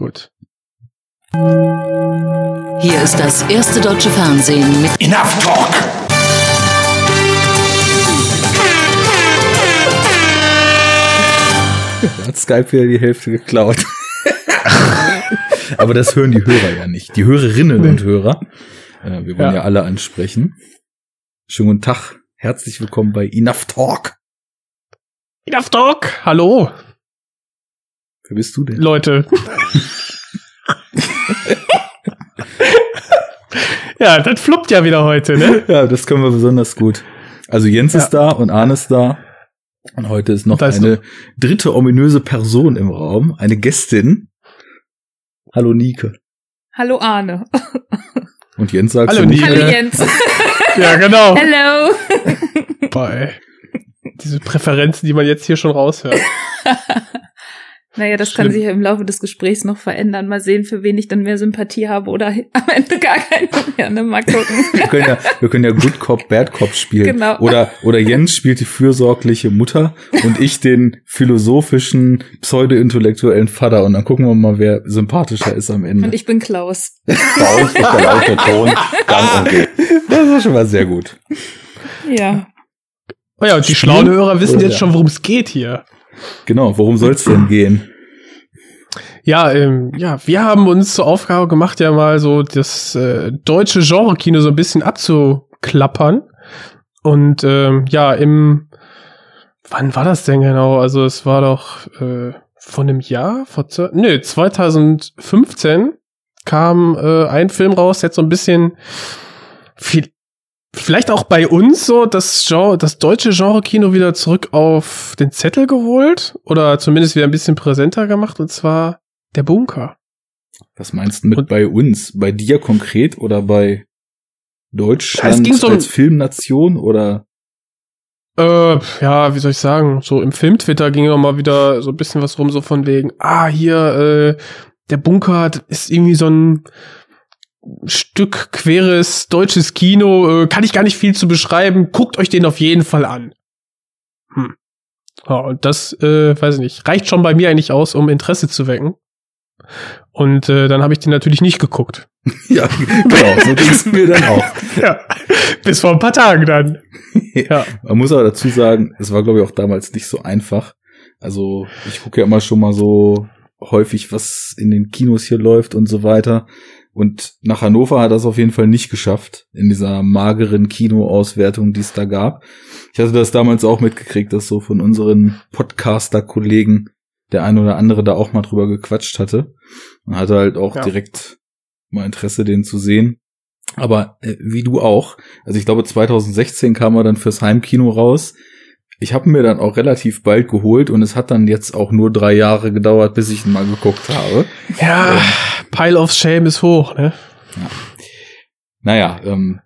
Gut. Hier ist das erste deutsche Fernsehen mit Enough Talk! Hat Skype wieder die Hälfte geklaut. Aber das hören die Hörer ja nicht. Die Hörerinnen und Hörer. Äh, wir wollen ja. Ja. alle ansprechen. Schönen guten Tag. Herzlich willkommen bei Enough Talk. Enough Talk! Hallo, Wer bist du denn? Leute. ja, das fluppt ja wieder heute, ne? Ja, das können wir besonders gut. Also Jens Ja. ist da und Arne ist da. Und heute ist noch Da ist eine dritte ominöse Person im Raum, eine Gästin. Hallo Nike. Hallo Arne. Und Jens sagt Hallo, zu Nike. Hallo Jens. Ja, genau. Hello. Boah, diese Präferenzen, die man jetzt hier schon raushört. Naja, das Schlimm. kann sich ja im Laufe des Gesprächs noch verändern. Mal sehen, für wen ich dann mehr Sympathie habe oder am Ende gar keine mehr. Ne? Mal gucken. Wir können ja, wir können ja Good Cop, Bad Cop spielen. Genau. Oder, oder Jens spielt die fürsorgliche Mutter und ich den philosophischen, pseudo-intellektuellen Vater. Und dann gucken wir mal, wer sympathischer ist am Ende. Und ich bin Klaus. Uns ist der laute Ton und gäbe. das ist schon mal sehr gut. Ja. Oh ja, und die schlauen Hörer wissen jetzt ja. schon, worum es geht hier. Genau, worum soll es denn gehen? Ja, ähm, ja, wir haben uns zur Aufgabe gemacht, ja mal so das äh, deutsche Genre-Kino so ein bisschen abzuklappern. Und ähm, ja, im wann war das denn genau? Also es war doch äh, von einem Jahr, vor nö, 2015 kam äh, ein Film raus, hat so ein bisschen viel, vielleicht auch bei uns so das Genre, das deutsche Genre-Kino wieder zurück auf den Zettel geholt oder zumindest wieder ein bisschen präsenter gemacht und zwar der Bunker. Was meinst du mit Und- bei uns? Bei dir konkret oder bei Deutschland so um- als Filmnation oder? Äh, ja, wie soll ich sagen? So im Film-Twitter ging immer mal wieder so ein bisschen was rum, so von wegen, ah, hier, äh, der Bunker ist irgendwie so ein Stück queres deutsches Kino, äh, kann ich gar nicht viel zu beschreiben, guckt euch den auf jeden Fall an. Hm. Ja, und das, äh, weiß ich nicht, reicht schon bei mir eigentlich aus, um Interesse zu wecken. Und äh, dann habe ich den natürlich nicht geguckt. Ja, genau, so ging's mir dann auch. Ja, bis vor ein paar Tagen dann. Ja. Man muss aber dazu sagen, es war, glaube ich, auch damals nicht so einfach. Also, ich gucke ja immer schon mal so häufig, was in den Kinos hier läuft und so weiter. Und nach Hannover hat er es auf jeden Fall nicht geschafft, in dieser mageren Kinoauswertung, die es da gab. Ich hatte das damals auch mitgekriegt, dass so von unseren Podcaster-Kollegen der ein oder andere da auch mal drüber gequatscht hatte. Und hatte halt auch Ja. direkt mal Interesse, den zu sehen. Aber äh, wie du auch, also ich glaube 2016 kam er dann fürs Heimkino raus. Ich habe mir dann auch relativ bald geholt und es hat dann jetzt auch nur drei Jahre gedauert, bis ich ihn mal geguckt habe. Ja, Pile of Shame ist hoch, ne? Naja, ähm,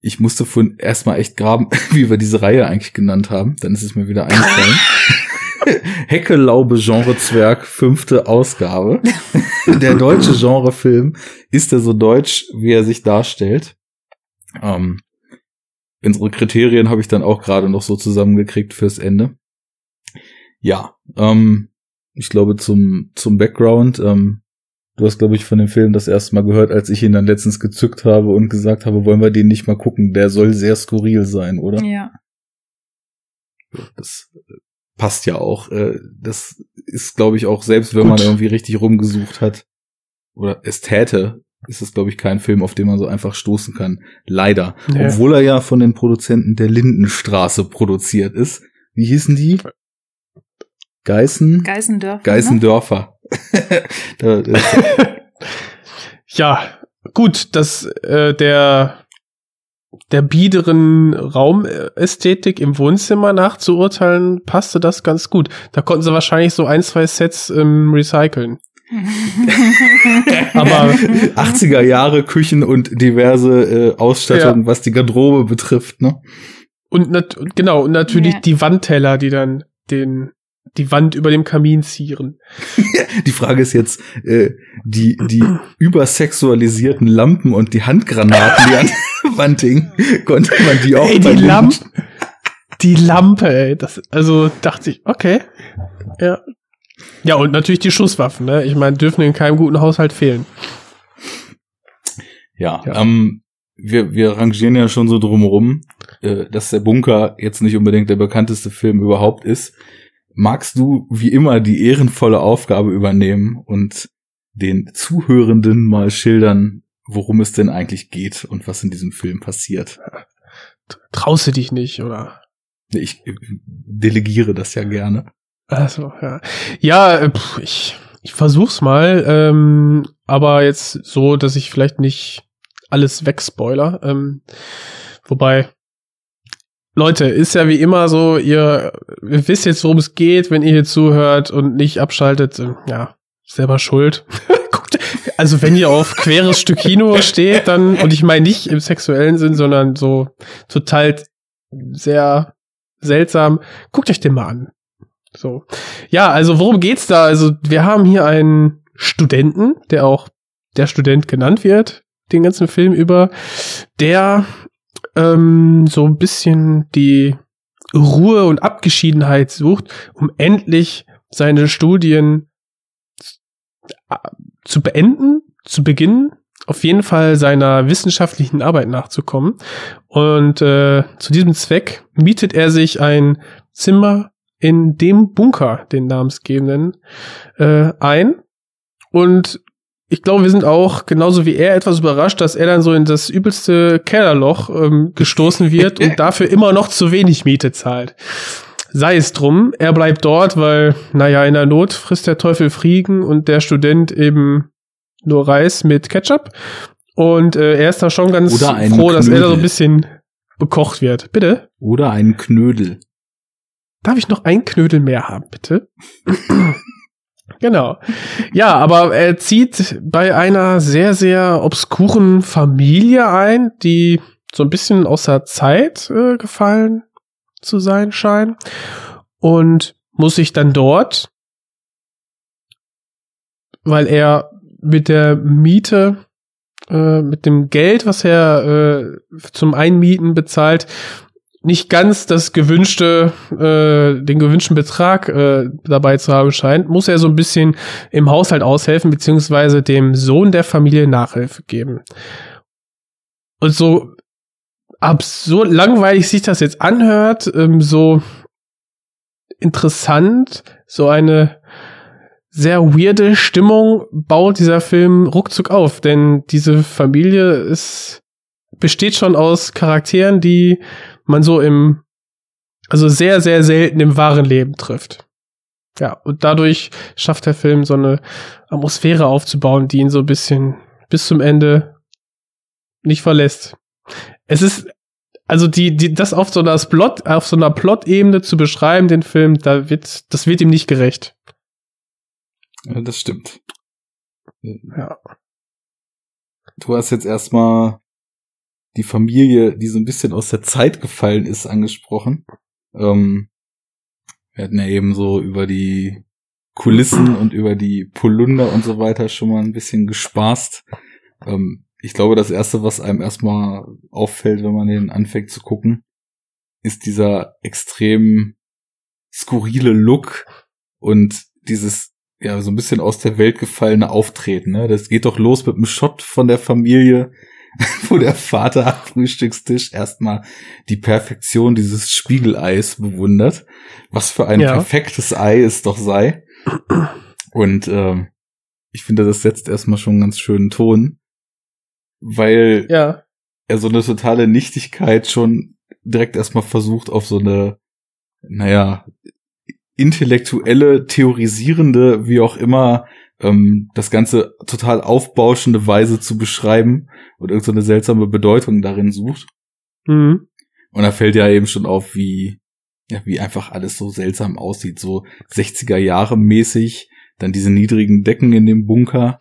ich musste von erstmal echt graben, wie wir diese Reihe eigentlich genannt haben. Dann ist es mir wieder eingefallen. Heckelaube Genrezwerg, fünfte Ausgabe. Der deutsche Genrefilm ist er so deutsch, wie er sich darstellt. Ähm, unsere Kriterien habe ich dann auch gerade noch so zusammengekriegt fürs Ende. Ja, ähm, ich glaube zum, zum Background, ähm, du hast, glaube ich, von dem Film das erste Mal gehört, als ich ihn dann letztens gezückt habe und gesagt habe, wollen wir den nicht mal gucken, der soll sehr skurril sein, oder? Ja. Das äh, passt ja auch. Äh, Das ist, glaube ich, auch, selbst wenn man Gut. irgendwie richtig rumgesucht hat oder es täte, ist es, glaube ich, kein Film, auf den man so einfach stoßen kann. Leider. Nee. Obwohl er ja von den Produzenten der Lindenstraße produziert ist. Wie hießen die? Geißen? Geißendörfer. Ne? Geißendörfer. das, Ja, gut, dass äh, der der biederen Raumästhetik im Wohnzimmer nachzuurteilen, passte das ganz gut. Da konnten sie wahrscheinlich so ein, zwei Sets ähm, recyceln. Aber 80er Jahre Küchen und diverse äh, Ausstattung, was die Garderobe betrifft, ne? und nat genau, und natürlich Ja. die Wandteller, die dann den die Wand über dem Kamin zieren. Die Frage ist jetzt, äh, die, die übersexualisierten Lampen und die Handgranaten, die an der Wand hingen, konnte man die auch Ey, bei die Lampe, die Lampe, ey, das, also dachte ich, okay, ja, Ja, und natürlich die Schusswaffen, ne? Ich meine, dürfen in keinem guten Haushalt fehlen. Ja, Ja. Ähm, wir, wir rangieren ja schon so drumherum, äh, dass der Bunker jetzt nicht unbedingt der bekannteste Film überhaupt ist. Magst du wie immer die ehrenvolle Aufgabe übernehmen und den Zuhörenden mal schildern, worum es denn eigentlich geht und was in diesem Film passiert? Traust du dich nicht, oder? Ich äh, delegiere das ja gerne. Also, ja. Ja, äh, pff, ich, ich versuch's mal, ähm, aber jetzt so, dass ich vielleicht nicht alles wegspoiler. Ähm, wobei, Leute, ist ja wie immer so, ihr wisst jetzt, worum es geht, wenn ihr hier zuhört und nicht abschaltet, ähm, ja, selber schuld. Guckt, also wenn ihr auf queres Stück Kino steht, dann, und ich meine nicht im sexuellen Sinn, sondern so total sehr seltsam, guckt euch den mal an. So. Ja, also worum geht's da? Also wir haben hier einen Studenten, der auch der Student genannt wird, den ganzen Film über, der ähm, so ein bisschen die Ruhe und Abgeschiedenheit sucht, um endlich seine Studien zu beenden, zu beginnen, auf jeden Fall seiner wissenschaftlichen Arbeit nachzukommen. Und äh, zu diesem Zweck mietet er sich ein Zimmer in dem Bunker, den namensgebenden, äh, ein. Und ich glaube, wir sind auch genauso wie er etwas überrascht, dass er dann so in das übelste Kellerloch ähm, gestoßen wird und dafür immer noch zu wenig Miete zahlt. Sei es drum, er bleibt dort, weil, naja, in der Not frisst der Teufel Frieden und der Student eben nur Reis mit Ketchup. Und äh, er ist da schon ganz froh, dass er da so Knödel. ein bisschen bekocht wird. Bitte? Oder einen Knödel. Darf ich noch ein Knödel mehr haben, bitte? genau. Ja, aber er zieht bei einer sehr, sehr obskuren Familie ein, die so ein bisschen außer Zeit äh, gefallen zu sein scheint. Und muss sich dann dort, weil er mit der Miete, äh, mit dem Geld, was er äh, zum Einmieten bezahlt, nicht ganz das gewünschte, äh, den gewünschten Betrag äh, dabei zu haben scheint, muss er so ein bisschen im Haushalt aushelfen, beziehungsweise dem Sohn der Familie Nachhilfe geben. Und so absurd langweilig sich das jetzt anhört, ähm, so interessant, so eine sehr weirde Stimmung baut dieser Film ruckzuck auf, denn diese Familie ist besteht schon aus Charakteren, die man so im, also sehr, sehr selten im wahren Leben trifft. Ja, und dadurch schafft der Film so eine Atmosphäre aufzubauen, die ihn so ein bisschen bis zum Ende nicht verlässt. Es ist, also die, die, das auf so einer Plot, auf so einer Plot-Ebene zu beschreiben, den Film, da wird, das wird ihm nicht gerecht. Ja, das stimmt. Ja. Du hast jetzt erstmal die Familie, die so ein bisschen aus der Zeit gefallen ist, angesprochen. Ähm, wir hatten ja eben so über die Kulissen und über die Polunder und so weiter schon mal ein bisschen gespaßt. Ähm, ich glaube, das erste, was einem erstmal auffällt, wenn man den anfängt zu gucken, ist dieser extrem skurrile Look und dieses ja so ein bisschen aus der Welt gefallene Auftreten. Ne? Das geht doch los mit einem Shot von der Familie, wo der Vater am Frühstückstisch erstmal die Perfektion dieses Spiegeleis bewundert. Was für ein Ja. perfektes Ei es doch sei. Und ähm, ich finde, das setzt erstmal schon einen ganz schönen Ton, weil Ja. er so eine totale Nichtigkeit schon direkt erstmal versucht auf so eine, naja, intellektuelle, theorisierende, wie auch immer, ähm, das Ganze total aufbauschende Weise zu beschreiben und irgendeine so seltsame Bedeutung darin sucht. Mhm. Und da fällt ja eben schon auf, wie, ja, wie einfach alles so seltsam aussieht, so 60er Jahre mäßig, dann diese niedrigen Decken in dem Bunker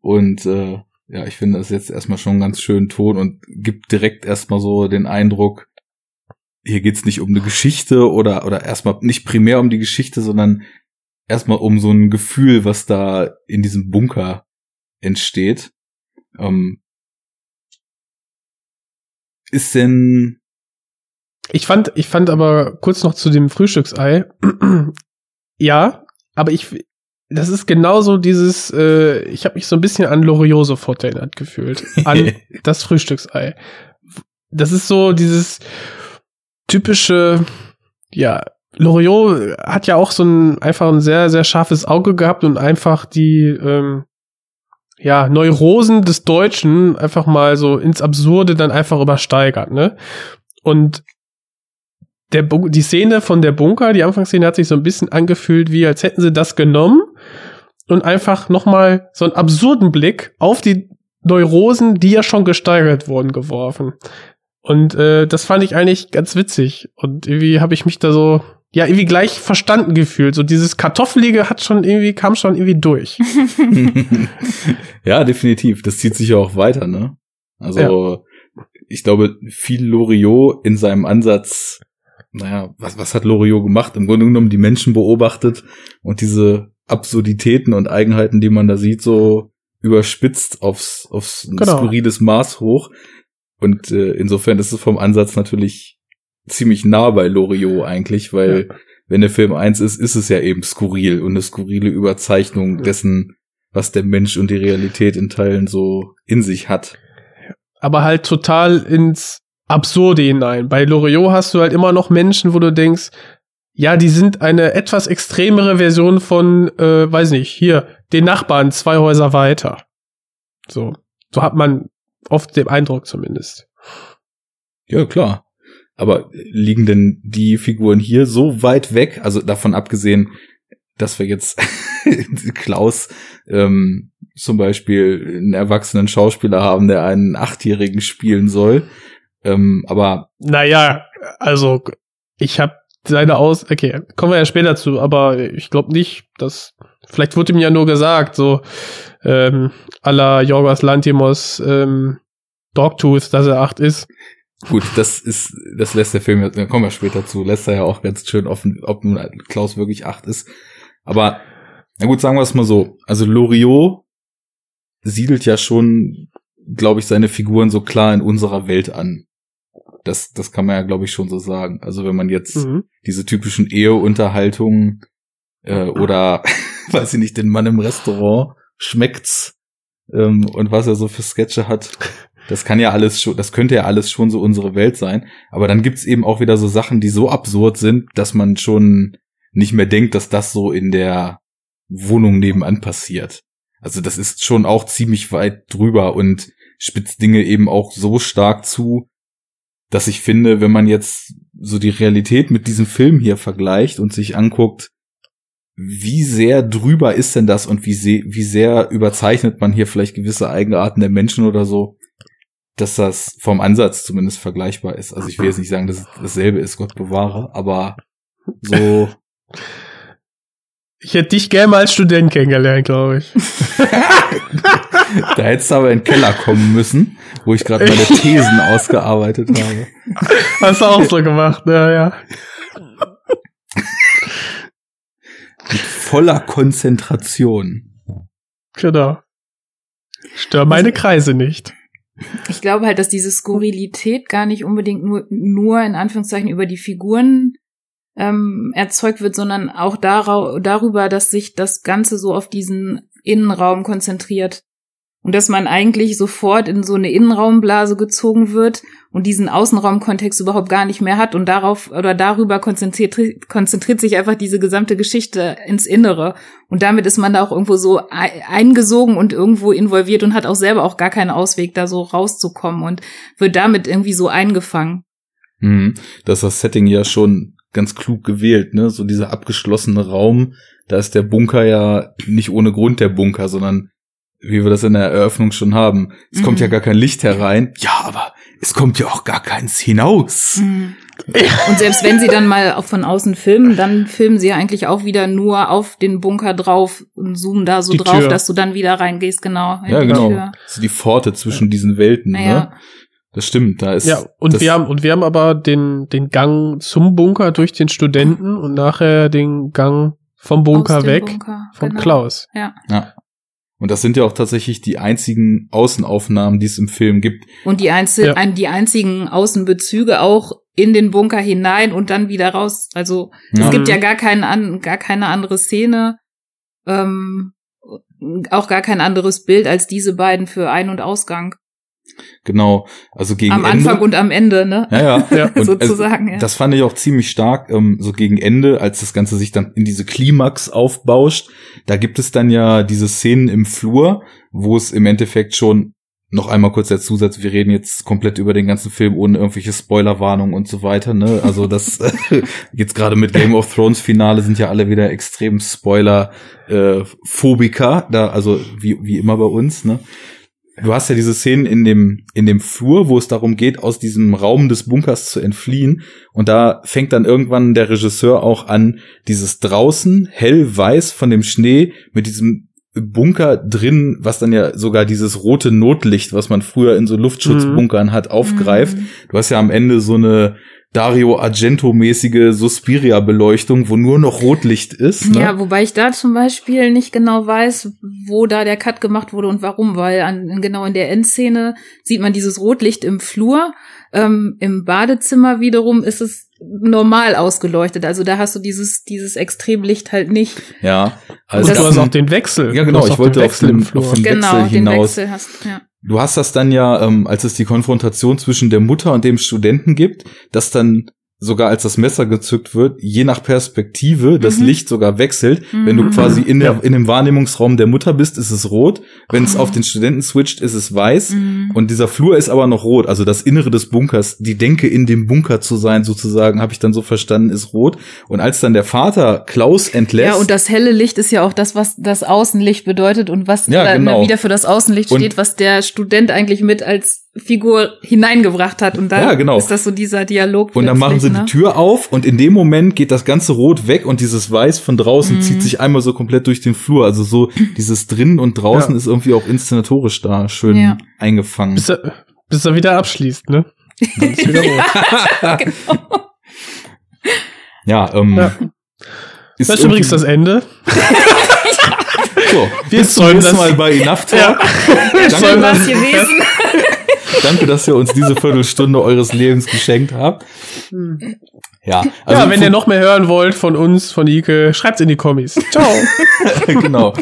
und äh, ja, ich finde das jetzt erstmal schon ganz schön Ton und gibt direkt erstmal so den Eindruck, hier geht's nicht um eine Geschichte oder oder erstmal nicht primär um die Geschichte, sondern erstmal um so ein Gefühl, was da in diesem Bunker entsteht. Ähm, ist denn Ich fand, ich fand aber kurz noch zu dem Frühstücksei. ja, aber ich, das ist genauso dieses, äh, ich habe mich so ein bisschen an Loriot sofort erinnert gefühlt. An das Frühstücksei. Das ist so dieses typische, ja, Loriot hat ja auch so ein einfach ein sehr, sehr scharfes Auge gehabt und einfach die ähm, ja, Neurosen des Deutschen einfach mal so ins Absurde dann einfach übersteigert, ne? Und der Bu die Szene von der Bunker, die Anfangsszene hat sich so ein bisschen angefühlt, wie als hätten sie das genommen und einfach nochmal so einen absurden Blick auf die Neurosen, die ja schon gesteigert wurden, geworfen. Und äh, das fand ich eigentlich ganz witzig. Und irgendwie habe ich mich da so, ja, irgendwie gleich verstanden gefühlt. So dieses Kartoffelige hat schon irgendwie, kam schon irgendwie durch. ja, definitiv. Das zieht sich ja auch weiter, ne? Also, ich glaube, viel Loriot in seinem Ansatz, naja, was, was hat Loriot gemacht? Im Grunde genommen die Menschen beobachtet und diese Absurditäten und Eigenheiten, die man da sieht, so überspitzt aufs, aufs Genau. skurriles Maß hoch. Und äh, insofern ist es vom Ansatz natürlich ziemlich nah bei Loriot eigentlich, weil wenn der Film eins ist, ist es ja eben skurril und eine skurrile Überzeichnung dessen, was der Mensch und die Realität in Teilen so in sich hat. aber halt total ins Absurde hinein. Bei Loriot hast du halt immer noch Menschen, wo du denkst, ja, die sind eine etwas extremere Version von, äh, weiß nicht, hier, den Nachbarn zwei Häuser weiter. So. So hat man oft den Eindruck zumindest. Ja, klar. Aber liegen denn die Figuren hier so weit weg, also davon abgesehen, dass wir jetzt Klaus ähm, zum Beispiel einen erwachsenen Schauspieler haben, der einen Achtjährigen spielen soll. Ähm, aber Naja, also ich habe seine Aus, okay, kommen wir ja später zu, aber ich glaube nicht, dass, vielleicht wurde ihm ja nur gesagt, so, ähm, à la Jorgos Lantimos, ähm, Dogtooth, dass er acht ist. Gut, das ist, das lässt der Film, ja- da kommen wir später zu, lässt er ja auch ganz schön offen, ob nun Klaus wirklich acht ist. Aber, na gut, sagen wir es mal so. Also Loriot siedelt ja schon, glaube ich, seine Figuren so klar in unserer Welt an. Das, das kann man ja, glaube ich, schon so sagen. Also wenn man jetzt Mhm. diese typischen Eheunterhaltungen äh, oder, weiß ich nicht, den Mann im Restaurant schmeckt's ähm, und was er so für Sketche hat. Das kann ja alles schon, das könnte ja alles schon so unsere Welt sein. Aber dann gibt's eben auch wieder so Sachen, die so absurd sind, dass man schon nicht mehr denkt, dass das so in der Wohnung nebenan passiert. Also das ist schon auch ziemlich weit drüber und spitzt Dinge eben auch so stark zu, dass ich finde, wenn man jetzt so die Realität mit diesem Film hier vergleicht und sich anguckt, wie sehr drüber ist denn das und wie, se wie sehr überzeichnet man hier vielleicht gewisse Eigenarten der Menschen oder so, dass das vom Ansatz zumindest vergleichbar ist. Also ich will jetzt nicht sagen, dass es dasselbe ist, Gott bewahre, aber so, Ich hätte dich gerne mal als Student kennengelernt, glaube ich. da hättest du aber in den Keller kommen müssen, wo ich gerade meine Thesen ausgearbeitet habe. Hast du auch so gemacht, ja, ja. Mit voller Konzentration. Genau. Stör meine Kreise nicht. Ich glaube halt, dass diese Skurrilität gar nicht unbedingt nur, nur in Anführungszeichen über die Figuren ähm, erzeugt wird, sondern auch darüber, dass sich das Ganze so auf diesen Innenraum konzentriert. Und dass man eigentlich sofort in so eine Innenraumblase gezogen wird und diesen Außenraumkontext überhaupt gar nicht mehr hat und darauf oder darüber konzentriert, konzentriert sich einfach diese gesamte Geschichte ins Innere. Und damit ist man da auch irgendwo so ei- eingesogen und irgendwo involviert und hat auch selber auch gar keinen Ausweg, da so rauszukommen und wird damit irgendwie so eingefangen. Mhm. Das ist das Setting ja schon ganz klug gewählt, ne? So dieser abgeschlossene Raum, da ist der Bunker ja nicht ohne Grund der Bunker, sondern wie wir das in der Eröffnung schon haben. Es kommt Mhm. ja gar kein Licht herein. Ja, aber es kommt ja auch gar keins hinaus. Und selbst wenn sie dann mal auch von außen filmen, dann filmen sie ja eigentlich auch wieder nur auf den Bunker drauf und zoomen da so Die drauf, Tür. dass du dann wieder reingehst, genau. in Ja, die genau. Tür. Das ist die Pforte zwischen diesen Welten, Naja. ne? Das stimmt, da ist. Ja, und wir haben, und wir haben aber den, den Gang zum Bunker durch den Studenten und nachher den Gang vom Bunker weg Bunker, von genau. Klaus. Ja. Und das sind ja auch tatsächlich die einzigen Außenaufnahmen, die es im Film gibt. Und die, Einzel Ja. ein, die einzigen Außenbezüge auch in den Bunker hinein und dann wieder raus. Also Ja. es gibt ja gar, keinen an, gar keine andere Szene, ähm, auch gar kein anderes Bild als diese beiden für Ein- und Ausgang. Genau, also gegen am Ende. Anfang und am Ende, ne? ja, ja. Ja. Und, Sozusagen, also, ja. Das fand ich auch ziemlich stark, ähm, so gegen Ende, als das Ganze sich dann in diese Klimax aufbauscht. Da gibt es dann ja diese Szenen im Flur, wo es im Endeffekt schon noch einmal kurz der Zusatz, wir reden jetzt komplett über den ganzen Film ohne irgendwelche Spoilerwarnungen und so weiter, ne? Also das jetzt gerade mit Game of Thrones Finale sind ja alle wieder extrem Spoiler äh, Phobiker, da also wie wie immer bei uns, ne? Du hast ja diese Szenen in dem, in dem Flur, wo es darum geht, aus diesem Raum des Bunkers zu entfliehen. Und da fängt dann irgendwann der Regisseur auch an, dieses draußen hell-weiß von dem Schnee mit diesem Bunker drin, was dann ja sogar dieses rote Notlicht, was man früher in so Luftschutzbunkern hat, aufgreift. Mhm. Du hast ja am Ende so eine Dario Argento-mäßige Suspiria-Beleuchtung, wo nur noch Rotlicht ist. Ne? Ja, wobei ich da zum Beispiel nicht genau weiß, wo da der Cut gemacht wurde und warum, weil an, genau in der Endszene sieht man dieses Rotlicht im Flur. Ähm, Im Badezimmer wiederum ist es normal ausgeleuchtet. Also da hast du dieses, dieses Extremlicht halt nicht. ja. Und Also das- du hast auch den Wechsel. Ja, genau, ich wollte den auf Wechsel den- auf den- genau, Wechsel den hinaus. Wechsel hast. Ja. Du hast das dann ja, ähm, als es die Konfrontation zwischen der Mutter und dem Studenten gibt, dass dann sogar als das Messer gezückt wird, je nach Perspektive das Mhm. Licht sogar wechselt. Wenn du Mhm. quasi in, der, in dem Wahrnehmungsraum der Mutter bist, ist es rot. Wenn es auf den Studenten switcht, ist es weiß. Mhm. Und dieser Flur ist aber noch rot. Also das Innere des Bunkers, die Denke in dem Bunker zu sein, sozusagen, habe ich dann so verstanden, ist rot. Und als dann der Vater Klaus entlässt, Ja, und das helle Licht ist ja auch das, was das Außenlicht bedeutet und was Ja, da genau. wieder für das Außenlicht Und- steht, was der Student eigentlich mit als Figur hineingebracht hat. Und dann Ja, genau. ist das so dieser Dialog. Und dann machen sie plötzlich, die ne? Tür auf und in dem Moment geht das ganze Rot weg und dieses Weiß von draußen Mhm. zieht sich einmal so komplett durch den Flur. Also so dieses drinnen und draußen Ja. ist irgendwie auch inszenatorisch da schön Ja. eingefangen. Bis er, bis er wieder abschließt, ne? Dann ist wieder rot. genau. Ja, ähm, Ja. ist Das ist übrigens das Ende. so, Wir bis zum sollen nächsten das- Mal bei Enough Talk. Ja. Danke, Schön war's gewesen. Danke, dass ihr uns diese Viertelstunde eures Lebens geschenkt habt. Ja, also ja, wenn ihr noch mehr hören wollt von uns, von Ike, schreibt's in die Kommis. Ciao. genau.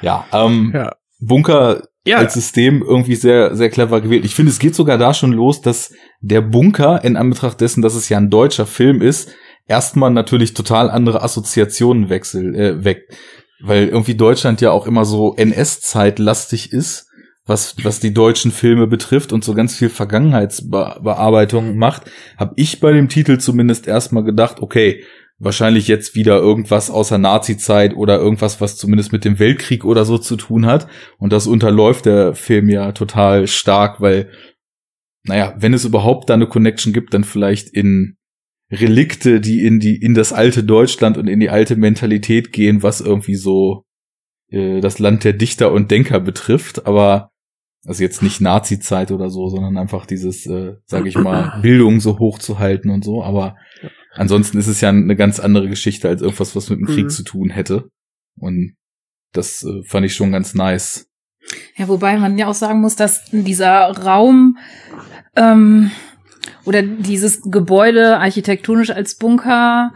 Ja, ähm, ja. Bunker Ja. als System irgendwie sehr, sehr clever gewählt. Ich finde, es geht sogar da schon los, dass der Bunker, in Anbetracht dessen, dass es ja ein deutscher Film ist, erstmal natürlich total andere Assoziationen wechsel, äh, weg. Weil irgendwie Deutschland ja auch immer so NS-Zeitlastig ist, was, was die deutschen Filme betrifft und so ganz viel Vergangenheitsbearbeitung macht, habe ich bei dem Titel zumindest erstmal gedacht, okay, wahrscheinlich jetzt wieder irgendwas außer Nazi-Zeit oder irgendwas, was zumindest mit dem Weltkrieg oder so zu tun hat. Und das unterläuft der Film ja total stark, weil, naja, wenn es überhaupt da eine Connection gibt, dann vielleicht in Relikte, die in die, in das alte Deutschland und in die alte Mentalität gehen, was irgendwie so äh, das Land der Dichter und Denker betrifft, aber also jetzt nicht Nazi-Zeit oder so, sondern einfach dieses, äh, sage ich mal, Bildung so hoch zu halten und so, aber ansonsten ist es ja eine ganz andere Geschichte als irgendwas, was mit dem Krieg Mhm. zu tun hätte. Und das äh, fand ich schon ganz nice. Ja, wobei man ja auch sagen muss, dass dieser Raum ähm, oder dieses Gebäude architektonisch als Bunker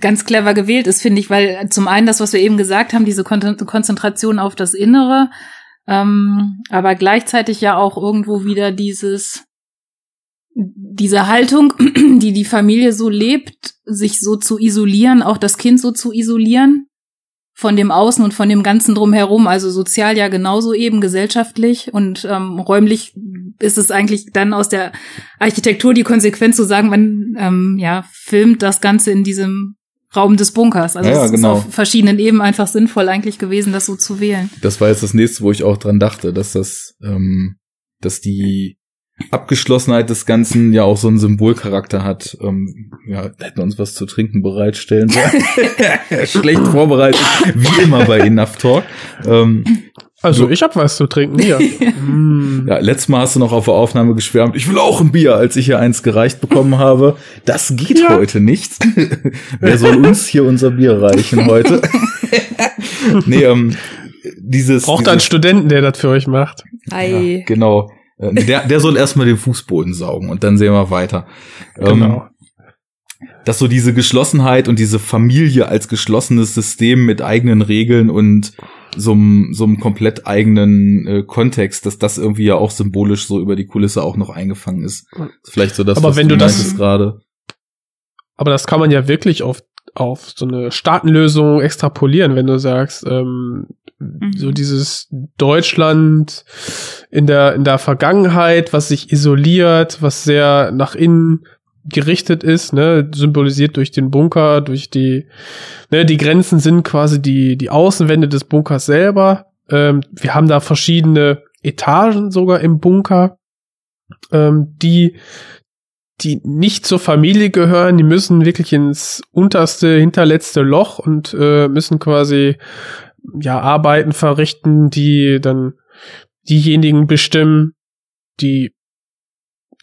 ganz clever gewählt ist, finde ich, weil zum einen das, was wir eben gesagt haben, diese Kon Konzentration auf das Innere, ähm, aber gleichzeitig ja auch irgendwo wieder dieses diese Haltung, die die Familie so lebt, sich so zu isolieren, auch das Kind so zu isolieren von dem Außen und von dem Ganzen drumherum, also sozial ja genauso eben, gesellschaftlich. Und ähm, räumlich ist es eigentlich dann aus der Architektur die Konsequenz zu sagen, man ähm, ja filmt das Ganze in diesem Raum des Bunkers. Also Ja, es genau. ist auf verschiedenen Ebenen einfach sinnvoll eigentlich gewesen, das so zu wählen. Das war jetzt das nächste, wo ich auch dran dachte, dass das, ähm, dass die Abgeschlossenheit des Ganzen ja auch so einen Symbolcharakter hat. Ähm, ja, hätten wir uns was zu trinken bereitstellen sollen. Schlecht vorbereitet, wie immer bei Enough Talk. Ähm, Also, ich hab was zu trinken hier. mm. ja, letztes Mal hast du noch auf der Aufnahme geschwärmt, ich will auch ein Bier, als ich hier eins gereicht bekommen habe. Das geht Ja. heute nicht. Wer soll uns hier unser Bier reichen heute? nee, ähm, dieses. Braucht dieses, einen Studenten, der das für euch macht. Ei. Ja, genau. Äh, Der, der soll erstmal den Fußboden saugen und dann sehen wir weiter. Ähm, Genau. dass so diese Geschlossenheit und diese Familie als geschlossenes System mit eigenen Regeln und so einem so einem komplett eigenen äh, Kontext, dass das irgendwie ja auch symbolisch so über die Kulisse auch noch eingefangen ist. Vielleicht so das, Aber was wenn du das- meintest gerade. Aber das kann man ja wirklich auf, auf so eine Staatenlösung extrapolieren, wenn du sagst, ähm, so dieses Deutschland in der, in der Vergangenheit, was sich isoliert, was sehr nach innen gerichtet ist, ne, symbolisiert durch den Bunker, durch die, ne, die Grenzen sind quasi die, die Außenwände des Bunkers selber. Ähm, wir haben da verschiedene Etagen sogar im Bunker, ähm, die die nicht zur Familie gehören, die müssen wirklich ins unterste, hinterletzte Loch und äh, müssen quasi ja Arbeiten verrichten, die dann diejenigen bestimmen, die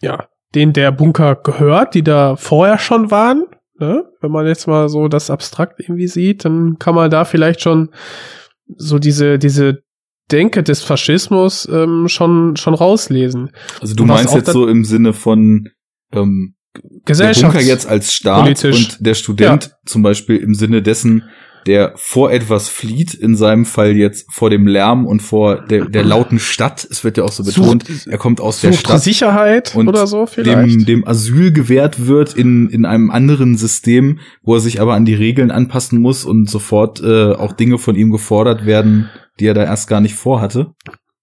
ja denen der Bunker gehört, die da vorher schon waren. Ne? Wenn man jetzt mal so das abstrakt irgendwie sieht, dann kann man da vielleicht schon so diese diese Denke des Faschismus ähm, schon schon rauslesen. Also du meinst jetzt so im Sinne von ähm, der Gesellschaft Bunker jetzt als Staat politisch. und der Student zum Beispiel im Sinne dessen, der vor etwas flieht, in seinem Fall jetzt vor dem Lärm und vor der, der lauten Stadt. Es wird ja auch so betont, Sucht- er kommt aus der Stadt. Sicherheit und oder so vielleicht. dem, dem Asyl gewährt wird in, in einem anderen System, wo er sich aber an die Regeln anpassen muss und sofort äh, auch Dinge von ihm gefordert werden, die er da erst gar nicht vorhatte.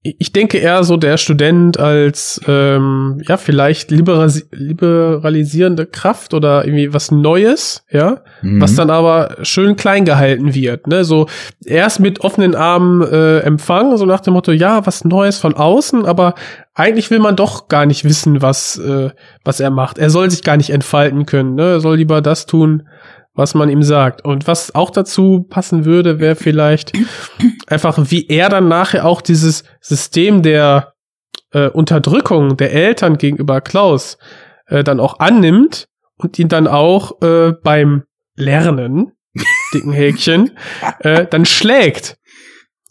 Ich denke eher so der Student als ähm, ja vielleicht liberasi liberalisierende Kraft oder irgendwie was Neues, ja, Mhm. was dann aber schön klein gehalten wird, ne, so erst mit offenen Armen äh, empfangen, so nach dem Motto, ja, was Neues von außen, aber eigentlich will man doch gar nicht wissen, was äh, was er macht. Er soll sich gar nicht entfalten können, ne, er soll lieber das tun, was man ihm sagt. Und was auch dazu passen würde, wäre vielleicht einfach, wie er dann nachher auch dieses System der äh, Unterdrückung der Eltern gegenüber Klaus äh, dann auch annimmt und ihn dann auch äh, beim Lernen, dicken Häkchen, äh, dann schlägt.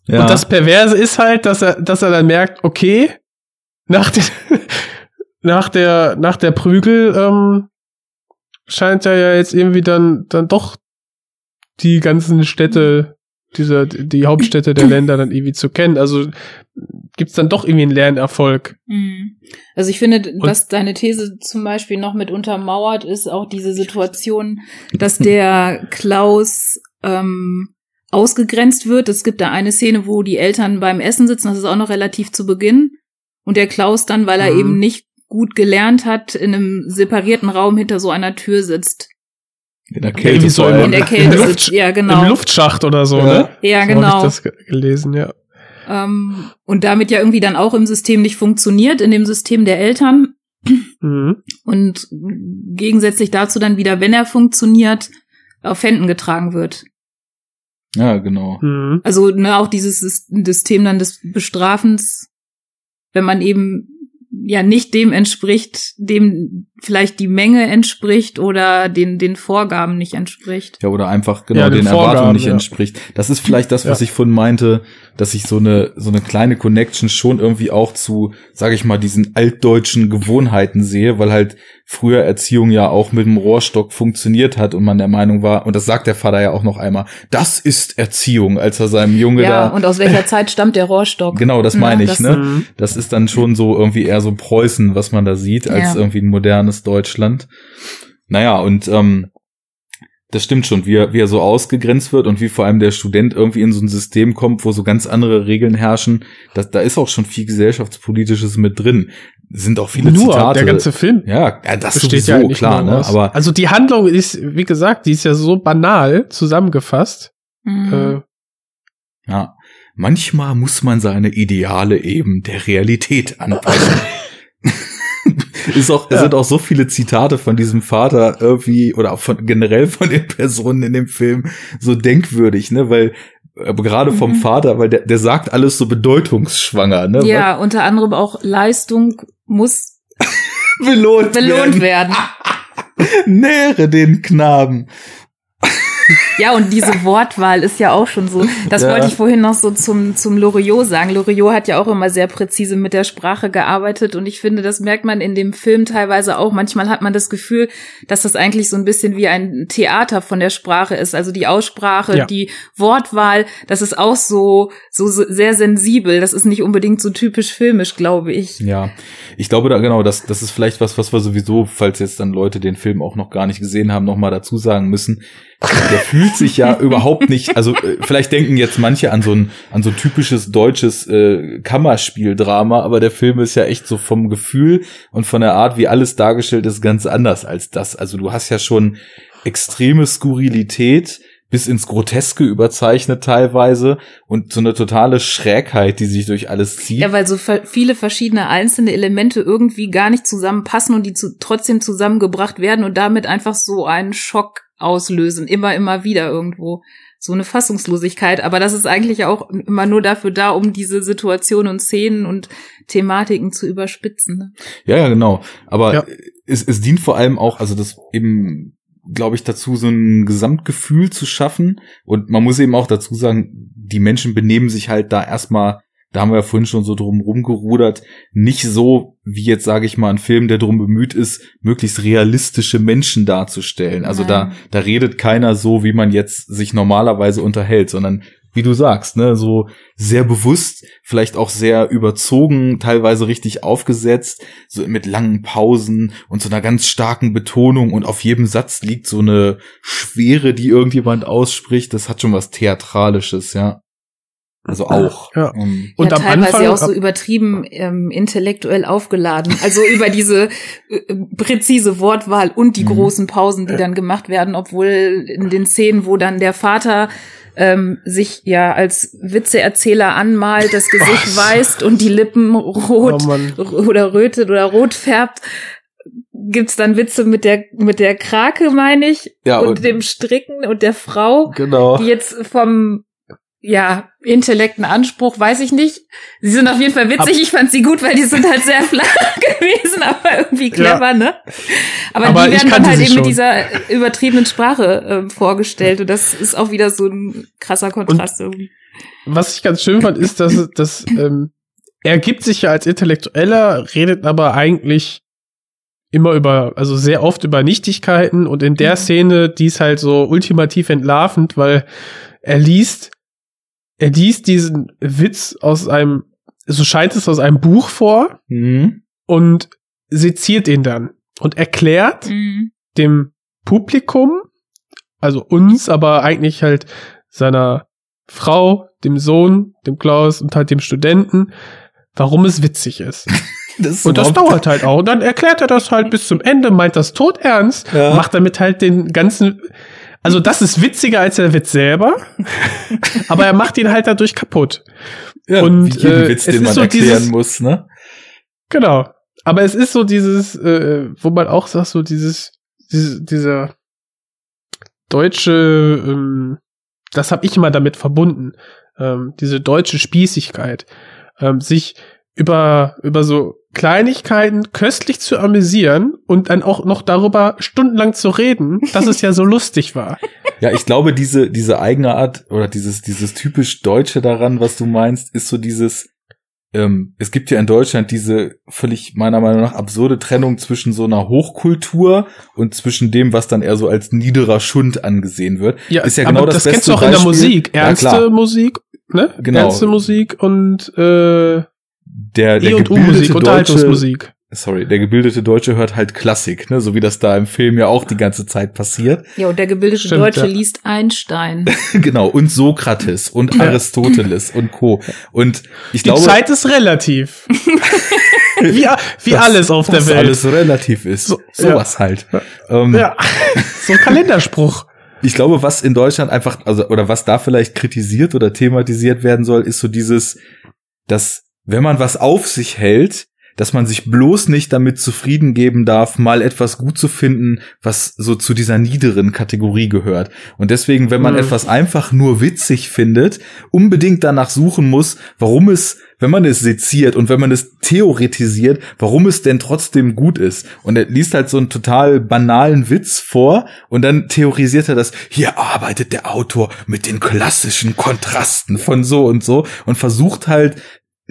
ja. Und das Perverse ist halt, dass er, dass er dann merkt, okay, nach, den, nach der, nach der Prügel ähm, scheint ja jetzt irgendwie dann, dann doch die ganzen Städte, dieser, die Hauptstädte der Länder dann irgendwie zu kennen. Also gibt's dann doch irgendwie einen Lernerfolg. Mhm. Also ich finde, was deine These zum Beispiel noch mit untermauert, ist auch diese Situation, dass der Klaus ähm, ausgegrenzt wird. Es gibt da eine Szene, wo die Eltern beim Essen sitzen, das ist auch noch relativ zu Beginn. Und der Klaus dann, weil er Mhm. eben nicht gut gelernt hat, in einem separierten Raum hinter so einer Tür sitzt. in der Kälte so. In der Kälte Im sitzt. Luft- Ja, genau. Im Luftschacht oder so, Ja. ne? ja, So genau. Hab ich das ge- gelesen, ja. Ähm, und damit ja irgendwie dann auch im System nicht funktioniert, in dem System der Eltern. Mhm. Und gegensätzlich dazu dann wieder, wenn er funktioniert, auf Händen getragen wird. Ja, genau. Mhm. Also ne, auch dieses Sys- System dann des Bestrafens, wenn man eben ja nicht dem entspricht, dem vielleicht die Menge entspricht oder den, den Vorgaben nicht entspricht. Ja, oder einfach genau Ja, den den, Erwartungen Vorgaben, nicht ja. entspricht. Das ist vielleicht das, was Ja. ich vorhin meinte, dass ich so eine, so eine kleine Connection schon irgendwie auch zu, sage ich mal, diesen altdeutschen Gewohnheiten sehe, weil halt früher Erziehung ja auch mit dem Rohrstock funktioniert hat und man der Meinung war, und das sagt der Vater ja auch noch einmal, das ist Erziehung, als er seinem Junge Ja, da und aus welcher Zeit stammt der Rohrstock? Genau, das Ja, meine ich, das- ne? Mhm. Das ist dann schon so irgendwie eher so Preußen, was man da sieht, als Ja. irgendwie ein modernes Deutschland. Naja, und ähm, das stimmt schon, wie er, wie er so ausgegrenzt wird und wie vor allem der Student irgendwie in so ein System kommt, wo so ganz andere Regeln herrschen. Das, da ist auch schon viel gesellschaftspolitisches mit drin. Sind auch viele Nur Zitate. der ganze Film. ja, ja, das besteht sowieso, ja eigentlich klar, ne? Aber also die Handlung ist, wie gesagt, die ist ja so banal zusammengefasst. Mhm. Äh, Ja, manchmal muss man seine Ideale eben der Realität anpassen. ist auch, es Ja. sind auch so viele Zitate von diesem Vater irgendwie oder auch von generell von den Personen in dem Film so denkwürdig, ne, weil äh, gerade vom Mhm. Vater, weil der, der sagt alles so bedeutungsschwanger, ne, ja, unter anderem auch Leistung muss belohnt, belohnt werden. Nähre den Knaben. Ja, und diese Wortwahl ist ja auch schon so. Das Ja. wollte ich vorhin noch so zum, zum Loriot sagen. Loriot hat ja auch immer sehr präzise mit der Sprache gearbeitet und ich finde, das merkt man in dem Film teilweise auch. Manchmal hat man das Gefühl, dass das eigentlich so ein bisschen wie ein Theater von der Sprache ist. Also die Aussprache, Ja. die Wortwahl, das ist auch so, so sehr sensibel. Das ist nicht unbedingt so typisch filmisch, glaube ich. Ja, ich glaube da genau, das, das ist vielleicht was, was wir sowieso, falls jetzt dann Leute den Film auch noch gar nicht gesehen haben, nochmal dazu sagen müssen. Der fühlt sich ja überhaupt nicht, also äh, vielleicht denken jetzt manche an so ein, an so ein typisches deutsches äh, Kammerspieldrama, aber der Film ist ja echt so vom Gefühl und von der Art, wie alles dargestellt ist, ganz anders als das. Also du hast ja schon extreme Skurrilität, bis ins Groteske überzeichnet teilweise und so eine totale Schrägheit, die sich durch alles zieht. Ja, weil so viele verschiedene einzelne Elemente irgendwie gar nicht zusammenpassen und die zu, trotzdem zusammengebracht werden und damit einfach so einen Schock auslösen. Immer, immer wieder irgendwo. So eine Fassungslosigkeit. Aber das ist eigentlich auch immer nur dafür da, um diese Situationen und Szenen und Thematiken zu überspitzen. Ne? Ja, ja, genau. Aber Ja. es, es dient vor allem auch, also das eben, glaube ich, dazu, so ein Gesamtgefühl zu schaffen. Und man muss eben auch dazu sagen, die Menschen benehmen sich halt da erstmal, da haben wir ja vorhin schon so drum rumgerudert, nicht so, wie jetzt, sage ich mal, ein Film, der darum bemüht ist, möglichst realistische Menschen darzustellen. Also da, da redet keiner so, wie man jetzt sich normalerweise unterhält, sondern wie du sagst, ne, so sehr bewusst, vielleicht auch sehr überzogen, teilweise richtig aufgesetzt, so mit langen Pausen und so einer ganz starken Betonung und auf jedem Satz liegt so eine Schwere, die irgendjemand ausspricht. Das hat schon was Theatralisches, ja. Also auch. Ja. Ähm, Und ja, am teilweise Anfang- auch so übertrieben ähm, intellektuell aufgeladen. Also über diese äh, präzise Wortwahl und die Mhm. großen Pausen, die dann gemacht werden, obwohl in den Szenen, wo dann der Vater ähm, sich ja als Witzeerzähler anmalt, das Gesicht Was? weißt und die Lippen rot Oh oder rötet oder rot färbt, gibt's dann Witze mit der mit der Krake, meine ich, Ja, und, und- dem Stricken und der Frau genau. die jetzt vom ja, intellekten Anspruch, weiß ich nicht. Sie sind auf jeden Fall witzig. Ich fand sie gut, weil die sind halt sehr flach gewesen, aber irgendwie clever, ne? Aber, Aber die werden dann halt eben mit schon. dieser übertriebenen Sprache ähm, vorgestellt. Und das ist auch wieder so ein krasser Kontrast irgendwie. Was ich ganz schön fand, ist, dass, dass ähm, er gibt sich ja als Intellektueller, redet aber eigentlich immer über, also sehr oft über Nichtigkeiten und in der Mhm. Szene, die ist halt so ultimativ entlarvend, weil er liest, er liest diesen Witz aus einem, so scheint es aus einem Buch vor Mhm. und seziert ihn dann und erklärt Mhm. dem Publikum, also uns, aber eigentlich halt seiner Frau, dem Sohn, dem Klaus und halt dem Studenten, warum es witzig ist. Das ist Und das dauert halt auch. Und dann erklärt er das halt bis zum Ende, meint das tot ernst, Ja. macht damit halt den ganzen, also das ist witziger als der Witz selber, aber er macht ihn halt dadurch kaputt. Ja, und, wie jeden äh, Witz, es den ist man so erklären dieses- muss, ne? Genau. Aber es ist so dieses, äh, wo man auch sagt, so dieses, diese, dieser deutsche, ähm, das habe ich immer damit verbunden, ähm, diese deutsche Spießigkeit, ähm, sich über, über so Kleinigkeiten köstlich zu amüsieren und dann auch noch darüber stundenlang zu reden, dass es ja so lustig war. Ja, ich glaube, diese, diese eigene Art oder dieses, dieses typisch Deutsche daran, was du meinst, ist so dieses, ähm, es gibt ja in Deutschland diese völlig meiner Meinung nach absurde Trennung zwischen so einer Hochkultur und zwischen dem, was dann eher so als niederer Schund angesehen wird. Ja, ist ja genau das, das beste kennst du auch in der Beispiel. Musik. Ja, Ernste klar. Musik, ne? Genau. Ernste Musik und äh, Der, der E und U-Musik, gebildete Deutsche, Unterhaltungsmusik. sorry, der gebildete Deutsche hört halt Klassik, ne, so wie das da im Film ja auch die ganze Zeit passiert. Ja, und der gebildete Stimmt, Deutsche ja. liest Einstein. genau, und Sokrates und Aristoteles und Co. Und ich Die glaube, Zeit ist relativ. wie wie dass- alles auf der Welt. alles relativ ist. So, Sowas halt. Ähm, ja. so ein Kalenderspruch. Ich glaube, was in Deutschland einfach, also, oder was da vielleicht kritisiert oder thematisiert werden soll, ist so dieses, dass, wenn man was auf sich hält, dass man sich bloß nicht damit zufrieden geben darf, mal etwas gut zu finden, was so zu dieser niederen Kategorie gehört. Und deswegen, wenn man Mhm. etwas einfach nur witzig findet, unbedingt danach suchen muss, warum es, wenn man es seziert und wenn man es theoretisiert, warum es denn trotzdem gut ist. Und er liest halt so einen total banalen Witz vor und dann theorisiert er das, hier arbeitet der Autor mit den klassischen Kontrasten von so und so und versucht halt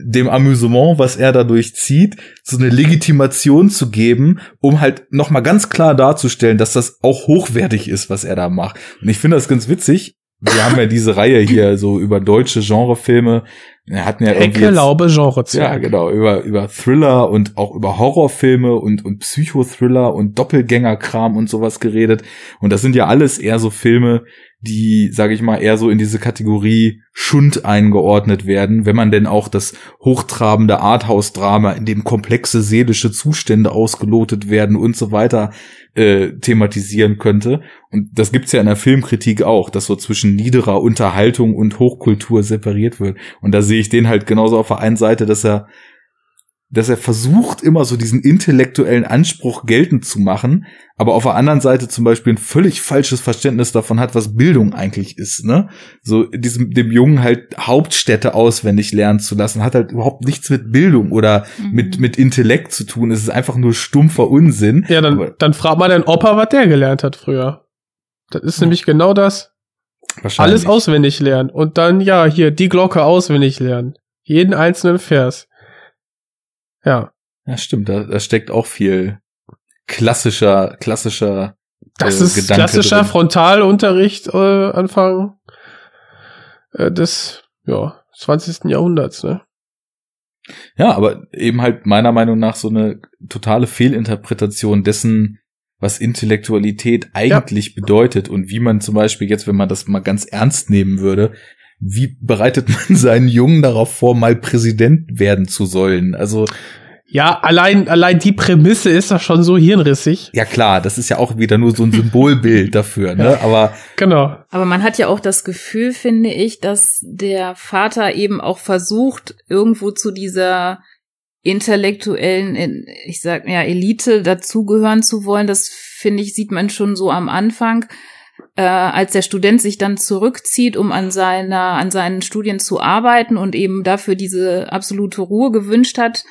dem Amüsement, was er dadurch zieht, so eine Legitimation zu geben, um halt noch mal ganz klar darzustellen, dass das auch hochwertig ist, was er da macht. Und ich finde das ganz witzig. Wir haben ja diese Reihe hier so über deutsche Genrefilme. Wir hatten ja irgendwie Ecke, Laube, Genre. ja, genau, über, über Thriller und auch über Horrorfilme und, und Psychothriller und Doppelgängerkram und sowas geredet. Und das sind ja alles eher so Filme, die, sage ich mal, eher so in diese Kategorie Schund eingeordnet werden, wenn man denn auch das hochtrabende Arthouse-Drama, in dem komplexe seelische Zustände ausgelotet werden und so weiter äh, thematisieren könnte. Und das gibt's ja in der Filmkritik auch, dass so zwischen niederer Unterhaltung und Hochkultur separiert wird. Und da sehe ich den halt genauso auf der einen Seite, dass er dass er versucht, immer so diesen intellektuellen Anspruch geltend zu machen, aber auf der anderen Seite zum Beispiel ein völlig falsches Verständnis davon hat, was Bildung eigentlich ist, ne? So diesem, dem Jungen halt Hauptstädte auswendig lernen zu lassen, hat halt überhaupt nichts mit Bildung oder Mhm. mit, mit Intellekt zu tun. Es ist einfach nur stumpfer Unsinn. Ja, dann, Aber dann fragt mal deinen Opa, was der gelernt hat früher. Das ist nämlich genau das. wahrscheinlich. Alles auswendig lernen. Und dann, ja, hier, die Glocke auswendig lernen. Jeden einzelnen Vers. Ja. Ja, stimmt, da, da steckt auch viel klassischer, klassischer Das äh, ist Gedanke klassischer drin. Frontalunterricht äh, Anfang äh, des ja, 20. Jahrhunderts, ne? Ja, aber eben halt meiner Meinung nach so eine totale Fehlinterpretation dessen, was Intellektualität eigentlich bedeutet und wie man zum Beispiel jetzt, wenn man das mal ganz ernst nehmen würde, wie bereitet man seinen Jungen darauf vor, mal Präsident werden zu sollen? Also, Ja, allein, allein die Prämisse ist doch schon so hirnrissig. ja klar, das ist ja auch wieder nur so ein Symbolbild dafür, ne? Aber Genau. Aber man hat ja auch das Gefühl, finde ich, dass der Vater eben auch versucht, irgendwo zu dieser intellektuellen, ich sag ja, Elite dazugehören zu wollen. Das finde ich, sieht man schon so am Anfang, äh, als der Student sich dann zurückzieht, um an seiner, an seinen Studien zu arbeiten und eben dafür diese absolute Ruhe gewünscht hat.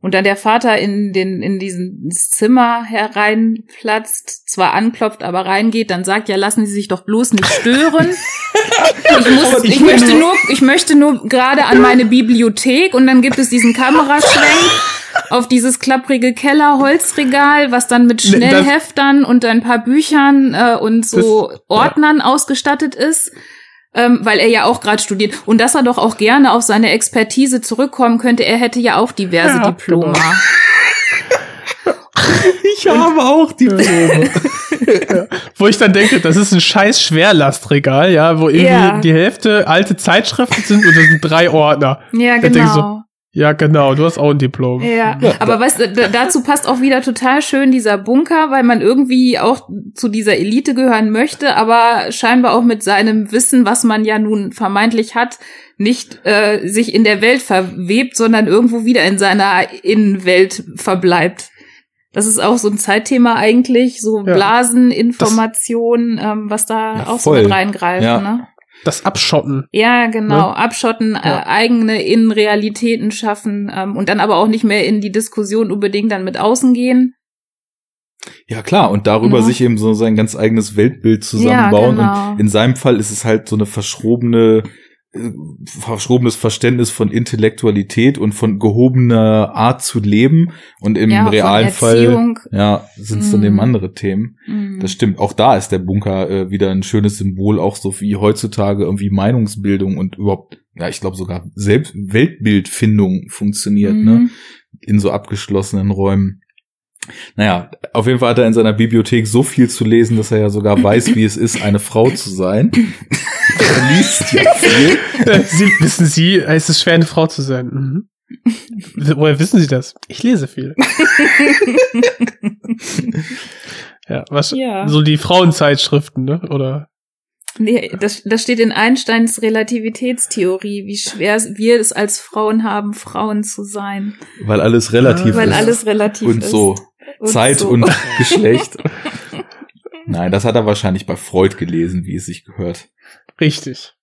Und dann der Vater in den, in diesen Zimmer hereinplatzt, zwar anklopft, aber reingeht, dann sagt, ja, lassen Sie sich doch bloß nicht stören. Ich, muss, ich möchte nur, ich möchte nur gerade an meine Bibliothek und dann gibt es diesen Kameraschwenk auf dieses klapprige Kellerholzregal, was dann mit Ne, das- Schnellheftern und ein paar Büchern äh, und so Das- Ordnern ausgestattet ist. Ähm, weil er ja auch gerade studiert und dass er doch auch gerne auf seine Expertise zurückkommen könnte. Er hätte ja auch diverse Ja, Diplome. ich habe auch die Probe. Wo ich dann denke, das ist ein scheiß Schwerlastregal, ja, wo irgendwie Ja. die Hälfte alte Zeitschriften sind und das sind drei Ordner. Ja, Da genau. Ja, genau, du hast auch ein Diplom. Ja, aber weißt du, da- dazu passt auch wieder total schön dieser Bunker, weil man irgendwie auch zu dieser Elite gehören möchte, aber scheinbar auch mit seinem Wissen, was man ja nun vermeintlich hat, nicht äh, sich in der Welt verwebt, sondern irgendwo wieder in seiner Innenwelt verbleibt. Das ist auch so ein Zeitthema eigentlich, so Ja. Blaseninformation, ähm, was da Ja, auch so voll. mit reingreift. Ja. Ne? Das Abschotten. Ja, genau. Ne? Abschotten, Ja. äh, eigene Innenrealitäten schaffen ähm, und dann aber auch nicht mehr in die Diskussion unbedingt dann mit außen gehen. Ja, klar, und darüber Ja. sich eben so sein ganz eigenes Weltbild zusammenbauen. Ja, genau. Und in seinem Fall ist es halt so eine verschrobene, äh, verschrobenes Verständnis von Intellektualität und von gehobener Art zu leben. Und im ja, realen Fall, ja, sind es dann Mhm. eben andere Themen. Mhm. Das stimmt. Auch da ist der Bunker äh, wieder ein schönes Symbol, auch so wie heutzutage irgendwie Meinungsbildung und überhaupt, ja, ich glaube sogar selbst Weltbildfindung funktioniert, ne? Mhm. in so abgeschlossenen Räumen. Naja, auf jeden Fall hat er in seiner Bibliothek so viel zu lesen, dass er ja sogar weiß, wie es ist, eine Frau zu sein. liest ja viel. Äh, Sie, wissen Sie, es ist schwer, eine Frau zu sein. Mhm. Woher wissen Sie das? Ich lese viel. ja, was, Ja. so die Frauenzeitschriften, ne? Oder? Nee, das, das steht in Einsteins Relativitätstheorie, wie schwer wir es als Frauen haben, Frauen zu sein. Weil alles relativ Weil ist. alles relativ und ist. so. Zeit so. und Geschlecht. Nein, das hat er wahrscheinlich bei Freud gelesen, wie es sich gehört. Richtig.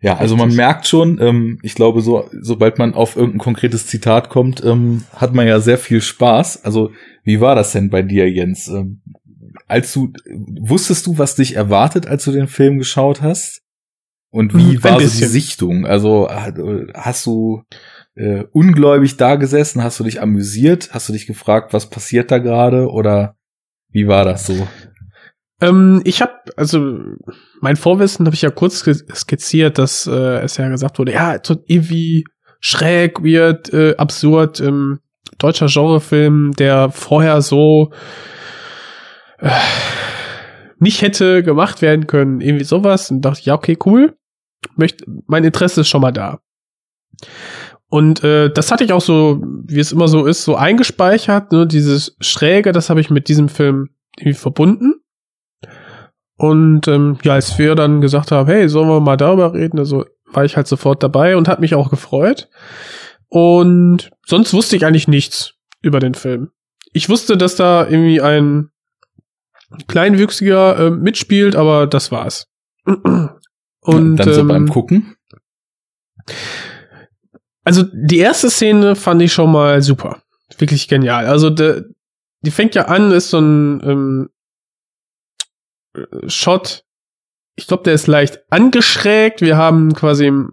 Ja, also man merkt schon, ähm, ich glaube, so, sobald man auf irgendein konkretes Zitat kommt, ähm, hat man ja sehr viel Spaß. Also, wie war das denn bei dir, Jens? Ähm, als du, wusstest du, was dich erwartet, als du den Film geschaut hast? Und wie Hm, war ein so die bisschen. Sichtung? Also, hast du äh, ungläubig da gesessen? Hast du dich amüsiert? Hast du dich gefragt, was passiert da gerade? Oder wie war das so? Ähm, ich habe, also mein Vorwissen habe ich ja kurz sk- skizziert, dass äh, es ja gesagt wurde, ja, so irgendwie schräg, weird, äh, absurd, ähm, deutscher Genrefilm, der vorher so äh, nicht hätte gemacht werden können, irgendwie sowas. Und dachte ja, okay, cool. Möcht, mein Interesse ist schon mal da. Und äh, das hatte ich auch so, wie es immer so ist, so eingespeichert. Ne? Dieses Schräge, das habe ich mit diesem Film irgendwie verbunden. Und ähm, ja, als wir dann gesagt haben, hey, sollen wir mal darüber reden, also war ich halt sofort dabei und hat mich auch gefreut. Und sonst wusste ich eigentlich nichts über den Film. Ich wusste, dass da irgendwie ein Kleinwüchsiger äh, mitspielt, aber das war's. Und dann so ähm, beim Gucken? Also die erste Szene fand ich schon mal super. Wirklich genial. Also de, die fängt ja an, ist so ein ähm, äh, Shot. Ich glaube, der ist leicht angeschrägt. Wir haben quasi im,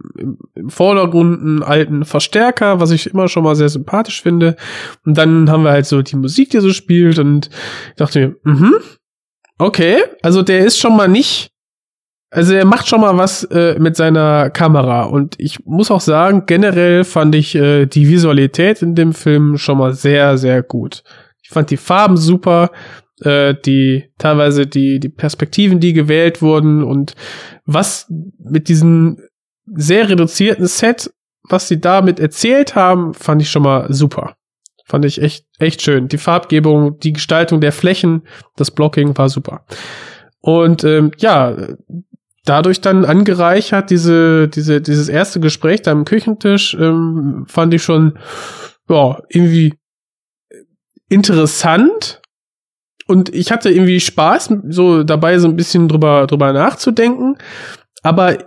im, Vordergrund einen alten Verstärker, was ich immer schon mal sehr sympathisch finde. Und dann haben wir halt so die Musik, die so spielt. Und ich dachte mir, mhm, okay. Also der ist schon mal nicht also er macht schon mal was äh, mit seiner Kamera und ich muss auch sagen, generell fand ich äh, die Visualität in dem Film schon mal sehr, sehr gut. Ich fand die Farben super, äh, die teilweise die die Perspektiven, die gewählt wurden und was mit diesem sehr reduzierten Set, was sie damit erzählt haben, fand ich schon mal super. Fand ich echt echt schön. Die Farbgebung, die Gestaltung der Flächen, das Blocking war super. Und ähm, ja, dadurch dann angereichert, diese, diese, dieses erste Gespräch da am Küchentisch, ähm, fand ich schon, ja, irgendwie interessant. Und ich hatte irgendwie Spaß, so dabei so ein bisschen drüber, drüber nachzudenken. Aber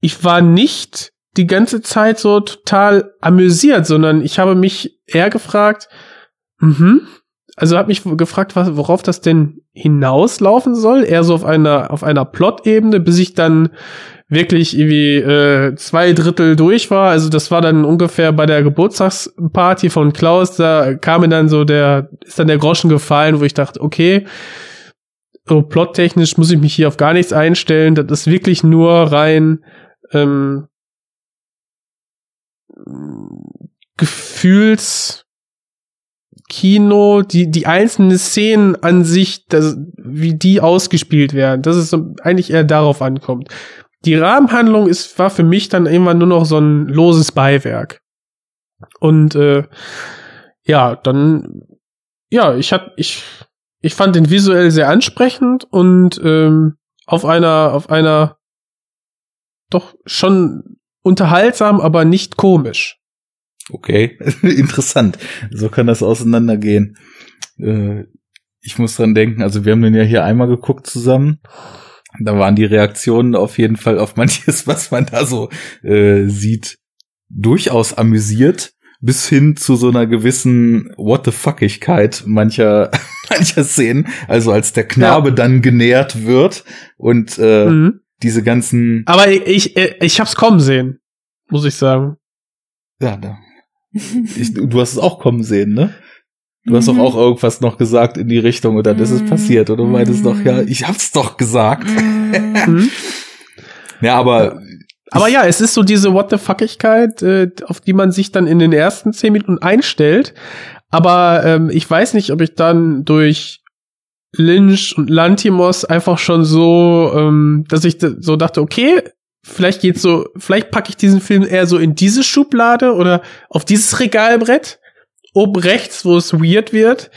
ich war nicht die ganze Zeit so total amüsiert, sondern ich habe mich eher gefragt, mhm, also habe mich gefragt, was, worauf das denn hinauslaufen soll, eher so auf einer auf einer Plot-Ebene, bis ich dann wirklich irgendwie äh, zwei Drittel durch war. Also das war dann ungefähr bei der Geburtstagsparty von Klaus. Da kam mir dann so der ist dann der Groschen gefallen, wo ich dachte, okay, so plottechnisch muss ich mich hier auf gar nichts einstellen. Das ist wirklich nur rein ähm, Gefühls Kino, die, die einzelnen Szenen an sich, das, wie die ausgespielt werden, dass es eigentlich eher darauf ankommt. Die Rahmenhandlung ist, war für mich dann irgendwann nur noch so ein loses Beiwerk. Und äh, ja, dann, ja, ich hab, ich, ich fand den visuell sehr ansprechend und ähm, auf einer, auf einer doch schon unterhaltsam, aber nicht komisch. Okay, interessant. So kann das auseinandergehen. Äh, ich muss dran denken, also wir haben den ja hier einmal geguckt zusammen. Da waren die Reaktionen auf jeden Fall auf manches, was man da so äh, sieht, durchaus amüsiert, bis hin zu so einer gewissen What the fuckigkeit mancher, mancher Szenen. Also als der Knabe Ja. dann genährt wird und äh, Mhm. diese ganzen, Aber ich, ich, ich hab's kommen sehen, muss ich sagen. ja, da, ich, du hast es auch kommen sehen, ne? Du hast doch Mhm. auch irgendwas noch gesagt in die Richtung oder das ist Mhm. passiert oder du meintest doch, ja, Mhm. ich hab's doch gesagt. Mhm. Ja, aber Aber ja, es ist so diese What the fuckigkeit, äh, auf die man sich dann in den ersten zehn Minuten einstellt. Aber ähm, ich weiß nicht, ob ich dann durch Lynch und Lantimos einfach schon so, ähm, dass ich so dachte, okay, vielleicht geht's so, vielleicht packe ich diesen Film eher so in diese Schublade oder auf dieses Regalbrett oben rechts, wo es weird wird.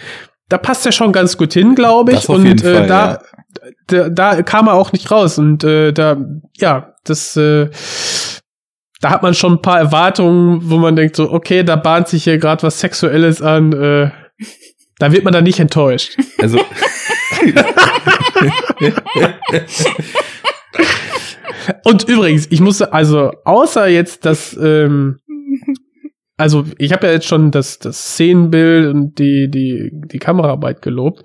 Da passt er schon ganz gut hin, glaube ich. und äh, Fall. da, ja. da, da kam er auch nicht raus und äh, da, ja, das, äh, da hat man schon ein paar Erwartungen, wo man denkt so, okay, da bahnt sich hier gerade was Sexuelles an, äh, da wird man dann nicht enttäuscht. Also Und übrigens, ich musste, also, außer jetzt das, ähm, also ich habe ja jetzt schon das, das Szenenbild und die, die, die Kameraarbeit gelobt,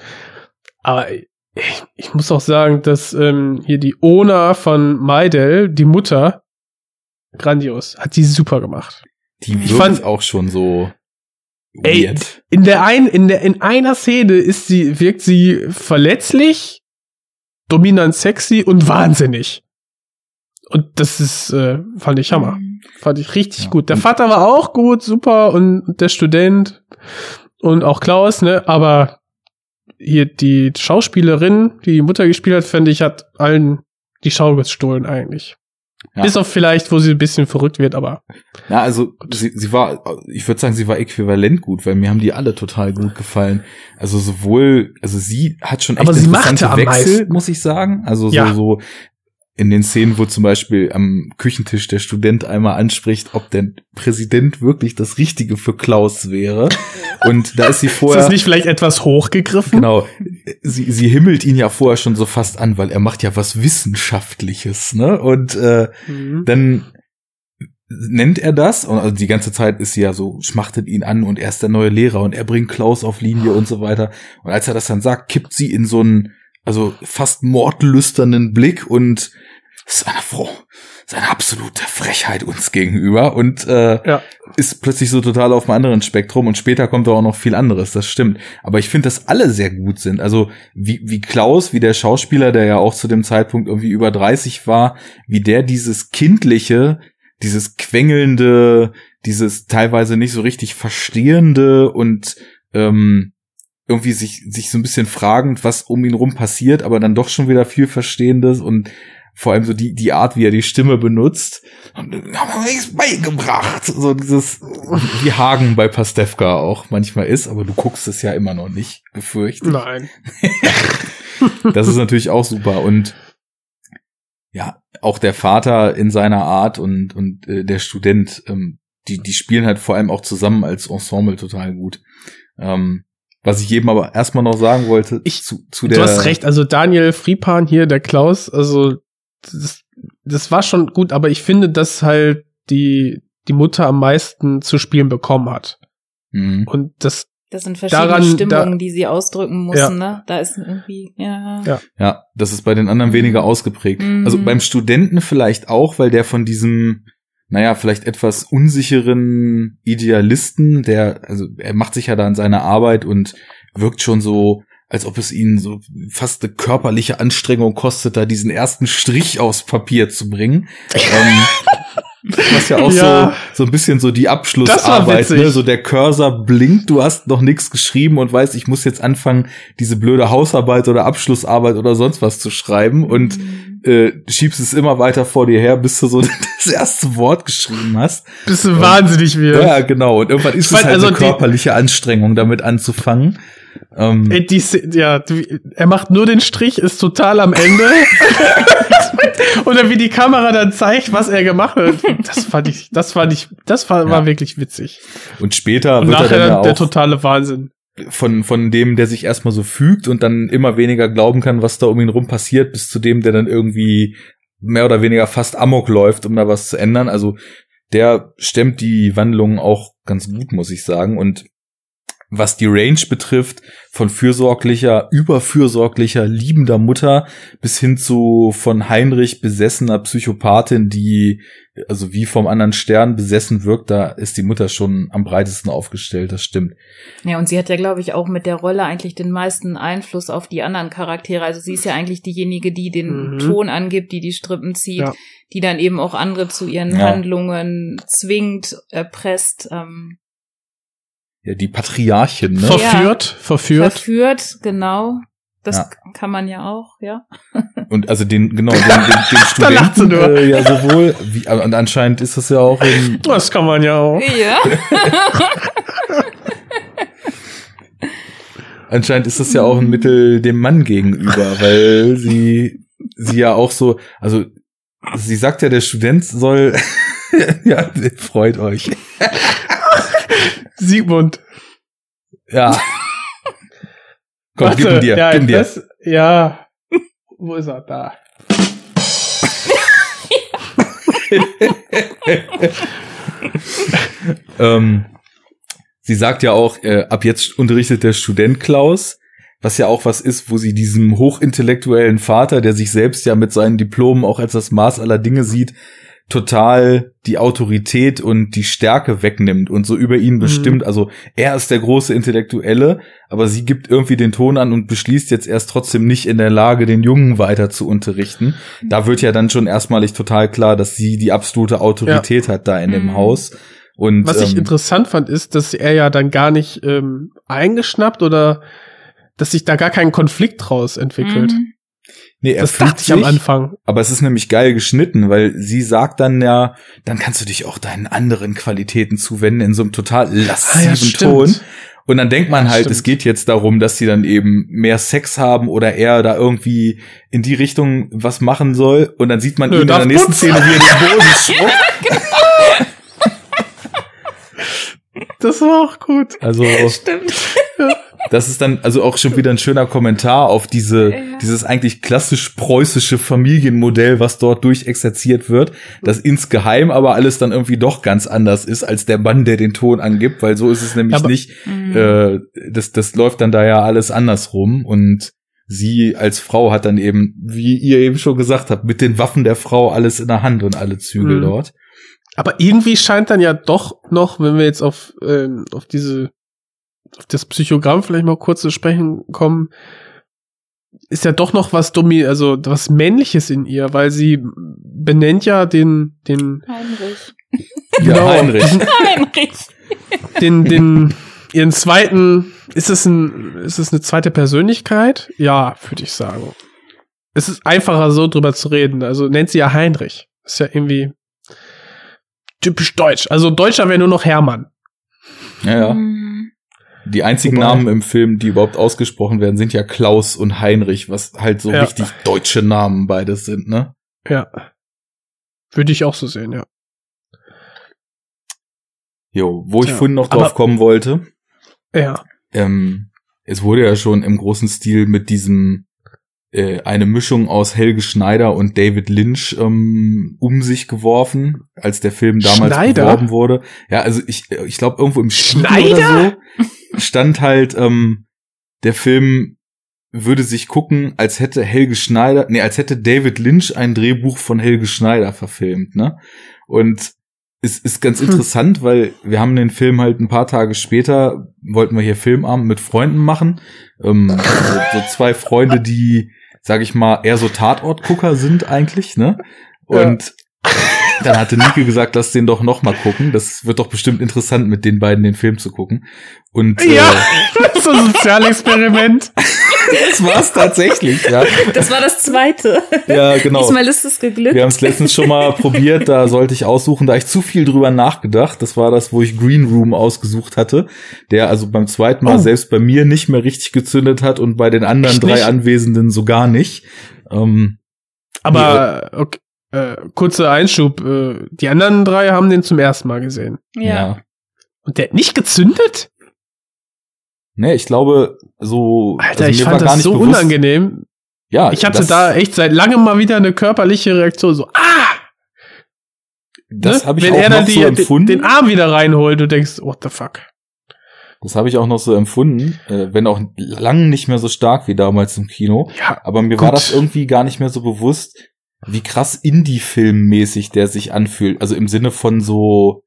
aber ich, ich muss auch sagen, dass ähm, hier die Ona von Maidel, die Mutter, grandios, hat die super gemacht. Die Ich wirkt fand- auch schon so Ey, weird. in der ein, in der, in einer Szene ist sie, wirkt sie verletzlich, dominant sexy und wahnsinnig. Und das ist, äh, fand ich Hammer. Fand ich richtig Ja. gut. Der Vater war auch gut, super, und der Student und auch Klaus, ne, aber hier die Schauspielerin, die die Mutter gespielt hat, fand ich, hat allen die Schau gestohlen eigentlich. Ja. Bis auf vielleicht, wo sie ein bisschen verrückt wird, aber Ja, also sie, sie war, ich würde sagen, sie war äquivalent gut, weil mir haben die alle total gut gefallen. Also sowohl, also sie hat schon echt Aber sie interessante machte am Wechsel, meisten. muss ich sagen. Also Ja. so, so in den Szenen, wo zum Beispiel am Küchentisch der Student einmal anspricht, ob der Präsident wirklich das Richtige für Klaus wäre. Und da ist sie ist vorher. das nicht vielleicht etwas hochgegriffen? Genau. Sie, sie himmelt ihn ja vorher schon so fast an, weil er macht ja was Wissenschaftliches, ne? Und äh, Mhm. dann nennt er das und also die ganze Zeit ist sie ja so, schmachtet ihn an und er ist der neue Lehrer und er bringt Klaus auf Linie und so weiter. Und als er das dann sagt, kippt sie in so einen, also fast mordlüsternen Blick und ist eine Frau, das ist eine absolute Frechheit uns gegenüber und äh, Ja. ist plötzlich so total auf einem anderen Spektrum und später kommt da auch noch viel anderes, das stimmt. Aber ich finde, dass alle sehr gut sind. Also wie, wie Klaus, wie der Schauspieler, der ja auch zu dem Zeitpunkt irgendwie über 30 war, wie der dieses kindliche, dieses quengelnde, dieses teilweise nicht so richtig verstehende und ähm, irgendwie sich, sich so ein bisschen fragend, was um ihn rum passiert, aber dann doch schon wieder viel Verstehendes und vor allem so die, die Art, wie er die Stimme benutzt. Und, haben wir nichts beigebracht. So dieses, wie Hagen bei Pastewka auch manchmal ist, aber du guckst es ja immer noch nicht, befürchte. Nein. Das ist natürlich auch super und ja, auch der Vater in seiner Art und und äh, der Student, ähm, die die spielen halt vor allem auch zusammen als Ensemble total gut. Ähm, was ich jedem aber erstmal noch sagen wollte, Ich- zu, zu der Du hast recht, also Daniel Friepan hier, der Klaus, also das, das war schon gut, aber ich finde, dass halt die, die Mutter am meisten zu spielen bekommen hat. Mhm. Und das, Das sind verschiedene Daran- Stimmungen, da- die sie ausdrücken müssen, Ja. ne? Da ist irgendwie, ja. Ja. Ja, das ist bei den anderen weniger ausgeprägt. Mhm. Also beim Studenten vielleicht auch, weil der von diesem, naja, vielleicht etwas unsicheren Idealisten, der, also er macht sich ja da an seine Arbeit und wirkt schon so, als ob es ihn so fast eine körperliche Anstrengung kostet, da diesen ersten Strich aufs Papier zu bringen. ähm, was ja auch Ja. so, so ein bisschen so die Abschlussarbeit, ne? so der Cursor blinkt, du hast noch nichts geschrieben und weißt, ich muss jetzt anfangen, diese blöde Hausarbeit oder Abschlussarbeit oder sonst was zu schreiben und Mhm. äh, schiebst es immer weiter vor dir her, bis du so das erste Wort geschrieben hast. bist du wahnsinnig wird. Ja, genau. Und irgendwann ist Ich es halt also eine die- körperliche Anstrengung, damit anzufangen. Ähm, Ey, die, ja, er macht nur den Strich, ist total am Ende. Oder wie die Kamera dann zeigt, was er gemacht hat. Das fand ich, das fand ich, das war, war Ja. wirklich witzig. und später Und wird er nachher dann ja der totale Wahnsinn. von, von dem, der sich erstmal so fügt und dann immer weniger glauben kann, was da um ihn rum passiert, bis zu dem, der dann irgendwie mehr oder weniger fast amok läuft, um da was zu ändern. Also der stemmt die Wandlung auch ganz gut, muss ich sagen. Und was die Range betrifft, von fürsorglicher, überfürsorglicher, liebender Mutter bis hin zu von Heinrich besessener Psychopathin, die also wie vom anderen Stern besessen wirkt, da ist die Mutter schon am breitesten aufgestellt, das stimmt. Ja, und sie hat ja, glaube ich, auch mit der Rolle eigentlich den meisten Einfluss auf die anderen Charaktere. Also sie ist ja eigentlich diejenige, die den Mhm. Ton angibt, die die Strippen zieht, Ja. die dann eben auch andere zu ihren Ja. Handlungen zwingt, erpresst, ähm, Ja, die Patriarchin, ne? Ver- Verführt, verführt. verführt, genau. Das Ja. kann man ja auch, ja. Und also den, genau, den, den, den Studenten, äh, ja sowohl, wie, und anscheinend ist das ja auch in, Das kann man ja auch. Ja. anscheinend ist das ja auch ein Mittel dem Mann gegenüber, weil sie, sie ja auch so, also, sie sagt ja, der Student soll, ja, freut euch. Sigmund. Ja. Komm, gib ihn dir, ja, gib ihn dir. Das, ja. Wo ist er? Da. ähm, sie sagt ja auch, äh, ab jetzt unterrichtet der Student Klaus, was ja auch was ist, wo sie diesem hochintellektuellen Vater, der sich selbst ja mit seinen Diplomen auch als das Maß aller Dinge sieht, total die Autorität und die Stärke wegnimmt und so über ihn bestimmt. Also er ist der große Intellektuelle, aber sie gibt irgendwie den Ton an und beschließt jetzt erst trotzdem nicht in der Lage, den Jungen weiter zu unterrichten. Da wird ja dann schon erstmalig total klar, dass sie die absolute Autorität hat da in dem Mhm. Haus. Und Was ich ähm, interessant fand, ist, dass er ja dann gar nicht ähm, eingeschnappt oder dass sich da gar kein Konflikt draus entwickelt. Mhm. Nee, er Das dachte ich am Anfang. Aber es ist nämlich geil geschnitten, weil sie sagt dann ja, dann kannst du dich auch deinen anderen Qualitäten zuwenden in so einem total lassiven Ah, stimmt. Ton. Und dann denkt man Ja, halt, stimmt. es geht jetzt darum, dass sie dann eben mehr Sex haben oder er da irgendwie in die Richtung was machen soll. Und dann sieht man Nö, ihn in der nächsten putzen. Szene, wie er den Boden schrubbt. Das war auch gut. Also Stimmt. das ist dann also auch schon wieder ein schöner Kommentar auf diese Ja. dieses eigentlich klassisch preußische Familienmodell, was dort durchexerziert wird, das insgeheim aber alles dann irgendwie doch ganz anders ist als der Mann, der den Ton angibt, weil so ist es nämlich Aber- nicht. Mhm. Äh, das das läuft dann da ja alles andersrum und sie als Frau hat dann eben, wie ihr eben schon gesagt habt, mit den Waffen der Frau alles in der Hand und alle Zügel Mhm. dort. Aber irgendwie scheint dann ja doch noch, wenn wir jetzt auf, ähm, auf diese, auf das Psychogramm vielleicht mal kurz zu sprechen kommen, ist ja doch noch was Dummi, also was Männliches in ihr, weil sie benennt ja den, den, Heinrich. Ja, Genau. Heinrich. Heinrich. den, den, ihren zweiten, ist es ein, ist es eine zweite Persönlichkeit? Ja, würde ich sagen. Es ist einfacher so drüber zu reden, also nennt sie ja Heinrich. Ist ja irgendwie typisch deutsch. Also Deutscher wäre nur noch Hermann. Ja, ja. Mhm. Die einzigen Wobei- Namen im Film, die überhaupt ausgesprochen werden, sind ja Klaus und Heinrich, was halt so Ja. richtig deutsche Namen beides sind, ne? Ja. Würde ich auch so sehen, ja. Jo, wo ich Tja, vorhin noch aber- drauf kommen wollte, Ja. ähm, es wurde ja schon im großen Stil mit diesem äh, eine Mischung aus Helge Schneider und David Lynch ähm, um sich geworfen, als der Film damals Schneider? beworben wurde. Ja, also ich, ich glaube irgendwo im Spiegel Schneider? oder so stand halt, ähm, der Film würde sich gucken, als hätte Helge Schneider, nee, als hätte David Lynch ein Drehbuch von Helge Schneider verfilmt, ne? Und es ist ganz Hm. interessant, weil wir haben den Film halt ein paar Tage später, wollten wir hier Filmabend mit Freunden machen. Ähm, so, so zwei Freunde, die, sag ich mal, eher so Tatortgucker sind eigentlich, ne? Und dann hatte Nike gesagt, lass den doch noch mal gucken. Das wird doch bestimmt interessant, mit den beiden den Film zu gucken. Und äh, Ja, das ist ein Sozialexperiment. das war's tatsächlich, ja. Das war das zweite. Ja, genau. Diesmal ist es geglückt. Wir haben es letztens schon mal probiert, da sollte ich aussuchen, da ich zu viel drüber nachgedacht. Das war das, wo ich Green Room ausgesucht hatte, der also beim zweiten Mal Oh. selbst bei mir nicht mehr richtig gezündet hat und bei den anderen Echt drei nicht? Anwesenden so gar nicht. Ähm, Aber okay, äh, kurzer Einschub. Äh, die anderen drei haben den zum ersten Mal gesehen. ja. Und der hat nicht gezündet? Ne, ich glaube, so Alter, also ich fand das so bewusst, unangenehm. Ja, Ich hatte das, da echt seit langem mal wieder eine körperliche Reaktion. So, ah! das ne? habe ich Wenn auch er noch dann so die, empfunden. den, den Arm wieder reinholt, du denkst, what the fuck? Das habe ich auch noch so empfunden, äh, wenn auch lang nicht mehr so stark wie damals im Kino. Ja, Aber mir Gut. war das irgendwie gar nicht mehr so bewusst, wie krass Indie-Film-mäßig der sich anfühlt. Also im Sinne von so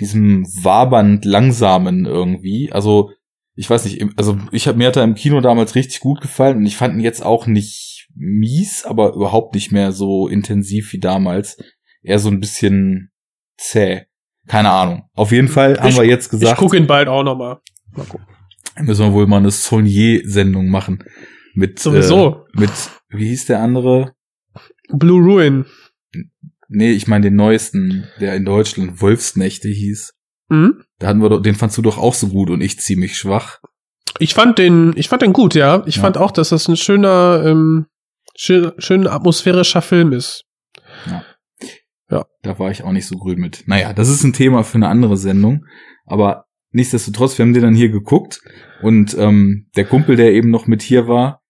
diesem wabernd langsamen irgendwie. Also ich weiß nicht, also ich habe mir hat er im Kino damals richtig gut gefallen und ich fand ihn jetzt auch nicht mies, aber überhaupt nicht mehr so intensiv wie damals. Eher so ein bisschen zäh. Keine Ahnung. Auf jeden Fall haben Ich- wir jetzt ich gesagt, gucke ihn bald auch noch mal. Gucken. müssen wir wohl mal eine Saunier-Sendung machen. Mit, Sowieso. Äh, mit, wie hieß der andere? Blue Ruin. Nee, ich meine den neuesten, der in Deutschland Wolfsnächte hieß. Hm? Da hatten wir doch, den fandst du doch auch so gut und ich ziemlich schwach. Ich fand den, ich fand den gut, ja. Ich Ja. fand auch, dass das ein schöner, ähm, schön, schön atmosphärischer Film ist. Da war ich auch nicht so grün mit. Naja, das ist ein Thema für eine andere Sendung. Aber nichtsdestotrotz, wir haben den dann hier geguckt und ähm, der Kumpel, der eben noch mit hier war,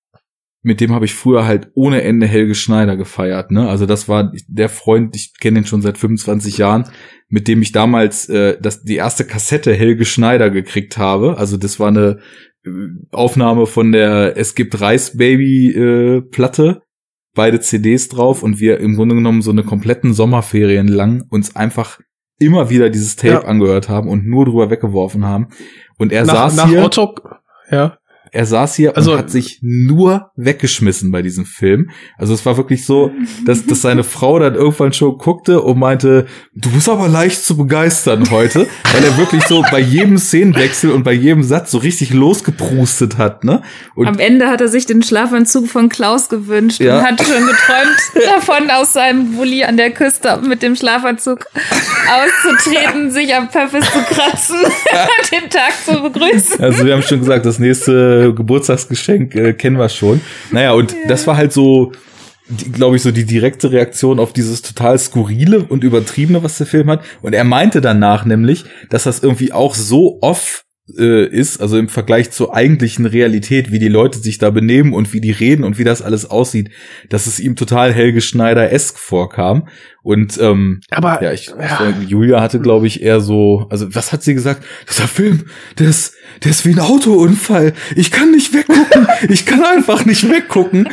mit dem habe ich früher halt ohne Ende Helge Schneider gefeiert. Ne? Also das war der Freund, ich kenne ihn schon seit 25 Jahren, mit dem ich damals äh, das, die erste Kassette Helge Schneider gekriegt habe. Also das war eine äh, Aufnahme von der Es gibt Reis Baby äh, Platte, beide CDs drauf und wir im Grunde genommen so eine kompletten Sommerferien lang uns einfach immer wieder dieses Tape Ja. angehört haben und nur drüber weggeworfen haben. Und er nach, saß nach hier Otto, ja. Er saß hier Also- und hat sich nur weggeschmissen bei diesem Film. Also es war wirklich so, dass, dass seine Frau dann irgendwann schon guckte und meinte, du bist aber leicht zu begeistern heute, weil er wirklich so bei jedem Szenenwechsel und bei jedem Satz so richtig losgeprustet hat, ne? Und Am Ende hat er sich den Schlafanzug von Klaus gewünscht Ja. und hat schon geträumt davon, aus seinem Bulli an der Küste mit dem Schlafanzug auszutreten, sich am Pöppis zu kratzen und den Tag zu begrüßen. Also wir haben schon gesagt, das nächste Geburtstagsgeschenk äh, kennen wir schon. Naja, und das war halt so, glaube ich, so die direkte Reaktion auf dieses total skurrile und übertriebene, was der Film hat. Und er meinte danach nämlich, dass das irgendwie auch so off äh, ist, also im Vergleich zur eigentlichen Realität, wie die Leute sich da benehmen und wie die reden und wie das alles aussieht, dass es ihm total Helge Schneider-esk vorkam. Und ähm, Aber ja, ich, ich Julia hatte, glaube ich, eher so, also was hat sie gesagt? Dieser Film, der ist, der ist wie ein Autounfall. Ich kann nicht weggucken. ich kann einfach nicht weggucken.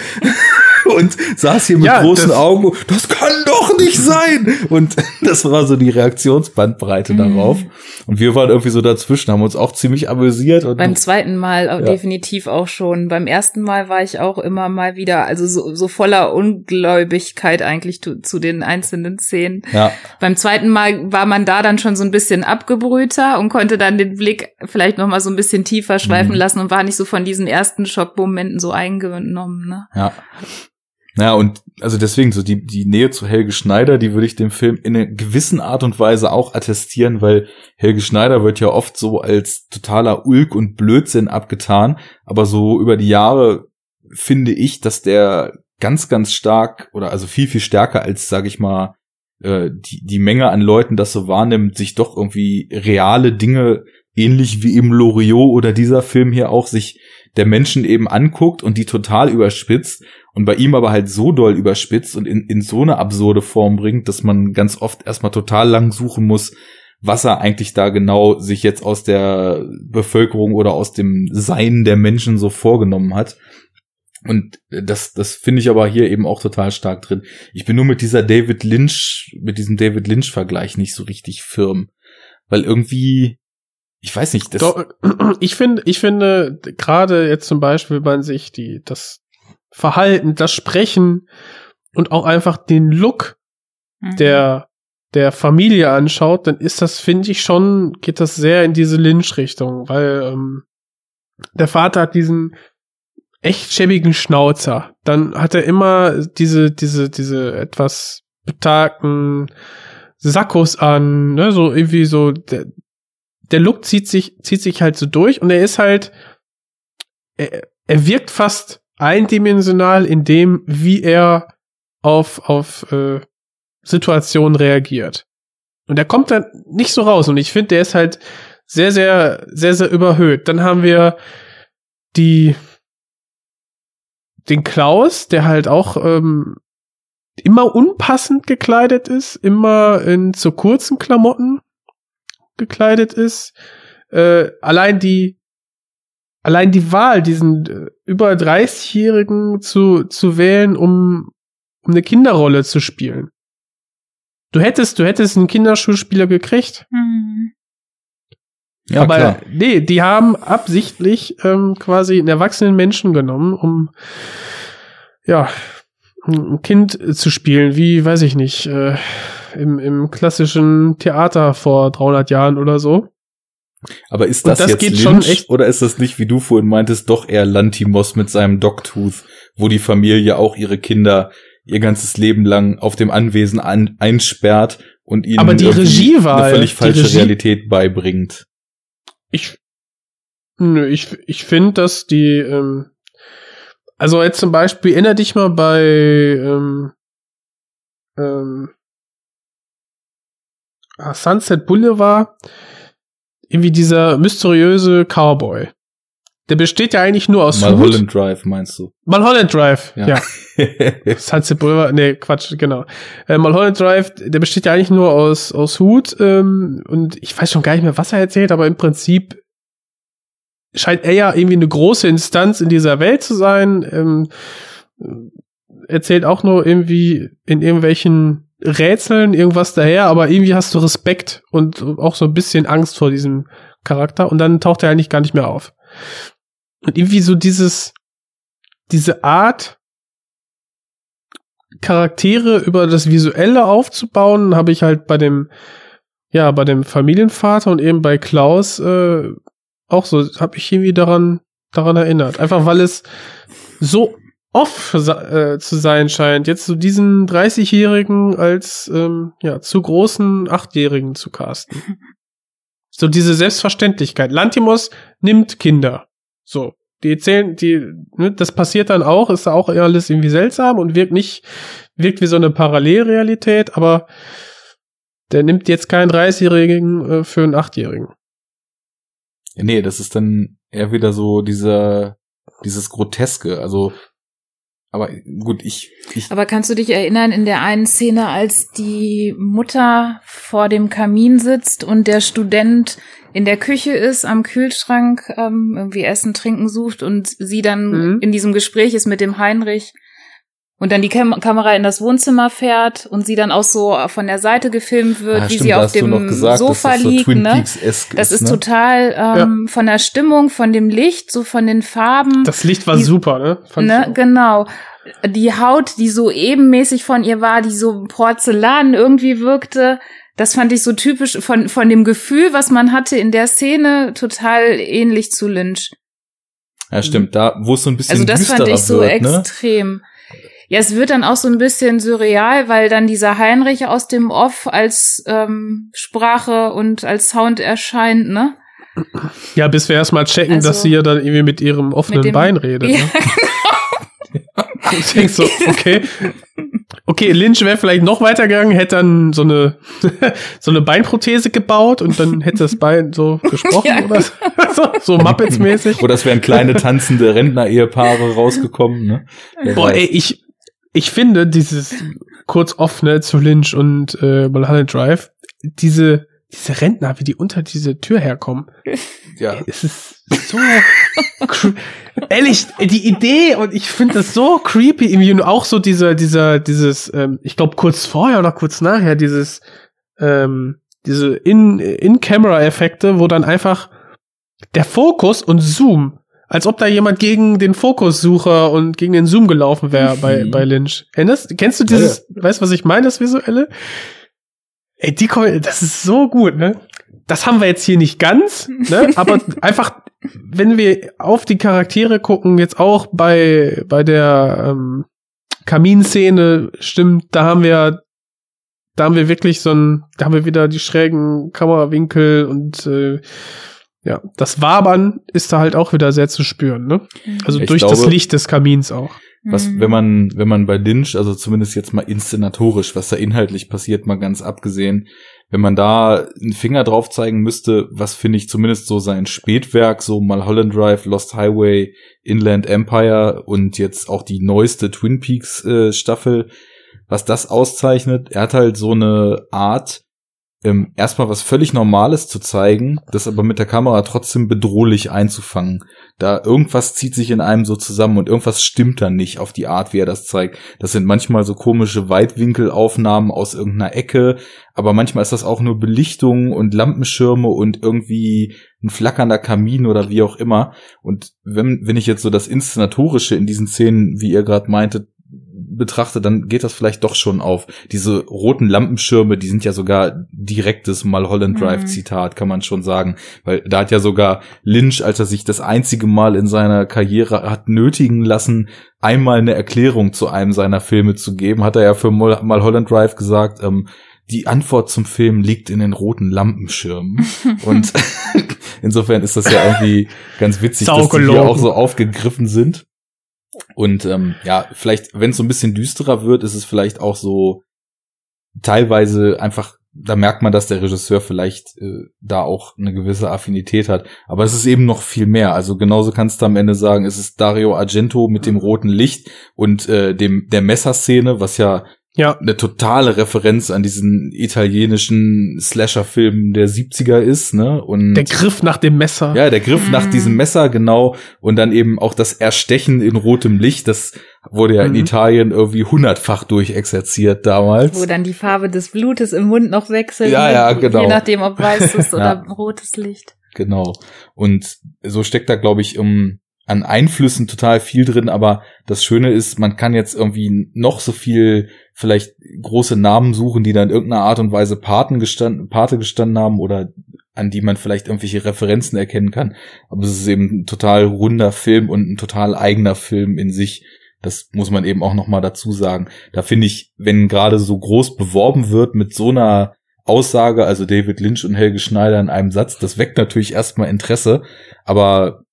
Und saß hier mit Ja, großen das- Augen. Das kann doch nicht sein. Und das war so die Reaktionsbandbreite darauf. Und wir waren irgendwie so dazwischen, haben uns auch ziemlich amüsiert. Und Beim zweiten Mal Ja. definitiv auch schon. Beim ersten Mal war ich auch immer mal wieder, also so, so voller Ungläubigkeit eigentlich zu, zu den einzelnen Szenen. ja, Beim zweiten Mal war man da dann schon so ein bisschen abgebrühter und konnte dann den Blick vielleicht noch mal so ein bisschen tiefer schweifen Mhm. lassen und war nicht so von diesen ersten Schockmomenten so eingenommen. Ne? Ja. Ja, und also deswegen so die, die Nähe zu Helge Schneider, die würde ich dem Film in einer gewissen Art und Weise auch attestieren, weil Helge Schneider wird ja oft so als totaler Ulk und Blödsinn abgetan, aber so über die Jahre finde ich, dass der ganz, ganz stark oder also viel, viel stärker als, sage ich mal, äh, die, die Menge an Leuten das so wahrnimmt, sich doch irgendwie reale Dinge, ähnlich wie im Loriot oder dieser Film hier auch, sich der Menschen eben anguckt und die total überspitzt und bei ihm aber halt so doll überspitzt und in, in so eine absurde Form bringt, dass man ganz oft erstmal total lang suchen muss, was er eigentlich da genau sich jetzt aus der Bevölkerung oder aus dem Sein der Menschen so vorgenommen hat. Und das, das finde ich aber hier eben auch total stark drin. Ich bin nur mit dieser David Lynch, mit diesem David Lynch-Vergleich nicht so richtig firm. Weil irgendwie, ich weiß nicht, das, Doch, ich finde, ich finde, gerade jetzt zum Beispiel, wenn man sich die, das Verhalten, das Sprechen und auch einfach den Look Mhm. der, der Familie anschaut, dann ist das, finde ich schon, geht das sehr in diese Lynch-Richtung, weil ähm, der Vater hat diesen echt schäbigen Schnauzer. Dann hat er immer diese, diese, diese etwas betagten Sakkos an, ne, so irgendwie so, der, der Look zieht sich, zieht sich halt so durch und er ist halt, er, er wirkt fast eindimensional in dem, wie er auf, auf äh, Situationen reagiert. Und er kommt dann nicht so raus und ich finde, der ist halt sehr, sehr, sehr, sehr überhöht. Dann haben wir die, den Klaus, der halt auch ähm, immer unpassend gekleidet ist, immer in zu kurzen Klamotten gekleidet ist. Äh, allein die allein die Wahl, diesen äh, über 30-Jährigen zu, zu wählen, um, um eine Kinderrolle zu spielen. Du hättest, du hättest einen Kinderschulspieler gekriegt. Mhm. ja aber klar. nee, die haben absichtlich ähm, quasi einen erwachsenen Menschen genommen, um ja ein Kind äh, zu spielen, wie weiß ich nicht, äh, im, im klassischen Theater vor 300 Jahren oder so. Aber ist das, das jetzt Lynch oder ist das nicht, wie du vorhin meintest, doch eher Lantimos mit seinem Dogtooth, wo die Familie auch ihre Kinder ihr ganzes Leben lang auf dem Anwesen an, einsperrt und ihnen Aber die irgendwie Regiewahl, eine völlig falsche Regie- Realität beibringt. Ich, nö, ich, ich finde, dass die, ähm, also jetzt zum Beispiel, erinnere dich mal bei, ähm, ähm, ah, Sunset Boulevard, irgendwie dieser mysteriöse Cowboy. der besteht ja eigentlich nur aus Mulholland Drive, meinst du? Mulholland Drive, ja. Ja. Sunset Boulevard, nee, Quatsch, genau. Äh, Mulholland Drive, der besteht ja eigentlich nur aus, aus Hut ähm, und ich weiß schon gar nicht mehr, was er erzählt, aber im Prinzip scheint er ja irgendwie eine große Instanz in dieser Welt zu sein. Ähm, erzählt auch nur irgendwie in irgendwelchen Rätseln irgendwas daher, aber irgendwie hast du Respekt und auch so ein bisschen Angst vor diesem Charakter und dann taucht er eigentlich gar nicht mehr auf. Und irgendwie so dieses, diese Art, Charaktere über das Visuelle aufzubauen, habe ich halt bei dem, ja, bei dem Familienvater und eben bei Klaus äh, auch so, habe ich irgendwie daran, daran erinnert. Einfach weil es so off äh, zu sein scheint, jetzt so diesen 30-Jährigen als ähm, ja, zu großen Achtjährigen zu casten. So diese Selbstverständlichkeit. Lantimos nimmt Kinder. So. Die erzählen, die, ne, das passiert dann auch, ist auch alles irgendwie seltsam und wirkt nicht, wirkt wie so eine Parallelrealität, aber der nimmt jetzt keinen 30-Jährigen äh, für einen Achtjährigen. Ja, nee, das ist dann eher wieder so dieser, dieses Groteske. Also, aber gut, ich, ich Aber kannst du dich erinnern in der einen Szene, als die Mutter vor dem Kamin sitzt und der Student in der Küche ist, am Kühlschrank ähm, irgendwie Essen, Trinken sucht und sie dann Mhm. in diesem Gespräch ist mit dem Heinrich und dann die Kam Kamera in das Wohnzimmer fährt und sie dann auch so von der Seite gefilmt wird, Ah, wie stimmt, sie auf dem gesagt, Sofa das so liegt. Twin ne? Das ist ne? total ähm, von der Stimmung, von dem Licht, so von den Farben. Das Licht war Die- super, ne? Fand Ne, genau. Die Haut, die so ebenmäßig von ihr war, die so Porzellan irgendwie wirkte, das fand ich so typisch von, von dem Gefühl, was man hatte in der Szene, total ähnlich zu Lynch. Ja, stimmt, da, wo es so ein bisschen Also das fand ich so wird, ne? Ja, es wird dann auch so ein bisschen surreal, weil dann dieser Heinrich aus dem Off als ähm, Sprache und als Sound erscheint, ne? Ja, bis wir erstmal checken, Also- dass sie ja dann irgendwie mit ihrem offenen Mit dem- Bein redet. Ja, Ne? Ich denk so, okay. Okay, Lynch wäre vielleicht noch weitergegangen, hätte dann so eine, so eine Beinprothese gebaut und dann hätte das Bein so gesprochen Ja. oder so, so, so Muppets-mäßig. Oder es wären kleine tanzende Rentner-Ehepaare rausgekommen, ne? Wer Boah, weiß. ey, ich, ich finde dieses kurz offene zu Lynch und äh, Mulholland Drive, diese, diese Rentner, wie die unter diese Tür herkommen, ja. es ist so ehrlich die Idee und ich finde das so creepy irgendwie und auch so dieser dieser dieses ähm, ich glaube kurz vorher oder kurz nachher dieses ähm, diese in in Camera Effekte wo dann einfach der Fokus und Zoom als ob da jemand gegen den Fokussucher und gegen den Zoom gelaufen wäre bei Mhm. bei Lynch erinnerst kennst du dieses weißt du was ich meine das visuelle Ey, die das ist so gut, ne? Das haben wir jetzt hier nicht ganz, ne? Aber einfach, wenn wir auf die Charaktere gucken, jetzt auch bei bei der ähm, Kaminszene, stimmt, da haben wir da haben wir wirklich so ein, da haben wir wieder die schrägen Kamerawinkel und äh, ja, das Wabern ist da halt auch wieder sehr zu spüren, ne? Also Ich durch das glaube- Licht des Kamins auch. Was, Mhm. wenn man, wenn man bei Lynch, also zumindest jetzt mal inszenatorisch, was da inhaltlich passiert, mal ganz abgesehen, wenn man da einen Finger drauf zeigen müsste, was finde ich zumindest so sein Spätwerk, so Mulholland Drive, Lost Highway, Inland Empire und jetzt auch die neueste Twin Peaks äh, Staffel, was das auszeichnet, er hat halt so eine Art, ähm, erstmal was völlig Normales zu zeigen, das aber mit der Kamera trotzdem bedrohlich einzufangen. Da irgendwas zieht sich in einem so zusammen und irgendwas stimmt dann nicht auf die Art, wie er das zeigt. Das sind manchmal so komische Weitwinkelaufnahmen aus irgendeiner Ecke, aber manchmal ist das auch nur Belichtung und Lampenschirme und irgendwie ein flackernder Kamin oder wie auch immer. Und wenn, wenn ich jetzt so das Inszenatorische in diesen Szenen, wie ihr gerade meintet, betrachte, dann geht das vielleicht doch schon auf. Diese roten Lampenschirme, die sind ja sogar direktes Mulholland Drive. Zitat, kann man schon sagen. Weil da hat ja sogar Lynch, als er sich das einzige Mal in seiner Karriere hat nötigen lassen, einmal eine Erklärung zu einem seiner Filme zu geben, hat er ja für Mulholland Drive gesagt, ähm, die Antwort zum Film liegt in den roten Lampenschirmen. Und insofern ist das ja irgendwie ganz witzig, dass die hier auch so aufgegriffen sind. Und ähm, ja, vielleicht, wenn es so ein bisschen düsterer wird, ist es vielleicht auch so teilweise einfach da merkt man, dass der Regisseur vielleicht äh, da auch eine gewisse Affinität hat. Aber es ist eben noch viel mehr. Also genauso kannst du am Ende sagen, es ist Dario Argento mit dem roten Licht und äh, dem der Messerszene, was ja Ja. eine totale Referenz an diesen italienischen Slasher-Film der 70er ist, ne? Und Der Griff nach dem Messer. ja, der Griff nach Mhm. diesem Messer, genau. Und dann eben auch das Erstechen in rotem Licht, das wurde ja in Mhm. Italien irgendwie hundertfach durchexerziert damals. Wo dann die Farbe des Blutes im Mund noch wechselt. Ja, ne? ja, genau. Je nachdem, ob weißes oder Ja. rotes Licht. Genau. Und so steckt da, glaube ich, um, an Einflüssen total viel drin, aber das Schöne ist, man kann jetzt irgendwie noch so viel vielleicht große Namen suchen, die dann in irgendeiner Art und Weise Paten gestanden, Pate gestanden haben oder an die man vielleicht irgendwelche Referenzen erkennen kann. Aber es ist eben ein total runder Film und ein total eigener Film in sich. Das muss man eben auch noch mal dazu sagen. Da finde ich, wenn gerade so groß beworben wird mit so einer Aussage, also David Lynch und Helge Schneider in einem Satz, das weckt natürlich erstmal Interesse, aber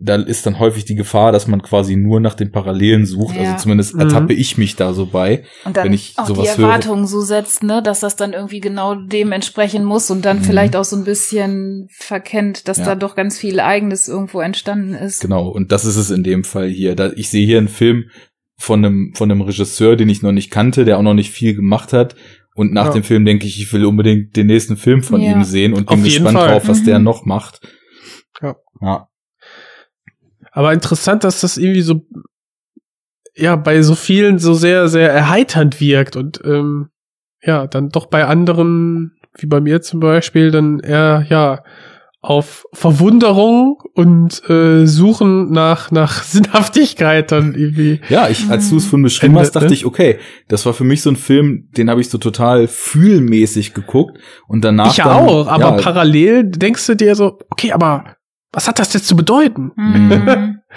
da ist dann häufig die Gefahr, dass man quasi nur nach den Parallelen sucht. Ja. Also zumindest Mhm. ertappe ich mich da so bei. Und dann Wenn ich auch die sowas höre. Erwartungen so setzt, ne, dass das dann irgendwie genau dem entsprechen muss und dann Mhm. vielleicht auch so ein bisschen verkennt, dass Ja. da doch ganz viel Eigenes irgendwo entstanden ist. Genau. Und das ist es in dem Fall hier. Da, ich sehe hier einen Film von einem, von einem Regisseur, den ich noch nicht kannte, der auch noch nicht viel gemacht hat. Und nach Ja. dem Film denke ich, ich will unbedingt den nächsten Film von Ja. ihm sehen und Auf bin gespannt Fall. drauf, was Mhm. der noch macht. Ja. Ja. Aber interessant, dass das irgendwie so, ja, bei so vielen so sehr, sehr erheiternd wirkt und, ähm, ja, dann doch bei anderen, wie bei mir zum Beispiel, dann eher, ja, auf Verwunderung und äh, Suchen nach, nach Sinnhaftigkeit dann irgendwie. Ja, ich, als du es von beschrieben hast, dachte ne? ich, okay, das war für mich so ein Film, den habe ich so total fühlmäßig geguckt und danach. ich ja dann, auch, aber ja, parallel denkst du dir so, okay, aber was hat das jetzt zu bedeuten? Mhm.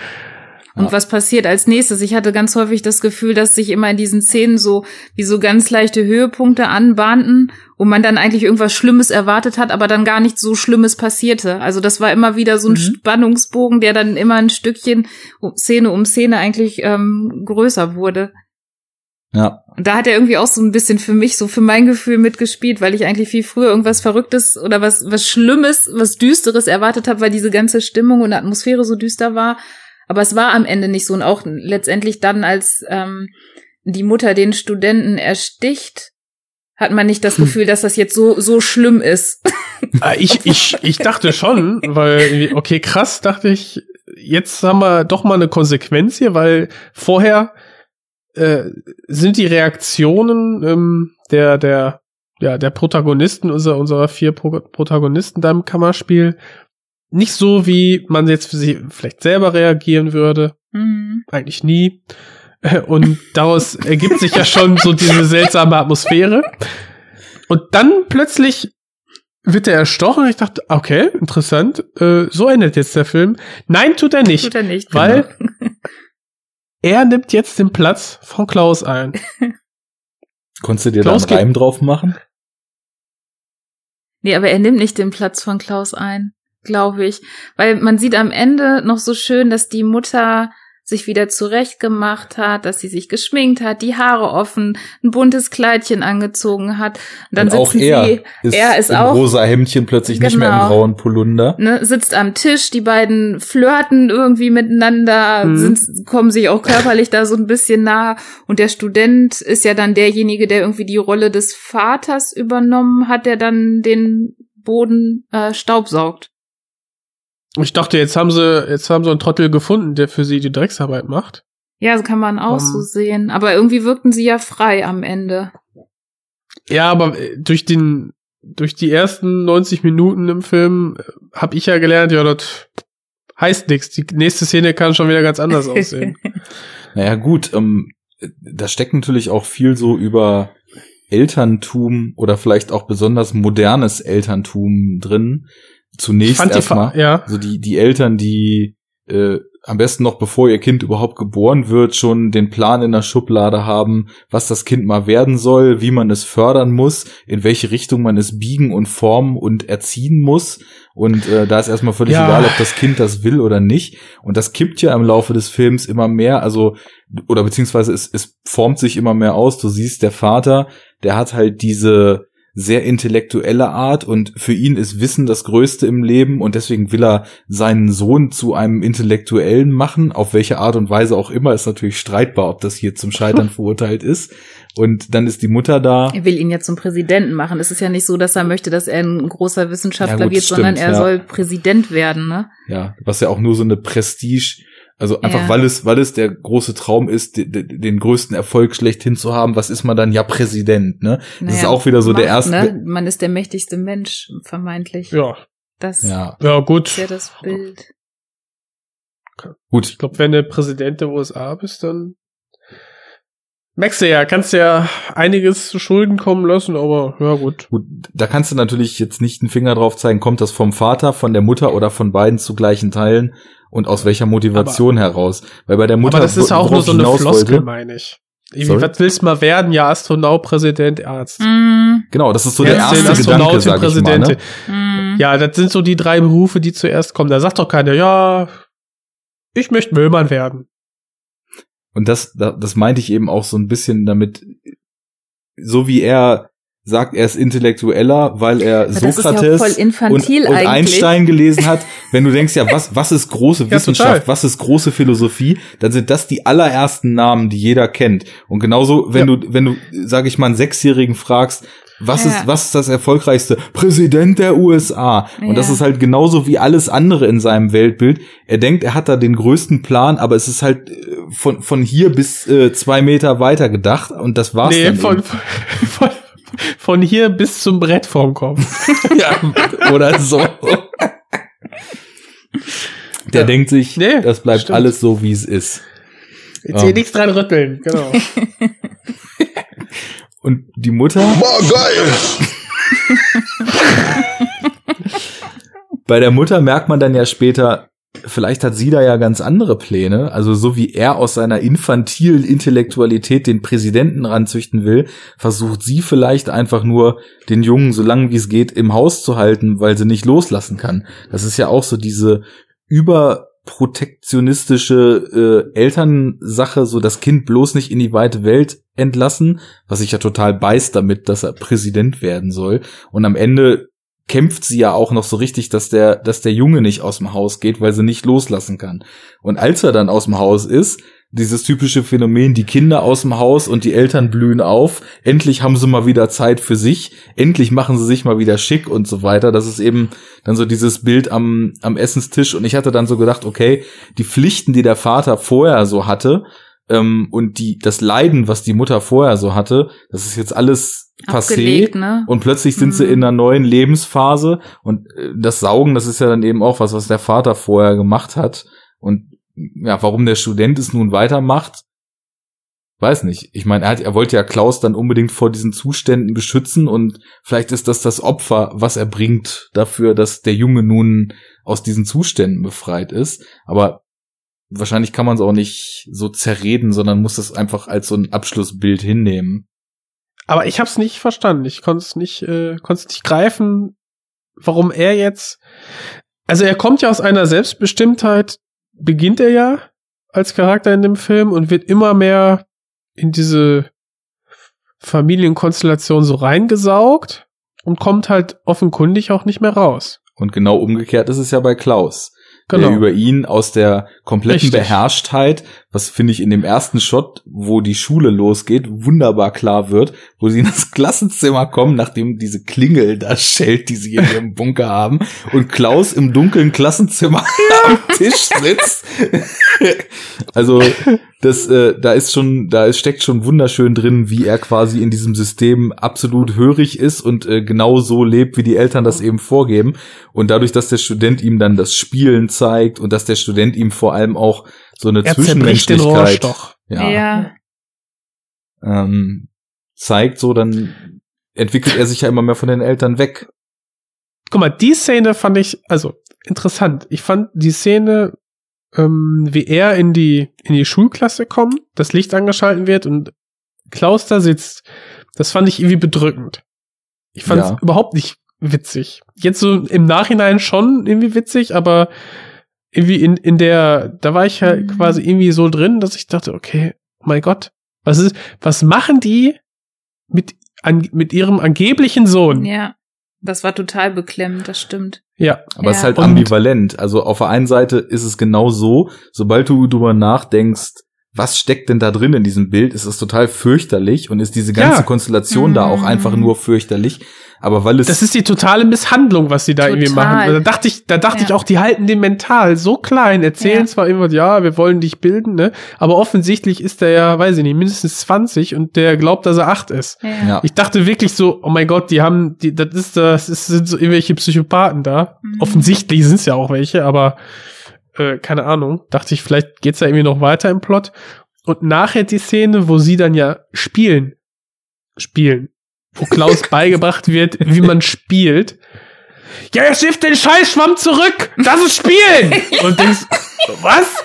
Und Ja. was passiert als nächstes? Ich hatte ganz häufig das Gefühl, dass sich immer in diesen Szenen so wie so ganz leichte Höhepunkte anbahnten, wo man dann eigentlich irgendwas Schlimmes erwartet hat, aber dann gar nicht so Schlimmes passierte. Also das war immer wieder so ein Mhm. Spannungsbogen, der dann immer ein Stückchen Szene um Szene eigentlich ähm, größer wurde. Ja, Und da hat er irgendwie auch so ein bisschen für mich, so für mein Gefühl mitgespielt, weil ich eigentlich viel früher irgendwas Verrücktes oder was, was Schlimmes, was Düsteres erwartet habe, weil diese ganze Stimmung und Atmosphäre so düster war. Aber es war am Ende nicht so. Und auch letztendlich dann, als ähm, die Mutter den Studenten ersticht, hat man nicht das Gefühl, dass das jetzt so, so schlimm ist. Ah, ich, ich, ich dachte schon, weil, okay, krass, dachte ich, jetzt haben wir doch mal eine Konsequenz hier, weil vorher äh, sind die Reaktionen ähm, der, der, ja, der Protagonisten, unserer, unserer vier Pro Protagonisten da im Kammerspiel, nicht so, wie man jetzt für sie vielleicht selber reagieren würde. Mhm. Eigentlich nie. Und daraus ergibt sich ja schon so diese seltsame Atmosphäre. Und dann plötzlich wird er erstochen. Ich dachte, okay, interessant. Äh, so endet jetzt der Film. Nein, tut er nicht. Tut er nicht. Weil- genau. Er nimmt jetzt den Platz von Klaus ein. konntest du dir Klaus da einen Reim drauf machen? Nee, aber er nimmt nicht den Platz von Klaus ein, glaube ich. Weil man sieht am Ende noch so schön, dass die Mutter sich wieder zurechtgemacht hat, dass sie sich geschminkt hat, die Haare offen, ein buntes Kleidchen angezogen hat. Und dann Und auch sitzen er sie, ist, er ist im auch rosa Hemdchen plötzlich nicht mehr im Genau. grauen Polunder. ne, sitzt am Tisch, die beiden flirten irgendwie miteinander, Mhm. sind, kommen sich auch körperlich da so ein bisschen nah. Und der Student ist ja dann derjenige, der irgendwie die Rolle des Vaters übernommen hat, der dann den Boden äh, staubsaugt. Ich dachte, jetzt haben sie, jetzt haben sie einen Trottel gefunden, der für sie die Drecksarbeit macht. Ja, so kann man auch Um, so sehen. Aber irgendwie wirkten sie ja frei am Ende. Ja, aber äh, durch den, durch die ersten 90 Minuten im Film habe ich ja gelernt, ja, das heißt nichts. Die nächste Szene kann schon wieder ganz anders aussehen. Naja, gut, ähm, da steckt natürlich auch viel so über Elterntum oder vielleicht auch besonders modernes Elterntum drin. Zunächst erstmal. Ja. Also die, die Eltern, die äh, am besten noch bevor ihr Kind überhaupt geboren wird, schon den Plan in der Schublade haben, was das Kind mal werden soll, wie man es fördern muss, in welche Richtung man es biegen und formen und erziehen muss. Und äh, da ist erstmal völlig Ja. egal, ob das Kind das will oder nicht. Und das kippt ja im Laufe des Films immer mehr, also oder beziehungsweise es, es formt sich immer mehr aus. Du siehst, der Vater, der hat halt diese sehr intellektuelle Art und für ihn ist Wissen das Größte im Leben und deswegen will er seinen Sohn zu einem Intellektuellen machen. Auf welche Art und Weise auch immer, ist natürlich streitbar, ob das hier zum Scheitern verurteilt ist. Und dann ist die Mutter da. Er will ihn ja zum Präsidenten machen. Es ist ja nicht so, dass er möchte, dass er ein großer Wissenschaftler Ja, gut, wird, sondern stimmt, er ja. soll Präsident werden, ne? Ja, was ja auch nur so eine Prestige, also einfach Ja. weil es, weil es der große Traum ist, de- de- den größten Erfolg schlechthin zu haben, was ist man dann? Ja, Präsident, ne? Das ist Naja, auch wieder so der Macht, erste. Ne? Man ist der mächtigste Mensch, vermeintlich. Ja, Das Ja, ja ist gut. ja das Bild. gut. Ich glaube, wenn du Präsident der USA bist, dann merkst du ja, kannst ja einiges zu Schulden kommen lassen, aber ja gut. Gut, da kannst du natürlich jetzt nicht einen Finger drauf zeigen, kommt das vom Vater, von der Mutter oder von beiden zu gleichen Teilen und aus welcher Motivation heraus. Weil bei der Mutter, aber das ist auch nur so eine Floskel, meine ich. Irgendwie, Sorry? was willst du mal werden? Ja, Astronaut, Präsident, Arzt. Mm, Genau, das ist so der Ärztin, erste Gedanke, Astronautin, sag ich mal. Ne? mm. Ja, das sind so die drei Berufe, die zuerst kommen. Da sagt doch keiner, ja, ich möchte Müllmann werden. Und das, da- das meinte ich eben auch so ein bisschen damit, so wie er sagt, er ist intellektueller, weil er Aber das ist ja Sokrates voll infantil und, und eigentlich. Einstein gelesen hat. Wenn du denkst, ja, was, was ist große Ja, Wissenschaft, total. was ist große Philosophie, dann sind das die allerersten Namen, die jeder kennt. Und genauso, wenn Ja. du, wenn du, sag ich mal, einen Sechsjährigen fragst, was Ja. ist, was ist das erfolgreichste? Präsident der USA. Und das Ja. ist halt genauso wie alles andere in seinem Weltbild. Er denkt, er hat da den größten Plan, aber es ist halt äh, von, von hier bis äh, zwei Meter weiter gedacht und das war's Nee, dann von, eben. von, von hier bis zum Brett vorm Kopf. ja, oder so. Der Ja. denkt sich, Nee, das bleibt stimmt. alles so, wie es ist. Jetzt hier nichts dran rütteln, genau. Und die Mutter, Boah, geil! bei der Mutter merkt man dann ja später, vielleicht hat sie da ja ganz andere Pläne. Also so wie er aus seiner infantilen Intellektualität den Präsidenten ranzüchten will, versucht sie vielleicht einfach nur den Jungen so lange wie es geht im Haus zu halten, weil sie nicht loslassen kann. Das ist ja auch so diese überprotektionistische äh, Elternsache, so das Kind bloß nicht in die weite Welt entlassen, was sich ja total beißt damit, dass er Präsident werden soll. Und am Ende kämpft sie ja auch noch so richtig, dass der, dass der Junge nicht aus dem Haus geht, weil sie nicht loslassen kann. Und als er dann aus dem Haus ist, dieses typische Phänomen, die Kinder aus dem Haus und die Eltern blühen auf, endlich haben sie mal wieder Zeit für sich, endlich machen sie sich mal wieder schick und so weiter. Das ist eben dann so dieses Bild am, am Essenstisch. Und ich hatte dann so gedacht, okay, die Pflichten, die der Vater vorher so hatte, ähm, und die, das Leiden, was die Mutter vorher so hatte, das ist jetzt alles passé. Abgelegt, ne? Und plötzlich sind sie Mhm. in einer neuen Lebensphase und äh, das Saugen, das ist ja dann eben auch was, was der Vater vorher gemacht hat. Und ja, warum der Student es nun weitermacht, weiß nicht. Ich meine, er, hat, er wollte ja Klaus dann unbedingt vor diesen Zuständen beschützen und vielleicht ist das das Opfer, was er bringt dafür, dass der Junge nun aus diesen Zuständen befreit ist. Aber wahrscheinlich kann man es auch nicht so zerreden, sondern muss das einfach als so ein Abschlussbild hinnehmen. Aber ich hab's nicht verstanden. Ich konnte es nicht, äh, konnte es nicht greifen, warum er jetzt. Also er kommt ja aus einer Selbstbestimmtheit, beginnt er ja als Charakter in dem Film und wird immer mehr in diese Familienkonstellation so reingesaugt und kommt halt offenkundig auch nicht mehr raus. Und genau umgekehrt ist es ja bei Klaus. Genau. Der über ihn aus der kompletten Richtig. Beherrschtheit, was finde ich in dem ersten Shot, wo die Schule losgeht, wunderbar klar wird, wo sie in das Klassenzimmer kommen, nachdem diese Klingel da schellt, die sie in ihrem Bunker haben, und Klaus im dunklen Klassenzimmer am Tisch sitzt. also das, äh, da ist schon, da ist, steckt schon wunderschön drin, wie er quasi in diesem System absolut hörig ist und äh, genau so lebt, wie die Eltern das eben vorgeben. Und dadurch, dass der Student ihm dann das Spielen zeigt und dass der Student ihm vor allem auch so eine zerbricht den Rohrstoch. ja, ja. Ähm, zeigt, so dann entwickelt er sich ja immer mehr von den Eltern weg. Guck mal, die Szene fand ich, also interessant. Ich fand die Szene, ähm, wie er in die, in die Schulklasse kommt, das Licht angeschalten wird und Klaus da sitzt, das fand ich irgendwie bedrückend. Ich fand es Ja. überhaupt nicht witzig. Jetzt so im Nachhinein schon irgendwie witzig, aber irgendwie in, in der, da war ich halt Mhm. quasi irgendwie so drin, dass ich dachte, okay, oh mein Gott, was ist, was machen die mit an, mit ihrem angeblichen Sohn. Ja. Das war total beklemmend, das stimmt. Ja. Aber es ist Ja. halt ambivalent. Also auf der einen Seite ist es genau so, sobald du drüber nachdenkst, was steckt denn da drin in diesem Bild, ist es total fürchterlich und ist diese ganze Ja. Konstellation da auch Mm. einfach nur fürchterlich. Aber weil es Das ist die totale Misshandlung, was sie da irgendwie Total. machen. Da dachte ich, da dachte Ja. ich auch, die halten den mental so klein, erzählen Ja. zwar immer, ja, wir wollen dich bilden, ne? Aber offensichtlich ist der ja, weiß ich nicht, mindestens 20 und der glaubt, dass er 8 ist. Ja. ja. Ich dachte wirklich so, oh mein Gott, die haben, die, das ist, das ist, sind so irgendwelche Psychopathen da. Mhm. Offensichtlich sind es ja auch welche, aber äh, keine Ahnung. Dachte ich, vielleicht geht's da irgendwie noch weiter im Plot. Und nachher die Szene, wo sie dann ja spielen, spielen, wo Klaus beigebracht wird, wie man spielt. Ja, jetzt wirft den Scheißschwamm zurück! Das ist Spielen! Und denkst, was?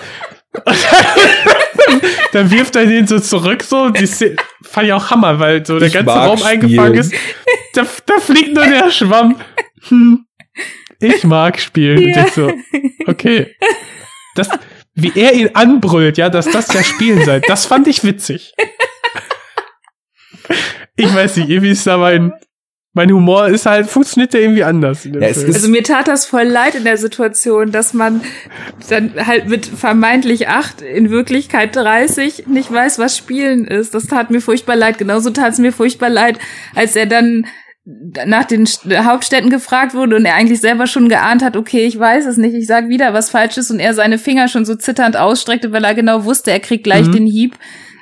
Dann, dann wirft er den so zurück, so. Die Szene, fand ich auch Hammer, weil so der Ich ganze Raum eingefangen spielen. ist. Da, da fliegt nur der Schwamm. Hm, ich mag spielen. Und Ja. so, okay. Das, wie er ihn anbrüllt, ja, dass das ja Spielen sei, das fand ich witzig. Ich weiß nicht, irgendwie ist da mein, mein Humor ist halt, funktioniert der irgendwie anders. Ja, Also mir tat das voll leid in der Situation, dass man dann halt mit vermeintlich acht, in Wirklichkeit 30 nicht weiß, was Spielen ist. Das tat mir furchtbar leid. Genauso tat es mir furchtbar leid, als er dann nach den St- Hauptstädten gefragt wurde und er eigentlich selber schon geahnt hat, okay, ich weiß es nicht, ich sag wieder was Falsches und er seine Finger schon so zitternd ausstreckte, weil er genau wusste, er kriegt gleich Mhm. den Hieb.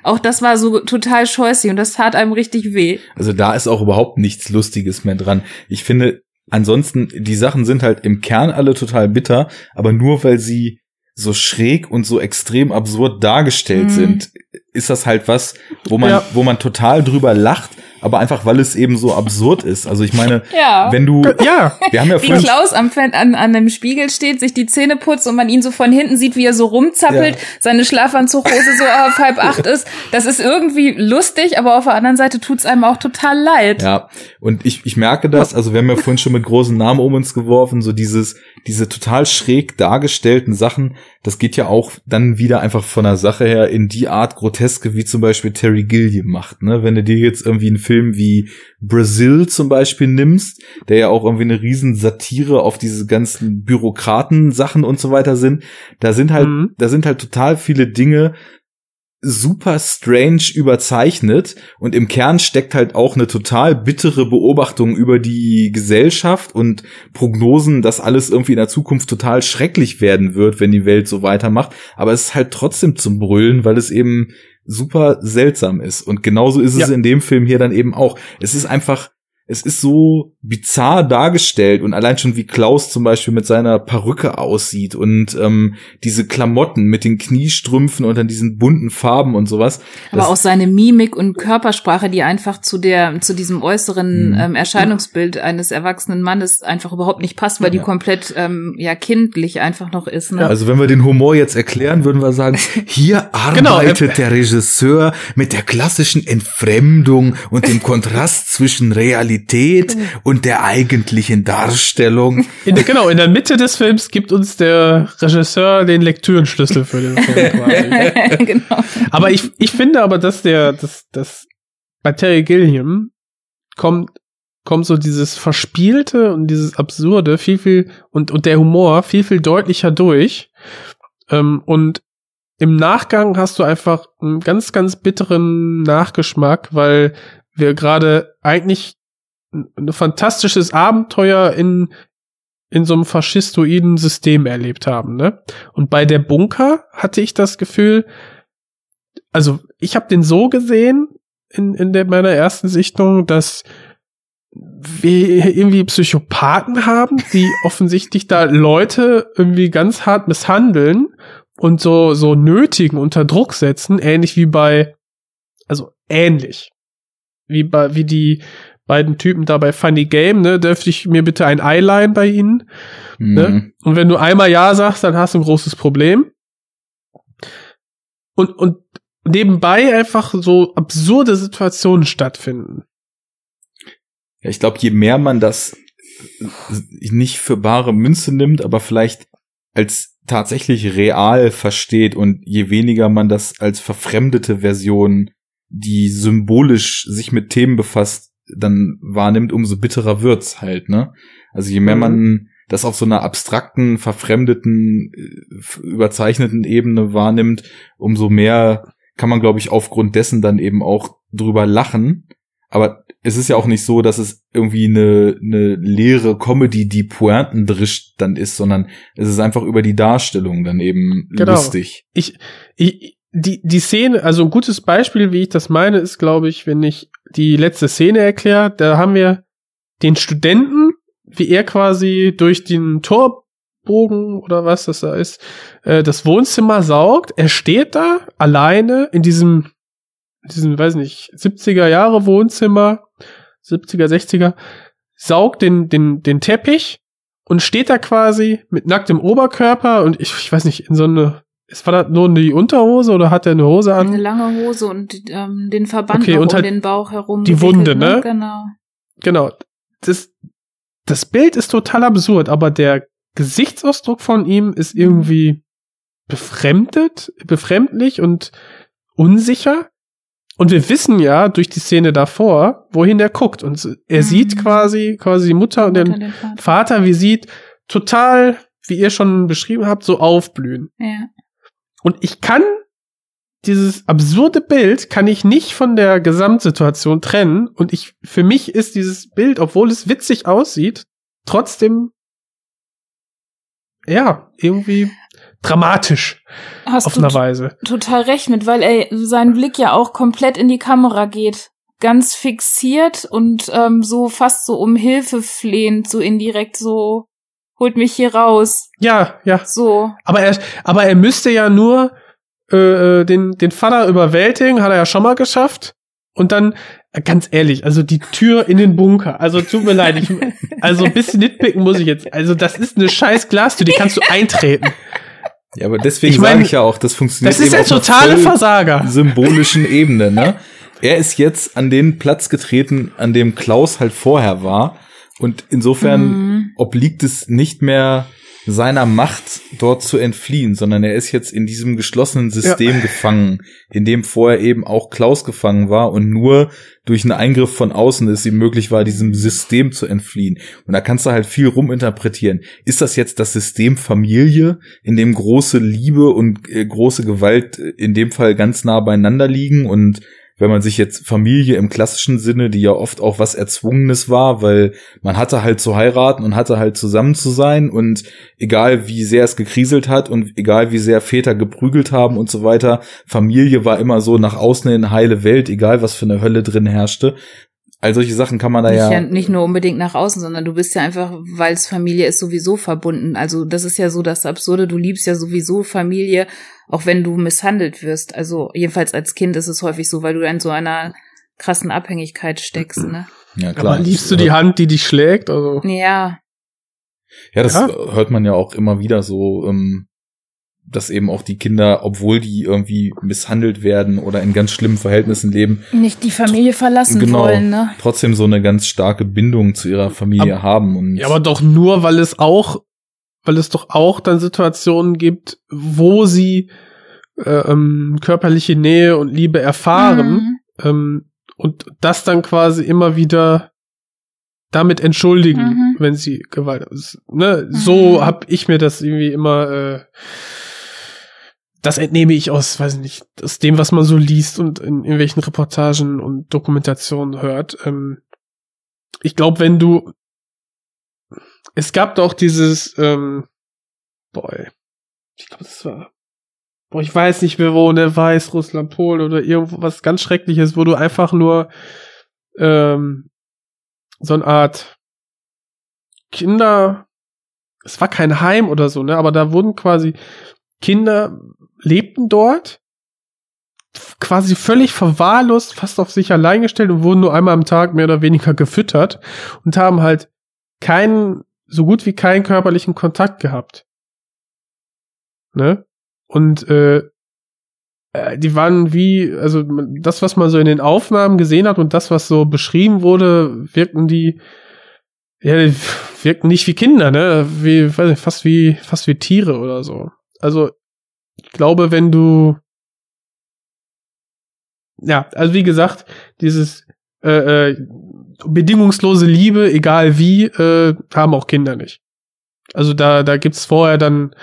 Auch das war so total scheußlich und das tat einem richtig weh. Also da ist auch überhaupt nichts Lustiges mehr dran. Ich finde, ansonsten, die Sachen sind halt im Kern alle total bitter, aber nur weil sie so schräg und so extrem absurd dargestellt Mhm. sind, ist das halt was, wo man, Ja. wo man total drüber lacht, aber einfach weil es eben so absurd ist. Also ich meine, Ja. wenn du, ja, wir haben ja Wie Klaus am Fen an, an einem Spiegel steht, sich die Zähne putzt und man ihn so von hinten sieht, wie er so rumzappelt, Ja. seine Schlafanzughose so auf halb acht ist. Das ist irgendwie lustig, aber auf der anderen Seite tut's einem auch total leid. Ja, und ich, ich merke das, also wir haben ja vorhin schon mit großen Namen um uns geworfen, so dieses, diese total schräg dargestellten Sachen, das geht ja auch dann wieder einfach von der Sache her in die Art Groteske, wie zum Beispiel Terry Gilliam macht, ne? Wenn du dir jetzt irgendwie einen Film wie Brazil zum Beispiel nimmst, der ja auch irgendwie eine riesen Satire auf diese ganzen Bürokraten-Sachen und so weiter sind, da sind halt, Mhm. da sind halt total viele Dinge, super strange überzeichnet und im Kern steckt halt auch eine total bittere Beobachtung über die Gesellschaft und Prognosen, dass alles irgendwie in der Zukunft total schrecklich werden wird, wenn die Welt so weitermacht. Aber es ist halt trotzdem zum Brüllen, weil es eben super seltsam ist. Und genauso ist es Ja. in dem Film hier dann eben auch. Es ist einfach es ist so bizarr dargestellt und allein schon wie Klaus zum Beispiel mit seiner Perücke aussieht und ähm, diese Klamotten mit den Kniestrümpfen und dann diesen bunten Farben und sowas. Aber auch seine Mimik und Körpersprache, die einfach zu der, zu diesem äußeren Mhm. ähm, Erscheinungsbild eines erwachsenen Mannes einfach überhaupt nicht passt, weil die Ja. komplett ähm, ja kindlich einfach noch ist. Ne? Also wenn wir den Humor jetzt erklären, würden wir sagen, hier Genau, arbeitet der Regisseur mit der klassischen Entfremdung und dem Kontrast zwischen Realität und der eigentlichen Darstellung. in der, genau, in der Mitte des Films gibt uns der Regisseur den Lektürenschlüssel für den Film quasi. genau. Aber ich, ich finde aber, dass der, dass, dass bei Terry Gilliam kommt, kommt so dieses Verspielte und dieses Absurde viel, viel, und, und der Humor viel, viel deutlicher durch. Ähm, und im Nachgang hast du einfach einen ganz, ganz bitteren Nachgeschmack, weil wir gerade eigentlich ein fantastisches Abenteuer in, in so einem faschistoiden System erlebt haben, ne? Und bei der Bunker hatte ich das Gefühl, also ich habe den so gesehen in, in der, meiner ersten Sichtung, dass wir irgendwie Psychopathen haben, die offensichtlich da Leute irgendwie ganz hart misshandeln und so, so nötigen, unter Druck setzen, ähnlich wie bei, also ähnlich, wie bei, wie die beiden Typen da bei Funny Game, ne, dürfte ich mir bitte ein Eyeline bei ihnen, Ne? Mhm. und wenn du einmal Ja sagst, dann hast du ein großes Problem. Und, und nebenbei einfach so absurde Situationen stattfinden. Ja, ich glaube, je mehr man das nicht für bare Münze nimmt, aber vielleicht als tatsächlich real versteht und je weniger man das als verfremdete Version, die symbolisch sich mit Themen befasst, dann wahrnimmt, umso bitterer wird's halt, ne? Also je mehr Mhm. man das auf so einer abstrakten, verfremdeten, äh, überzeichneten Ebene wahrnimmt, umso mehr kann man, glaube ich, aufgrund dessen dann eben auch drüber lachen. Aber es ist ja auch nicht so, dass es irgendwie eine, eine leere Comedy, die Pointen drischt dann ist, sondern es ist einfach über die Darstellung dann eben Genau. lustig. ich, ich, die, die Szene, also ein gutes Beispiel, wie ich das meine, ist, glaube ich, wenn ich die letzte Szene erkläre, da haben wir den Studenten, wie er quasi durch den Torbogen oder was das da ist, äh, das Wohnzimmer saugt. Er steht da alleine in diesem, diesem, weiß nicht, 70er Jahre Wohnzimmer, 70er, 60er, saugt den, den, den Teppich und steht da quasi mit nacktem Oberkörper und ich, ich weiß nicht, in so eine, ist war das nur die Unterhose oder hat er eine Hose Eine an? lange Hose und ähm, den Verband Okay, und um den Bauch herum. die Wunde, ne? Genau. Genau. Das, das Bild ist total absurd, aber der Gesichtsausdruck von ihm ist irgendwie befremdet, befremdlich und unsicher. Und wir wissen ja durch die Szene davor, wohin er guckt. Und er Mhm. sieht quasi, quasi die Mutter und den den Vater. Vater, wie sieht, total, wie ihr schon beschrieben habt, so aufblühen. Ja. Und ich kann dieses absurde Bild kann ich nicht von der Gesamtsituation trennen. Und ich, für mich ist dieses Bild, obwohl es witzig aussieht, trotzdem, ja, irgendwie dramatisch Hast auf du einer Weise. total recht mit, weil er sein Blick ja auch komplett in die Kamera geht. Ganz fixiert und ähm, so fast so um Hilfe flehend, so indirekt so, holt mich hier raus. Ja, ja. So. Aber er, aber er müsste ja nur äh, den, den Vater überwältigen, hat er ja schon mal geschafft. Und dann, äh, ganz ehrlich, also die Tür in den Bunker. Also tut mir leid, ich, also ein bisschen nitpicken muss ich jetzt. Also das ist eine scheiß Glastür, die kannst du eintreten. Ja, aber deswegen Ich mein, sage ich ja auch, das funktioniert Das ist eben der totale Versager. symbolischen Ebene, ne? Er ist jetzt an den Platz getreten, an dem Klaus halt vorher war. Und insofern Mhm. obliegt es nicht mehr seiner Macht, dort zu entfliehen, sondern er ist jetzt in diesem geschlossenen System gefangen, in dem vorher eben auch Klaus gefangen war und nur durch einen Eingriff von außen es ihm möglich war, diesem System zu entfliehen. Und da kannst du halt viel ruminterpretieren. Ist das jetzt das System Familie, in dem große Liebe und äh, große Gewalt äh, in dem Fall ganz nah beieinander liegen und wenn man sich jetzt Familie im klassischen Sinne, die ja oft auch was Erzwungenes war, weil man hatte halt zu heiraten und hatte halt zusammen zu sein und egal wie sehr es gekriselt hat und egal wie sehr Väter geprügelt haben und so weiter, Familie war immer so nach außen in heile Welt, egal was für eine Hölle drin herrschte. All solche Sachen kann man da Nicht, ja, ja, nicht nur unbedingt nach außen, sondern du bist ja einfach, weil es Familie ist, sowieso verbunden. Also das ist ja so das Absurde, du liebst ja sowieso Familie, auch wenn du misshandelt wirst. Also jedenfalls als Kind ist es häufig so, weil du in so einer krassen Abhängigkeit steckst, ne? ja klar. Aber liebst du die Hand, die dich schlägt? Also, Ja, Ja, das Ja. hört man ja auch immer wieder so, ähm, dass eben auch die Kinder, obwohl die irgendwie misshandelt werden oder in ganz schlimmen Verhältnissen leben, nicht die Familie verlassen Genau. wollen, ne? trotzdem so eine ganz starke Bindung zu ihrer Familie Aber- haben. Und ja, aber doch nur, weil es auch, weil es doch auch dann Situationen gibt, wo sie äh, ähm, körperliche Nähe und Liebe erfahren. Mhm. ähm, und das dann quasi immer wieder damit entschuldigen, Mhm. wenn sie Gewalt. Ne? So Mhm. hab ich mir das irgendwie immer. Äh, das entnehme ich aus, weiß nicht, aus dem, was man so liest und in irgendwelchen Reportagen und Dokumentationen hört. Ähm, ich glaube, wenn du es gab doch dieses ähm, boy, ich glaube, das war boah, ich weiß nicht mehr wo, ne, Weißrussland, Polen oder irgendwo was ganz Schreckliches, wo du einfach nur ähm, so eine Art Kinder, es war kein Heim oder so, ne, aber da wurden quasi Kinder lebten dort quasi völlig verwahrlost, fast auf sich allein gestellt und wurden nur einmal am Tag mehr oder weniger gefüttert und haben halt keinen, so gut wie keinen körperlichen Kontakt gehabt. Ne? Und äh, äh, die waren wie, also das, was man so in den Aufnahmen gesehen hat und das, was so beschrieben wurde, wirkten die, ja, die wirkten nicht wie Kinder, ne? Wie, weiß nicht, fast wie, fast wie Tiere oder so. Also, ich glaube, wenn du, ja, also wie gesagt, dieses äh, äh, bedingungslose Liebe, egal wie, äh, haben auch Kinder nicht. Also da, da gibt's vorher dann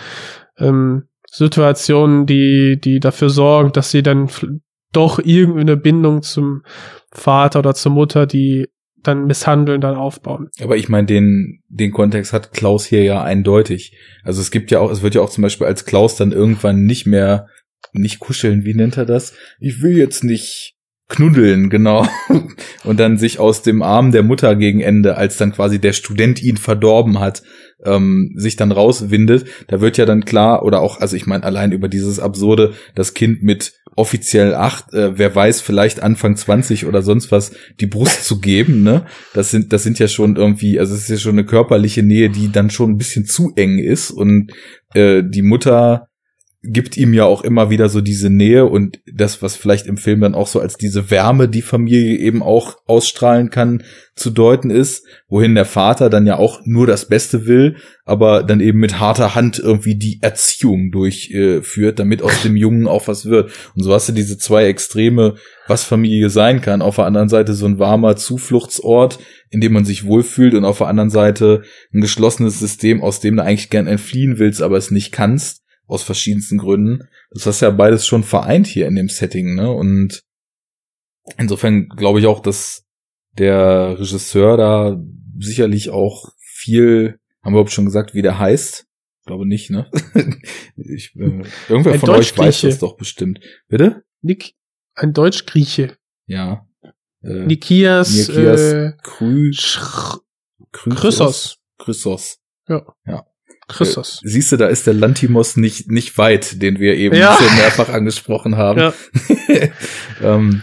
ähm, Situationen, die, die dafür sorgen, dass sie dann doch irgendeine Bindung zum Vater oder zur Mutter, die dann misshandeln, dann aufbauen. Aber ich meine, den, den Kontext hat Klaus hier ja eindeutig. Also es gibt ja auch, es wird ja auch zum Beispiel als Klaus dann irgendwann nicht mehr, nicht kuscheln, wie nennt er das? Ich will jetzt nicht knuddeln, genau. Und dann sich aus dem Arm der Mutter gegen Ende, als dann quasi der Student ihn verdorben hat, ähm, sich dann rauswindet. Da wird ja dann klar, oder auch, also ich meine, allein über dieses absurde, das Kind mit offiziell acht, äh, wer weiß, vielleicht Anfang 20 oder sonst was, die Brust zu geben, ne? Das sind, das sind ja schon irgendwie, also es ist ja schon eine körperliche Nähe, die dann schon ein bisschen zu eng ist und äh, die Mutter gibt ihm ja auch immer wieder so diese Nähe und das, was vielleicht im Film dann auch so als diese Wärme, die Familie eben auch ausstrahlen kann, zu deuten ist, wohin der Vater dann ja auch nur das Beste will, aber dann eben mit harter Hand irgendwie die Erziehung durchführt, damit aus dem Jungen auch was wird. Und so hast du diese zwei Extreme, was Familie sein kann. Auf der anderen Seite so ein warmer Zufluchtsort, in dem man sich wohlfühlt und auf der anderen Seite ein geschlossenes System, aus dem du eigentlich gern entfliehen willst, aber es nicht kannst aus verschiedensten Gründen. Das hast ja beides schon vereint hier in dem Setting, ne? Und insofern glaube ich auch, dass der Regisseur da sicherlich auch viel, haben wir überhaupt schon gesagt, wie der heißt? Ich glaube nicht, ne? ich, äh, irgendwer Ein von euch weiß das doch bestimmt. Bitte? Nik ein Deutsch-Grieche. Ja. Äh, Nikias, Nikias äh, Krü Sch Chrysos. Chrysos. Chrysos. Christos. Äh, siehst du, da ist der Lantimos nicht, nicht weit, den wir eben Ja. schon mehrfach angesprochen haben. Ja. ähm,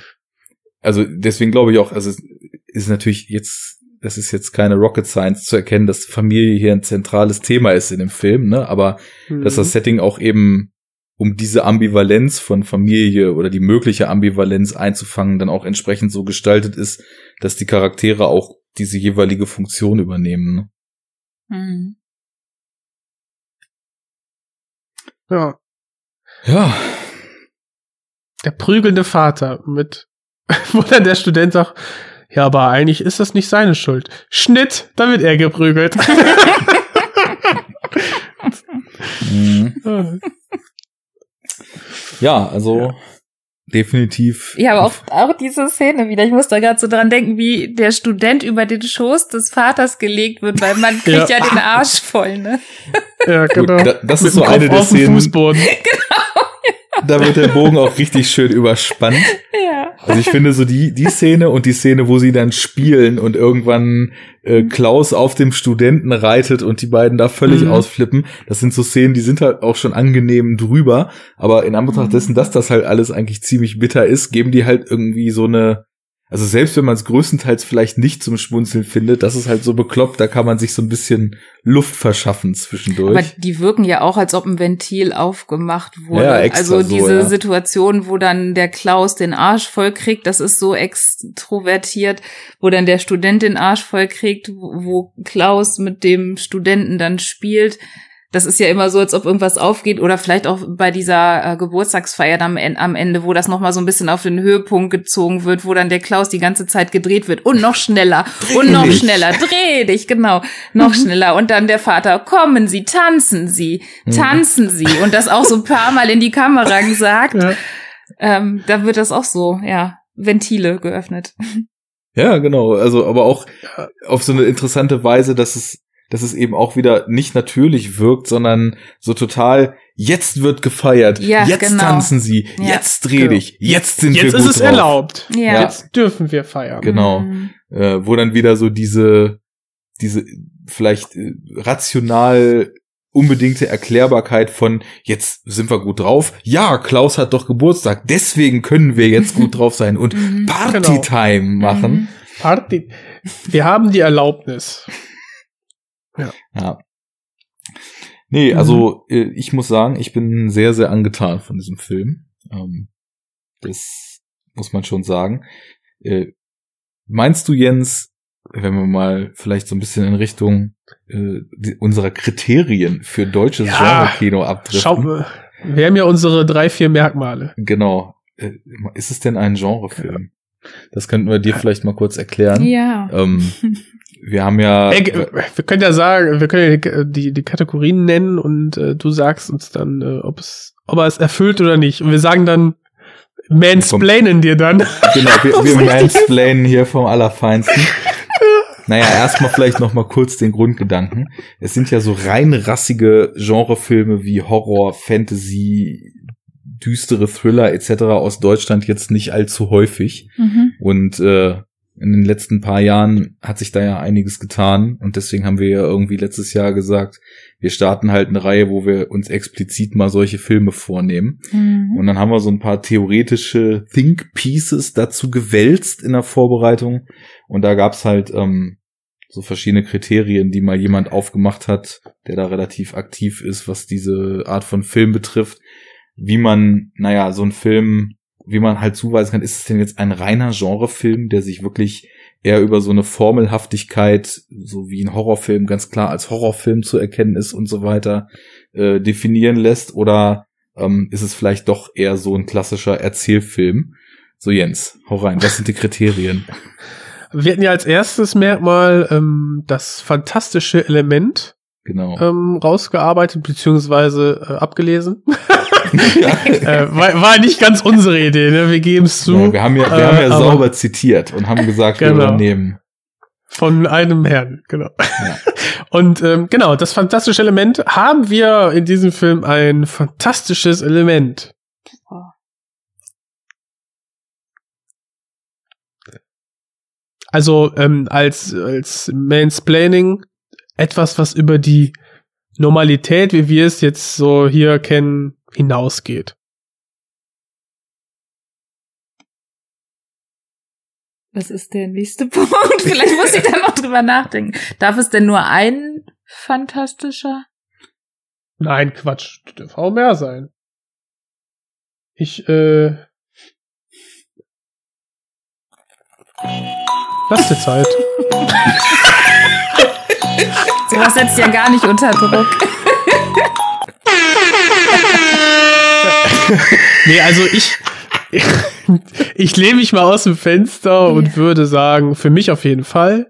also deswegen glaube ich auch, also es ist natürlich jetzt, das ist jetzt keine Rocket Science zu erkennen, dass Familie hier ein zentrales Thema ist in dem Film, ne? Aber dass das Mhm. Setting auch eben um diese Ambivalenz von Familie oder die mögliche Ambivalenz einzufangen, dann auch entsprechend so gestaltet ist, dass die Charaktere auch diese jeweilige Funktion übernehmen. Ne? Hm. Ja. Ja, Der prügelnde Vater mit, wo dann der Student sagt, ja, aber eigentlich ist das nicht seine Schuld. Schnitt, da wird er geprügelt. mhm. ja, also definitiv. Ja, aber auch, auch diese Szene wieder. Ich muss da gerade so dran denken, wie der Student über den Schoß des Vaters gelegt wird, weil man kriegt ja, Ja. den Arsch voll, ne? ja, Gut, genau. da- das Mit ist so eine der Szenen, Fußboden. da wird der Bogen auch richtig schön überspannt. Ja. Also ich finde so die, die Szene und die Szene, wo sie dann spielen und irgendwann äh, Klaus auf dem Studenten reitet und die beiden da völlig Mhm. ausflippen, das sind so Szenen, die sind halt auch schon angenehm drüber, aber in Anbetracht Mhm. dessen, dass das halt alles eigentlich ziemlich bitter ist, geben die halt irgendwie so eine, also selbst wenn man es größtenteils vielleicht nicht zum Schmunzeln findet, das ist halt so bekloppt, da kann man sich so ein bisschen Luft verschaffen zwischendurch. Aber die wirken ja auch, als ob ein Ventil aufgemacht wurde. Ja, extra also so, diese ja. Situation, wo dann der Klaus den Arsch voll kriegt, das ist so extrovertiert, wo dann der Student den Arsch voll kriegt, wo wo Klaus mit dem Studenten dann spielt. Das ist ja immer so, als ob irgendwas aufgeht oder vielleicht auch bei dieser äh, Geburtstagsfeier am, am Ende, wo das nochmal so ein bisschen auf den Höhepunkt gezogen wird, wo dann der Klaus die ganze Zeit gedreht wird und noch schneller und noch dich. schneller, dreh dich, genau, noch schneller und dann der Vater, kommen Sie, tanzen Sie, tanzen Sie und das auch so ein paar Mal in die Kamera gesagt, Ja. ähm, da wird das auch so, ja, Ventile geöffnet. Ja, genau. Also, aber auch auf so eine interessante Weise, dass es, dass es eben auch wieder nicht natürlich wirkt, sondern so total, jetzt wird gefeiert, Ja, jetzt genau. tanzen sie, Ja, jetzt dreh genau. dich, jetzt sind wir Jetzt ist es drauf. erlaubt. Ja. Jetzt dürfen wir feiern. Genau. Mhm. Äh, wo dann wieder so diese, diese vielleicht äh, rational unbedingte Erklärbarkeit von jetzt sind wir gut drauf. Ja, Klaus hat doch Geburtstag, deswegen können wir jetzt gut drauf sein und Mhm. Partytime machen. Party. Wir haben die Erlaubnis. Ja. Nee, Mhm. also äh, ich muss sagen, ich bin sehr, sehr angetan von diesem Film. Ähm, das muss man schon sagen. Äh, meinst du, Jens, wenn wir mal vielleicht so ein bisschen in Richtung äh, die, unserer Kriterien für deutsches Ja, Genre-Kino abdriften? Schau, wir haben ja unsere drei, vier Merkmale. Genau. Äh, ist es denn ein Genrefilm? Das könnten wir dir vielleicht mal kurz erklären. Ja. Ähm, wir haben ja. Ey, g- wir können ja sagen, wir können ja die, die, die Kategorien nennen und äh, du sagst uns dann, äh, ob es, ob er es erfüllt oder nicht. Und wir sagen dann, mansplainen dir dann. Genau, wir, wir mansplainen hier vom Allerfeinsten. Naja, erstmal vielleicht noch mal kurz den Grundgedanken. Es sind ja so rein rassige Genrefilme wie Horror, Fantasy, düstere Thriller etc. aus Deutschland jetzt nicht allzu häufig. Mhm. Und äh, in den letzten paar Jahren hat sich da ja einiges getan. Und deswegen haben wir ja irgendwie letztes Jahr gesagt, wir starten halt eine Reihe, wo wir uns explizit mal solche Filme vornehmen. Mhm. Und dann haben wir so ein paar theoretische Think Pieces dazu gewälzt in der Vorbereitung. Und da gab's halt ähm, so verschiedene Kriterien, die mal jemand aufgemacht hat, der da relativ aktiv ist, was diese Art von Film betrifft. Wie man, naja, so ein Film, wie man halt zuweisen kann, ist es denn jetzt ein reiner Genrefilm, der sich wirklich eher über so eine Formelhaftigkeit, so wie ein Horrorfilm ganz klar als Horrorfilm zu erkennen ist und so weiter, äh, definieren lässt? Oder ähm, ist es vielleicht doch eher so ein klassischer Erzählfilm? So Jens, hau rein, was sind die Kriterien? Wir hatten ja als erstes Merkmal ähm, das fantastische Element Genau. ähm, rausgearbeitet, beziehungsweise äh, abgelesen. ja. äh, war, war nicht ganz unsere Idee, ne? Wir geben es zu. Ja, wir haben ja, wir Äh, haben ja sauber zitiert und haben gesagt, wir Genau. übernehmen. Von einem Herrn, genau. Und ähm, genau, das fantastische Element haben wir in diesem Film ein fantastisches Element. Also ähm, als, als Mansplaining etwas, was über die Normalität, wie wir es jetzt so hier kennen, hinausgeht. Was ist der nächste Punkt? Vielleicht muss ich da noch drüber nachdenken. Darf es denn nur ein fantastischer? Nein, Quatsch, dürfen auch mehr sein. Ich, äh. Lass dir Zeit. Sowas setzt ja gar nicht unter Druck. Nee, also ich. Ich lehne mich mal aus dem Fenster und würde sagen, für mich auf jeden Fall.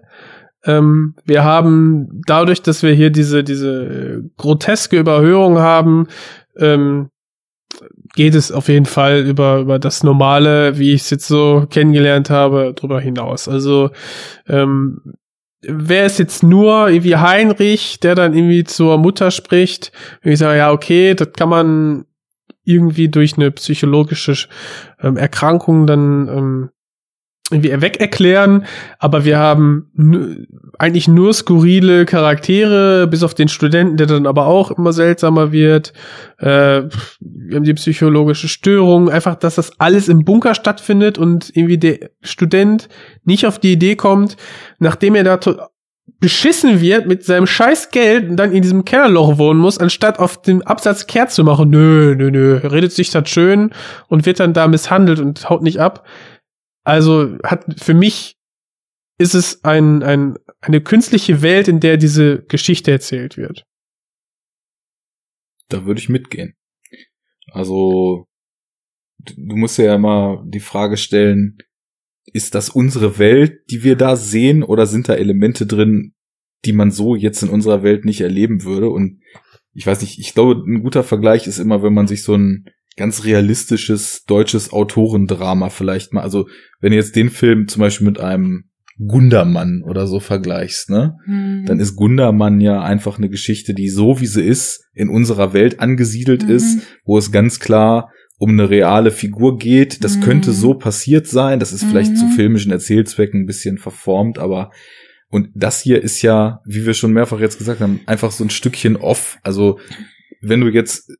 Ähm, wir haben dadurch, dass wir hier diese, diese groteske Überhöhung haben, ähm, geht es auf jeden Fall über, über das Normale, wie ich es jetzt so kennengelernt habe, drüber hinaus. Also, ähm, wäre es jetzt nur irgendwie Heinrich, der dann irgendwie zur Mutter spricht, und ich sage, ja, okay, das kann man irgendwie durch eine psychologische ähm, Erkrankung dann ähm, irgendwie weg erklären, aber wir haben eigentlich nur skurrile Charaktere, bis auf den Studenten, der dann aber auch immer seltsamer wird. Äh, wir haben die psychologische Störung, einfach, dass das alles im Bunker stattfindet und irgendwie der Student nicht auf die Idee kommt, nachdem er da beschissen wird mit seinem scheiß Geld und dann in diesem Kellerloch wohnen muss, anstatt auf dem Absatz kehrt zu machen. Nö, nö, nö. Redet sich das schön und wird dann da misshandelt und haut nicht ab. Also hat für mich ist es ein, ein, eine künstliche Welt, in der diese Geschichte erzählt wird. Da würde ich mitgehen. Also, du musst ja immer die Frage stellen, ist das unsere Welt, die wir da sehen, oder sind da Elemente drin, die man so jetzt in unserer Welt nicht erleben würde? Und ich weiß nicht, ich glaube, ein guter Vergleich ist immer, wenn man sich so ein ganz realistisches deutsches Autorendrama vielleicht mal, also wenn du jetzt den Film zum Beispiel mit einem Gundermann oder so vergleichst, ne? Hm. dann ist Gundermann ja einfach eine Geschichte, die so wie sie ist, in unserer Welt angesiedelt Mhm. ist, wo es ganz klar um eine reale Figur geht. Das Mhm. könnte so passiert sein. Das ist vielleicht Mhm. zu filmischen Erzählzwecken ein bisschen verformt, aber und das hier ist ja, wie wir schon mehrfach jetzt gesagt haben, einfach so ein Stückchen off. Also wenn du jetzt,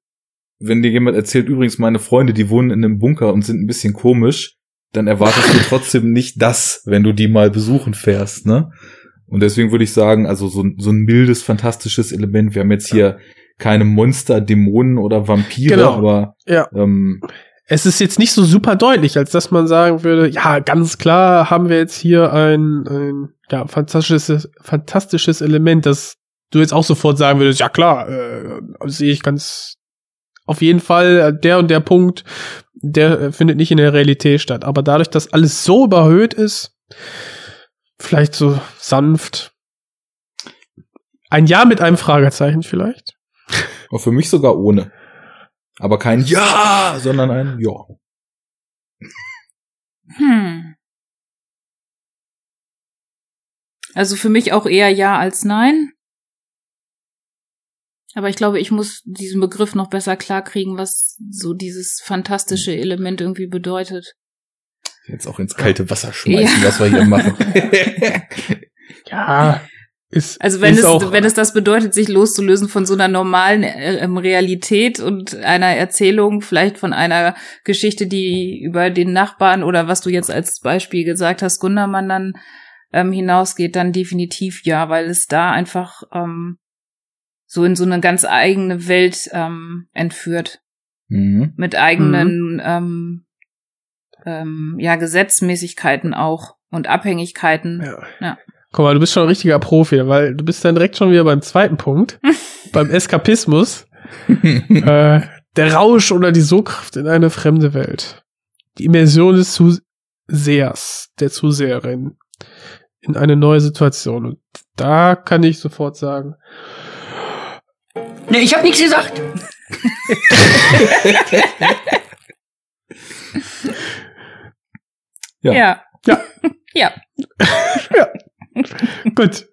wenn dir jemand erzählt, übrigens meine Freunde, die wohnen in einem Bunker und sind ein bisschen komisch, dann erwartest du trotzdem nicht das, wenn du die mal besuchen fährst, ne? Und deswegen würde ich sagen, also so, ein- so ein mildes, fantastisches Element. Wir haben jetzt hier keine Monster, Dämonen oder Vampire, Genau. aber Ja. ähm, Es ist jetzt nicht so super deutlich, als dass man sagen würde, ja, ganz klar haben wir jetzt hier ein, ein ja, fantastisches, fantastisches Element, das du jetzt auch sofort sagen würdest, ja klar, äh, sehe ich ganz auf jeden Fall, äh, der und der Punkt der äh, findet nicht in der Realität statt. Aber dadurch, dass alles so überhöht ist, vielleicht so sanft. Ein Ja mit einem Fragezeichen vielleicht. Und für mich sogar ohne. Aber kein Ja, sondern ein Ja. Hm. Also für mich auch eher ja als nein. Aber ich glaube, ich muss diesen Begriff noch besser klarkriegen, was so dieses fantastische Element irgendwie bedeutet. Jetzt auch ins kalte Wasser schmeißen, Ja. was wir hier machen. Ja, ist, Also wenn ist es, auch, wenn es das bedeutet, sich loszulösen von so einer normalen äh, ähm, Realität und einer Erzählung, vielleicht von einer Geschichte, die über den Nachbarn oder was du jetzt als Beispiel gesagt hast, Gundermann dann ähm, hinausgeht, dann definitiv ja, weil es da einfach ähm, so in so eine ganz eigene Welt ähm, entführt. mhm. Mit eigenen ähm, ähm, ja, Gesetzmäßigkeiten auch und Abhängigkeiten. ja. Ja. Guck mal, du bist schon ein richtiger Profi, weil du bist dann direkt schon wieder beim zweiten Punkt, beim Eskapismus. äh, der Rausch oder die Sogkraft in eine fremde Welt. Die Immersion des Zusehers, der Zuseherin in eine neue Situation. Und da kann ich sofort sagen, Ne, ich hab nichts gesagt. Ja. Ja. Ja. ja. Gut,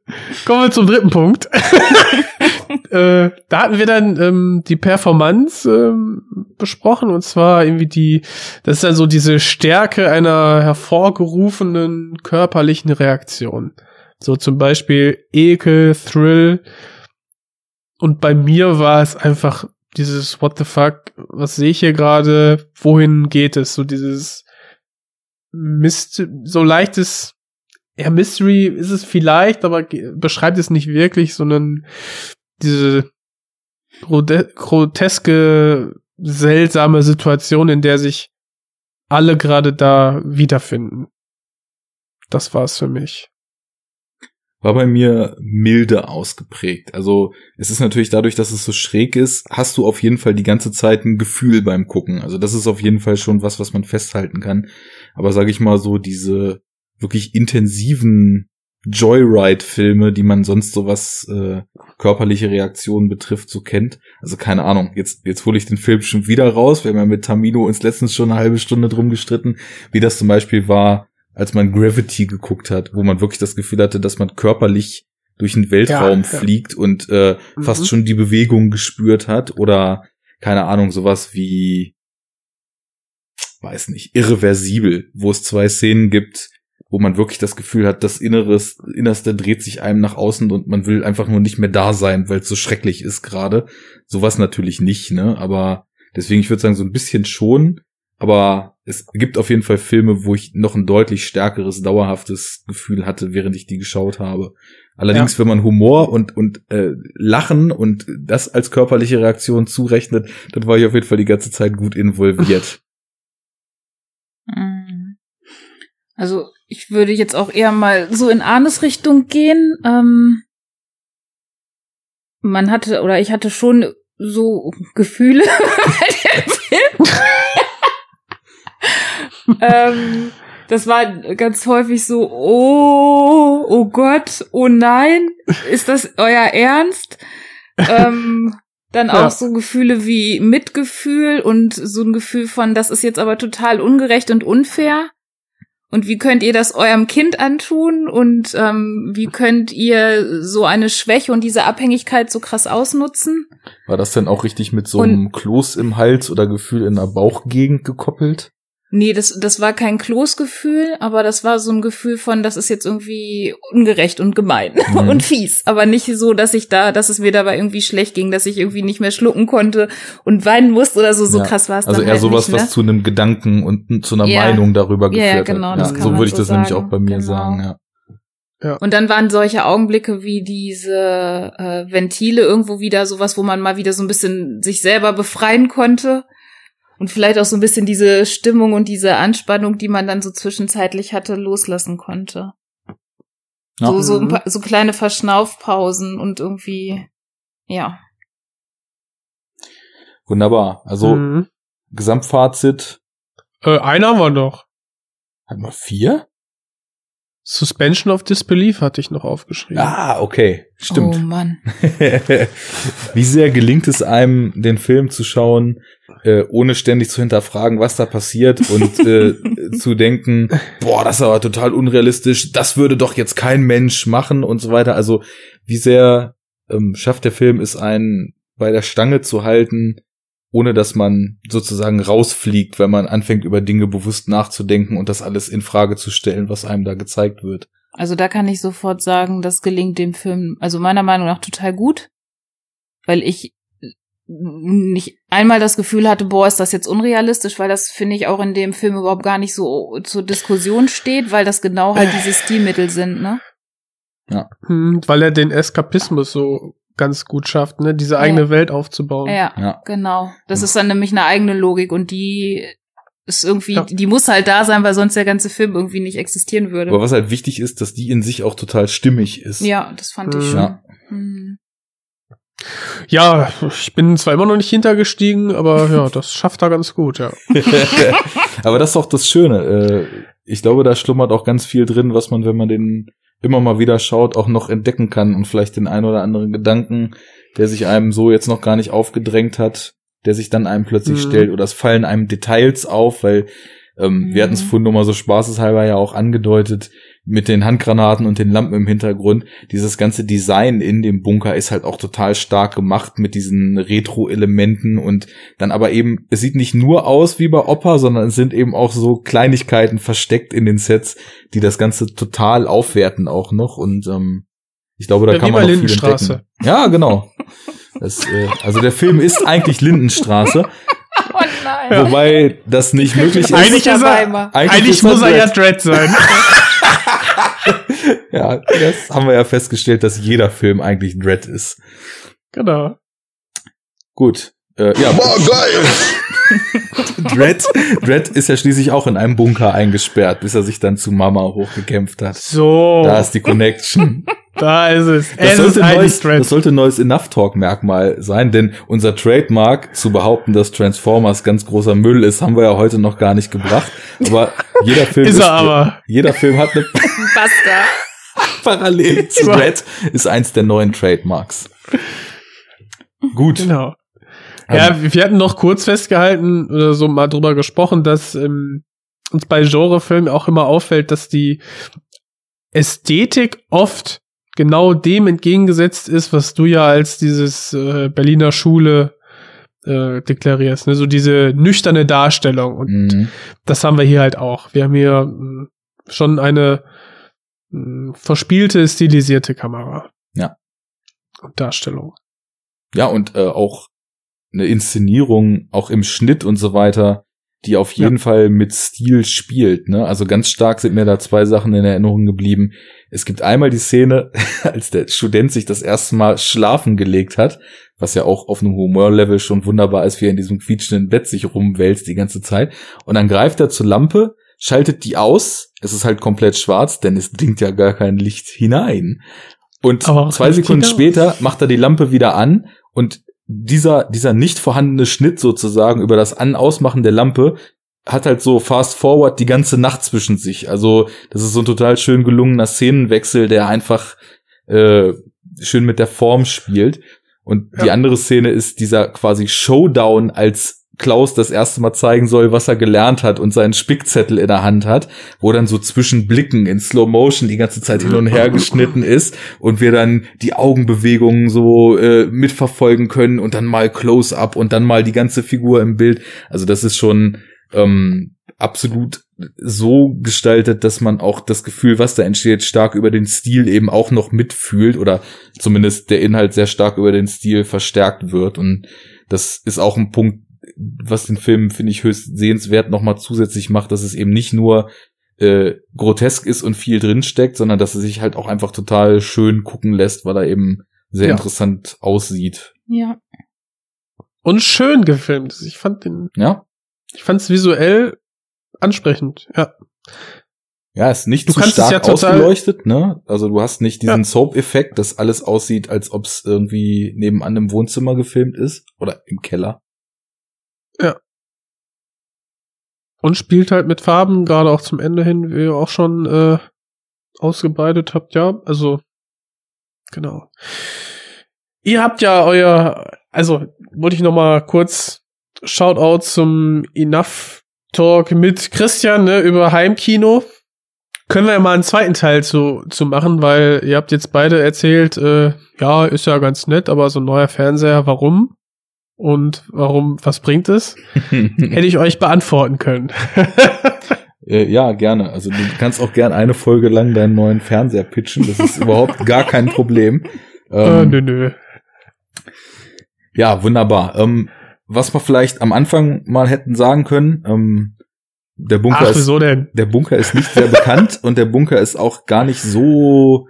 kommen wir zum dritten Punkt. äh, da hatten wir dann ähm, die Performance ähm, besprochen und zwar irgendwie die, das ist dann so diese Stärke einer hervorgerufenen körperlichen Reaktion. So zum Beispiel Ekel, Thrill. Und bei mir war es einfach dieses What the fuck, was sehe ich hier gerade, wohin geht es? So dieses Mist, so leichtes ja, Mystery ist es vielleicht, aber beschreibt es nicht wirklich, sondern diese groteske, seltsame Situation, in der sich alle gerade da wiederfinden. Das war's für mich. War bei mir milde ausgeprägt. Also es ist natürlich dadurch, dass es so schräg ist, hast du auf jeden Fall die ganze Zeit ein Gefühl beim Gucken. Also das ist auf jeden Fall schon was, was man festhalten kann. Aber sage ich mal so, diese wirklich intensiven Joyride-Filme, die man sonst so was äh, körperliche Reaktionen betrifft, so kennt. Also keine Ahnung, jetzt, jetzt hole ich den Film schon wieder raus. Wir haben ja mit Tamino uns letztens schon eine halbe Stunde drum gestritten, wie das zum Beispiel war, als man Gravity geguckt hat, wo man wirklich das Gefühl hatte, dass man körperlich durch den Weltraum Ja, ja. fliegt und äh, Mhm. fast schon die Bewegung gespürt hat oder keine Ahnung, sowas wie weiß nicht, irreversibel, wo es zwei Szenen gibt, wo man wirklich das Gefühl hat, das Inneres, Innerste dreht sich einem nach außen und man will einfach nur nicht mehr da sein, weil es so schrecklich ist gerade. Sowas natürlich nicht, ne? Aber deswegen, ich würde sagen, so ein bisschen schon. Aber es gibt auf jeden Fall Filme, wo ich noch ein deutlich stärkeres, dauerhaftes Gefühl hatte, während ich die geschaut habe. Allerdings, wenn man Humor und, und äh, Lachen und das als körperliche Reaktion zurechnet, dann war ich auf jeden Fall die ganze Zeit gut involviert. Mhm. Also ich würde jetzt auch eher mal so in Arnes Richtung gehen. Ähm, man hatte oder ich hatte schon so Gefühle bei dem Film. ähm, das war ganz häufig so, oh, oh Gott, oh nein, ist das euer Ernst? ähm, dann Ja. auch so Gefühle wie Mitgefühl und so ein Gefühl von, das ist jetzt aber total ungerecht und unfair. Und wie könnt ihr das eurem Kind antun? Und ähm, wie könnt ihr so eine Schwäche und diese Abhängigkeit so krass ausnutzen? War das denn auch richtig mit so einem Kloß im Hals oder Gefühl in der Bauchgegend gekoppelt? Nee, das, das war kein Kloßgefühl, aber das war so ein Gefühl von, das ist jetzt irgendwie ungerecht und gemein Mhm. und fies. Aber nicht so, dass ich da, dass es mir dabei irgendwie schlecht ging, dass ich irgendwie nicht mehr schlucken konnte und weinen musste oder so. So Ja. krass war es Also dann eher halt sowas, nicht, ne? was zu einem Gedanken und zu einer Ja. Meinung darüber Ja, ja, geführt genau, hat. das Ja, kann so man würde ich so das nämlich sagen. auch bei mir Genau. sagen, ja. Und dann waren solche Augenblicke wie diese äh, Ventile irgendwo wieder sowas, wo man mal wieder so ein bisschen sich selber befreien konnte. Und vielleicht auch so ein bisschen diese Stimmung und diese Anspannung, die man dann so zwischenzeitlich hatte, loslassen konnte. Ja. So, so, ein Mhm. paar, so kleine Verschnaufpausen und irgendwie, ja. Wunderbar. Also Mhm. Gesamtfazit, Äh, einen haben wir noch. Hat man vier? Suspension of Disbelief hatte ich noch aufgeschrieben. Ah, okay. Stimmt. Oh Mann. Wie sehr gelingt es einem, den Film zu schauen, äh, ohne ständig zu hinterfragen, was da passiert und äh, zu denken, boah, das ist aber total unrealistisch, das würde doch jetzt kein Mensch machen und so weiter. Also wie sehr ähm, schafft der Film es einen bei der Stange zu halten, ohne dass man sozusagen rausfliegt, wenn man anfängt über Dinge bewusst nachzudenken und das alles in Frage zu stellen, was einem da gezeigt wird. Also da kann ich sofort sagen, das gelingt dem Film, also meiner Meinung nach total gut, weil ich nicht einmal das Gefühl hatte, boah, ist das jetzt unrealistisch, weil das finde ich auch in dem Film überhaupt gar nicht so zur Diskussion steht, weil das genau halt diese Stilmittel sind, ne? Hm, weil er den Eskapismus so ganz gut schafft, ne, diese eigene Ja. Welt aufzubauen. Ja, Ja. genau. Das ist dann nämlich eine eigene Logik und die ist irgendwie, Ja. die muss halt da sein, weil sonst der ganze Film irgendwie nicht existieren würde. Aber was halt wichtig ist, dass die in sich auch total stimmig ist. ja, das fand ich Mhm. schon. Ja. Ja, ich bin zwar immer noch nicht hintergestiegen, aber ja, das schafft er ganz gut, ja. Aber das ist auch das Schöne. Äh, Ich glaube, da schlummert auch ganz viel drin, was man, wenn man den immer mal wieder schaut, auch noch entdecken kann und vielleicht den ein oder anderen Gedanken, der sich einem so jetzt noch gar nicht aufgedrängt hat, der sich dann einem plötzlich Mhm. stellt oder es fallen einem Details auf, weil ähm, Mhm. wir hatten es vorhin nur mal so spaßeshalber ja auch angedeutet, mit den Handgranaten und den Lampen im Hintergrund. Dieses ganze Design in dem Bunker ist halt auch total stark gemacht mit diesen Retro-Elementen und dann aber eben, es sieht nicht nur aus wie bei Opa, sondern es sind eben auch so Kleinigkeiten versteckt in den Sets, die das Ganze total aufwerten auch noch und ähm, ich glaube, da Ja, kann man noch viel Lindenstraße. entdecken. Ja, genau. Das, äh, also der Film ist eigentlich Lindenstraße, Oh nein. wobei das nicht möglich ist. Eigentlich ist er, Dabei eigentlich, ist muss er ja. Dread sein. Ja, das haben wir ja festgestellt, dass jeder Film eigentlich Dread ist. genau. Gut. Äh, ja, Boah, geil! Dread, Dread ist ja schließlich auch in einem Bunker eingesperrt, bis er sich dann zu Mama hochgekämpft hat. So, Da ist die Connection. da ist es. Das es ist sollte, ein eigentlich neues, das sollte ein neues Enough Talk Merkmal sein, denn unser Trademark zu behaupten, dass Transformers ganz großer Müll ist, haben wir ja heute noch gar nicht gebracht. Aber jeder Film Ist er aber. jeder Film hat eine Basta. Parallel zu Dread ist eins der neuen Trademarks. Gut. Genau. Ähm, Ja, wir hatten noch kurz festgehalten oder so mal drüber gesprochen, dass ähm, uns bei Genrefilmen auch immer auffällt, dass die Ästhetik oft genau dem entgegengesetzt ist, was du ja als dieses äh, Berliner Schule äh, deklarierst, ne? so diese nüchterne Darstellung. Und Mhm. das haben wir hier halt auch. Wir haben hier mh, schon eine mh, verspielte, stilisierte Kamera. Ja. Und Darstellung. Ja, und äh, auch eine Inszenierung, auch im Schnitt und so weiter, die auf jeden Fall mit Stil spielt. Ne? Also ganz stark sind mir da zwei Sachen in Erinnerung geblieben. Es gibt einmal die Szene, als der Student sich das erste Mal schlafen gelegt hat, was ja auch auf einem Humorlevel schon wunderbar ist, wie er in diesem quietschenden Bett sich rumwälzt die ganze Zeit. Und dann greift er zur Lampe, schaltet die aus. Es ist halt komplett schwarz, denn es dringt ja gar kein Licht hinein. Und zwei Sekunden später macht er die Lampe wieder an und dieser, dieser nicht vorhandene Schnitt sozusagen über das An-Ausmachen der Lampe hat halt so fast forward die ganze Nacht zwischen sich. Also das ist so ein total schön gelungener Szenenwechsel, der einfach äh, schön mit der Form spielt. Und die Ja. andere Szene ist dieser quasi Showdown, als Klaus das erste Mal zeigen soll, was er gelernt hat und seinen Spickzettel in der Hand hat, wo dann so zwischen Blicken in Slow Motion die ganze Zeit hin und her geschnitten ist und wir dann die Augenbewegungen so äh, mitverfolgen können und dann mal Close-up und dann mal die ganze Figur im Bild. Also das ist schon ähm, absolut so gestaltet, dass man auch das Gefühl, was da entsteht, stark über den Stil eben auch noch mitfühlt oder zumindest der Inhalt sehr stark über den Stil verstärkt wird. Und das ist auch ein Punkt, was den Film, finde ich, höchst sehenswert nochmal zusätzlich macht, dass es eben nicht nur äh, grotesk ist und viel drinsteckt, sondern dass es sich halt auch einfach total schön gucken lässt, weil er eben sehr Ja. interessant aussieht. Ja. Und schön gefilmt ist. Ich fand den, Ja, ich fand es visuell ansprechend, ja. Ja, ist nicht Du zu stark ja total- ausgeleuchtet, ne? Also du hast nicht diesen Ja. Soap-Effekt, dass alles aussieht, als ob es irgendwie nebenan im Wohnzimmer gefilmt ist oder im Keller. Und spielt halt mit Farben, gerade auch zum Ende hin, wie ihr auch schon äh, ausgebreitet habt, ja. Also, genau. Ihr habt ja euer, also wollte ich noch mal kurz Shoutout zum Enough Talk mit Christian ne, über Heimkino. Können wir ja mal einen zweiten Teil zu, zu machen, weil ihr habt jetzt beide erzählt, äh, ja, ist ja ganz nett, aber so ein neuer Fernseher, warum? Und warum, was bringt es? Hätte ich euch beantworten können. Äh, ja, gerne. Also du kannst auch gern eine Folge lang deinen neuen Fernseher pitchen. Das ist überhaupt gar kein Problem. äh, Ähm, nö, nö. Ja, wunderbar. Ähm, was wir vielleicht am Anfang mal hätten sagen können, ähm, der Bunker Ach, ist der Bunker ist nicht sehr bekannt und der Bunker ist auch gar nicht so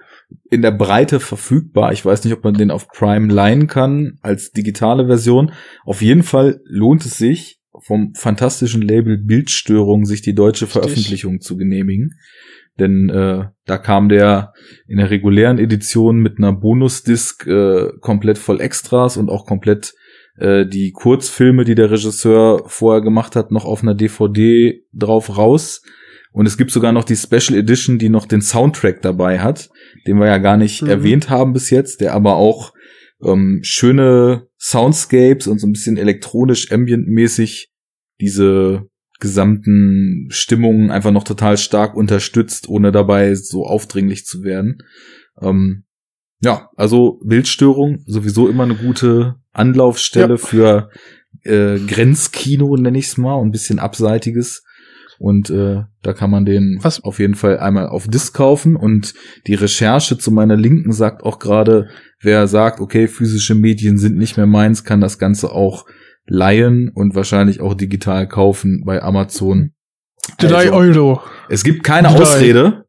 in der Breite verfügbar. Ich weiß nicht, ob man den auf Prime leihen kann als digitale Version. Auf jeden Fall lohnt es sich, vom fantastischen Label Bildstörung sich die deutsche Richtig. Veröffentlichung zu genehmigen. Denn äh, da kam der in der regulären Edition mit einer Bonusdisk äh, komplett voll Extras und auch komplett äh, die Kurzfilme, die der Regisseur vorher gemacht hat, noch auf einer DVD drauf raus. Und es gibt sogar noch die Special Edition, die noch den Soundtrack dabei hat, den wir ja gar nicht Mhm. erwähnt haben bis jetzt, der aber auch ähm, schöne Soundscapes und so ein bisschen elektronisch ambientmäßig diese gesamten Stimmungen einfach noch total stark unterstützt, ohne dabei so aufdringlich zu werden. Ähm, ja, also Bildstörung sowieso immer eine gute Anlaufstelle Ja. für äh, Grenzkino, nenne ich es mal, und ein bisschen abseitiges. Und äh, da kann man den Was- auf jeden Fall einmal auf Disc kaufen. Und die Recherche zu meiner Linken sagt auch gerade, wer sagt, okay, physische Medien sind nicht mehr meins, kann das Ganze auch leihen und wahrscheinlich auch digital kaufen bei Amazon. Drei Also, Euro. Es gibt keine Drei. Ausrede.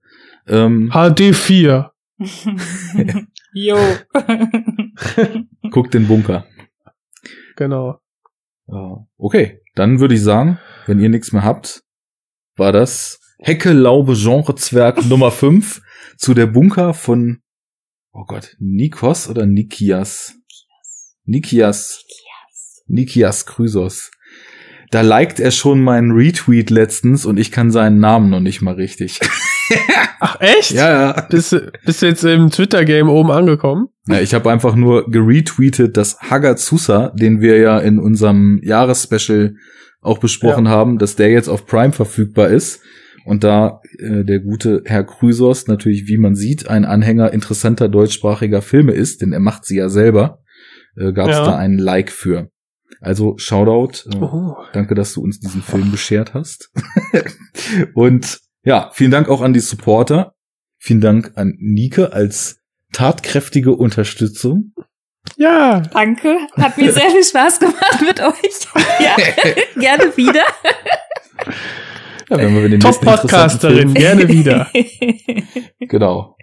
Ähm, HD 4. Jo. guckt den Bunker. Genau. Okay, dann würde ich sagen, wenn ihr nichts mehr habt, war das Hecke Laube Genre Zwerg Nummer 5 zu der Bunker von Oh Gott, Nikos oder Nikias? Nikias. Nikias Chrysos. Da liked er schon meinen Retweet letztens und ich kann seinen Namen noch nicht mal richtig. Ach, echt? ja, ja. Bist, du- bist du jetzt im Twitter-Game oben angekommen? Ja, ich habe einfach nur geretweetet, dass Hagazusa, den wir ja in unserem Jahresspecial auch besprochen haben, dass der jetzt auf Prime verfügbar ist. Und da äh, der gute Herr Krüsos natürlich, wie man sieht, ein Anhänger interessanter deutschsprachiger Filme ist, denn er macht sie ja selber, äh, gab es Ja. da einen Like für. Also Shoutout. Äh, Oh. Danke, dass du uns diesen Film beschert hast. Und ja, vielen Dank auch an die Supporter. Vielen Dank an Nike als tatkräftige Unterstützung. Ja. Danke. Hat mir sehr viel Spaß gemacht mit euch. Ja, gerne wieder. Ja, wenn wir den Top-Podcasterin, gerne wieder. Genau.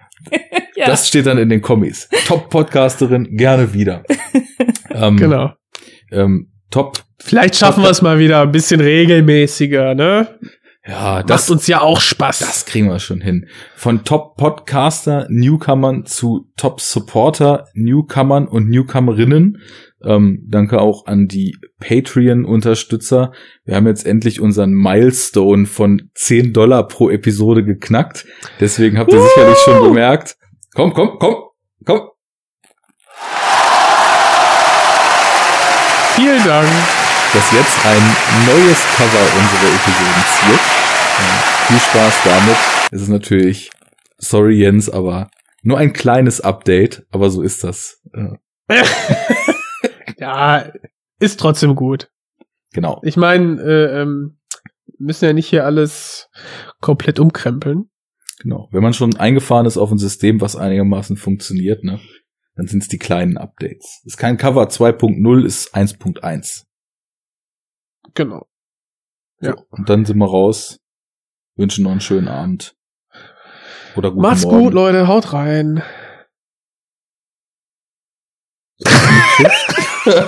ja. Das steht dann in den Kommis. Top-Podcasterin, gerne wieder. ähm, Genau. Ähm, top. Vielleicht schaffen wir es mal wieder ein bisschen regelmäßiger, ne? Ja, Macht das, uns ja auch Spaß. das kriegen wir schon hin. Von Top-Podcaster, Newcomern zu Top-Supporter, Newcomern und Newcomerinnen. Ähm, danke auch an die Patreon-Unterstützer. Wir haben jetzt endlich unseren Milestone von 10 Dollar pro Episode geknackt. Deswegen habt ihr sicherlich schon bemerkt. Komm, komm, komm, komm. Vielen Dank. Dass jetzt ein neues Cover unsere Episoden ziert. Ja, viel Spaß damit. Es ist natürlich, sorry Jens, aber nur ein kleines Update, aber so ist das. Äh, Ja, ist trotzdem gut. genau. Ich meine, äh, ähm, müssen ja nicht hier alles komplett umkrempeln. Genau. Wenn man schon eingefahren ist auf ein System, was einigermaßen funktioniert, ne, dann sind es die kleinen Updates. Ist kein Cover 2.0, ist 1.1. Genau. Ja. So, und dann sind wir raus. Wünschen noch einen schönen Abend. Oder guten Macht's Morgen. gut, Leute. Haut rein.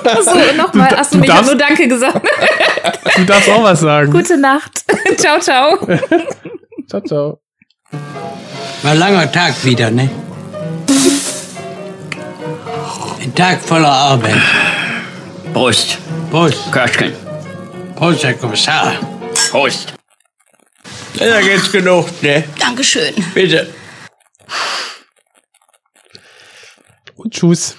Achso, nochmal. Achso, du ich habe nur Danke gesagt. Du darfst auch was sagen. Gute Nacht. ciao, ciao. Ciao, ciao. War ein langer Tag wieder, ne? Ein Tag voller Arbeit. Prost. Prost. Köschken. Prost, Herr Kommissar. Prost. Da jetzt genug, ne? Dankeschön. Bitte. Und tschüss.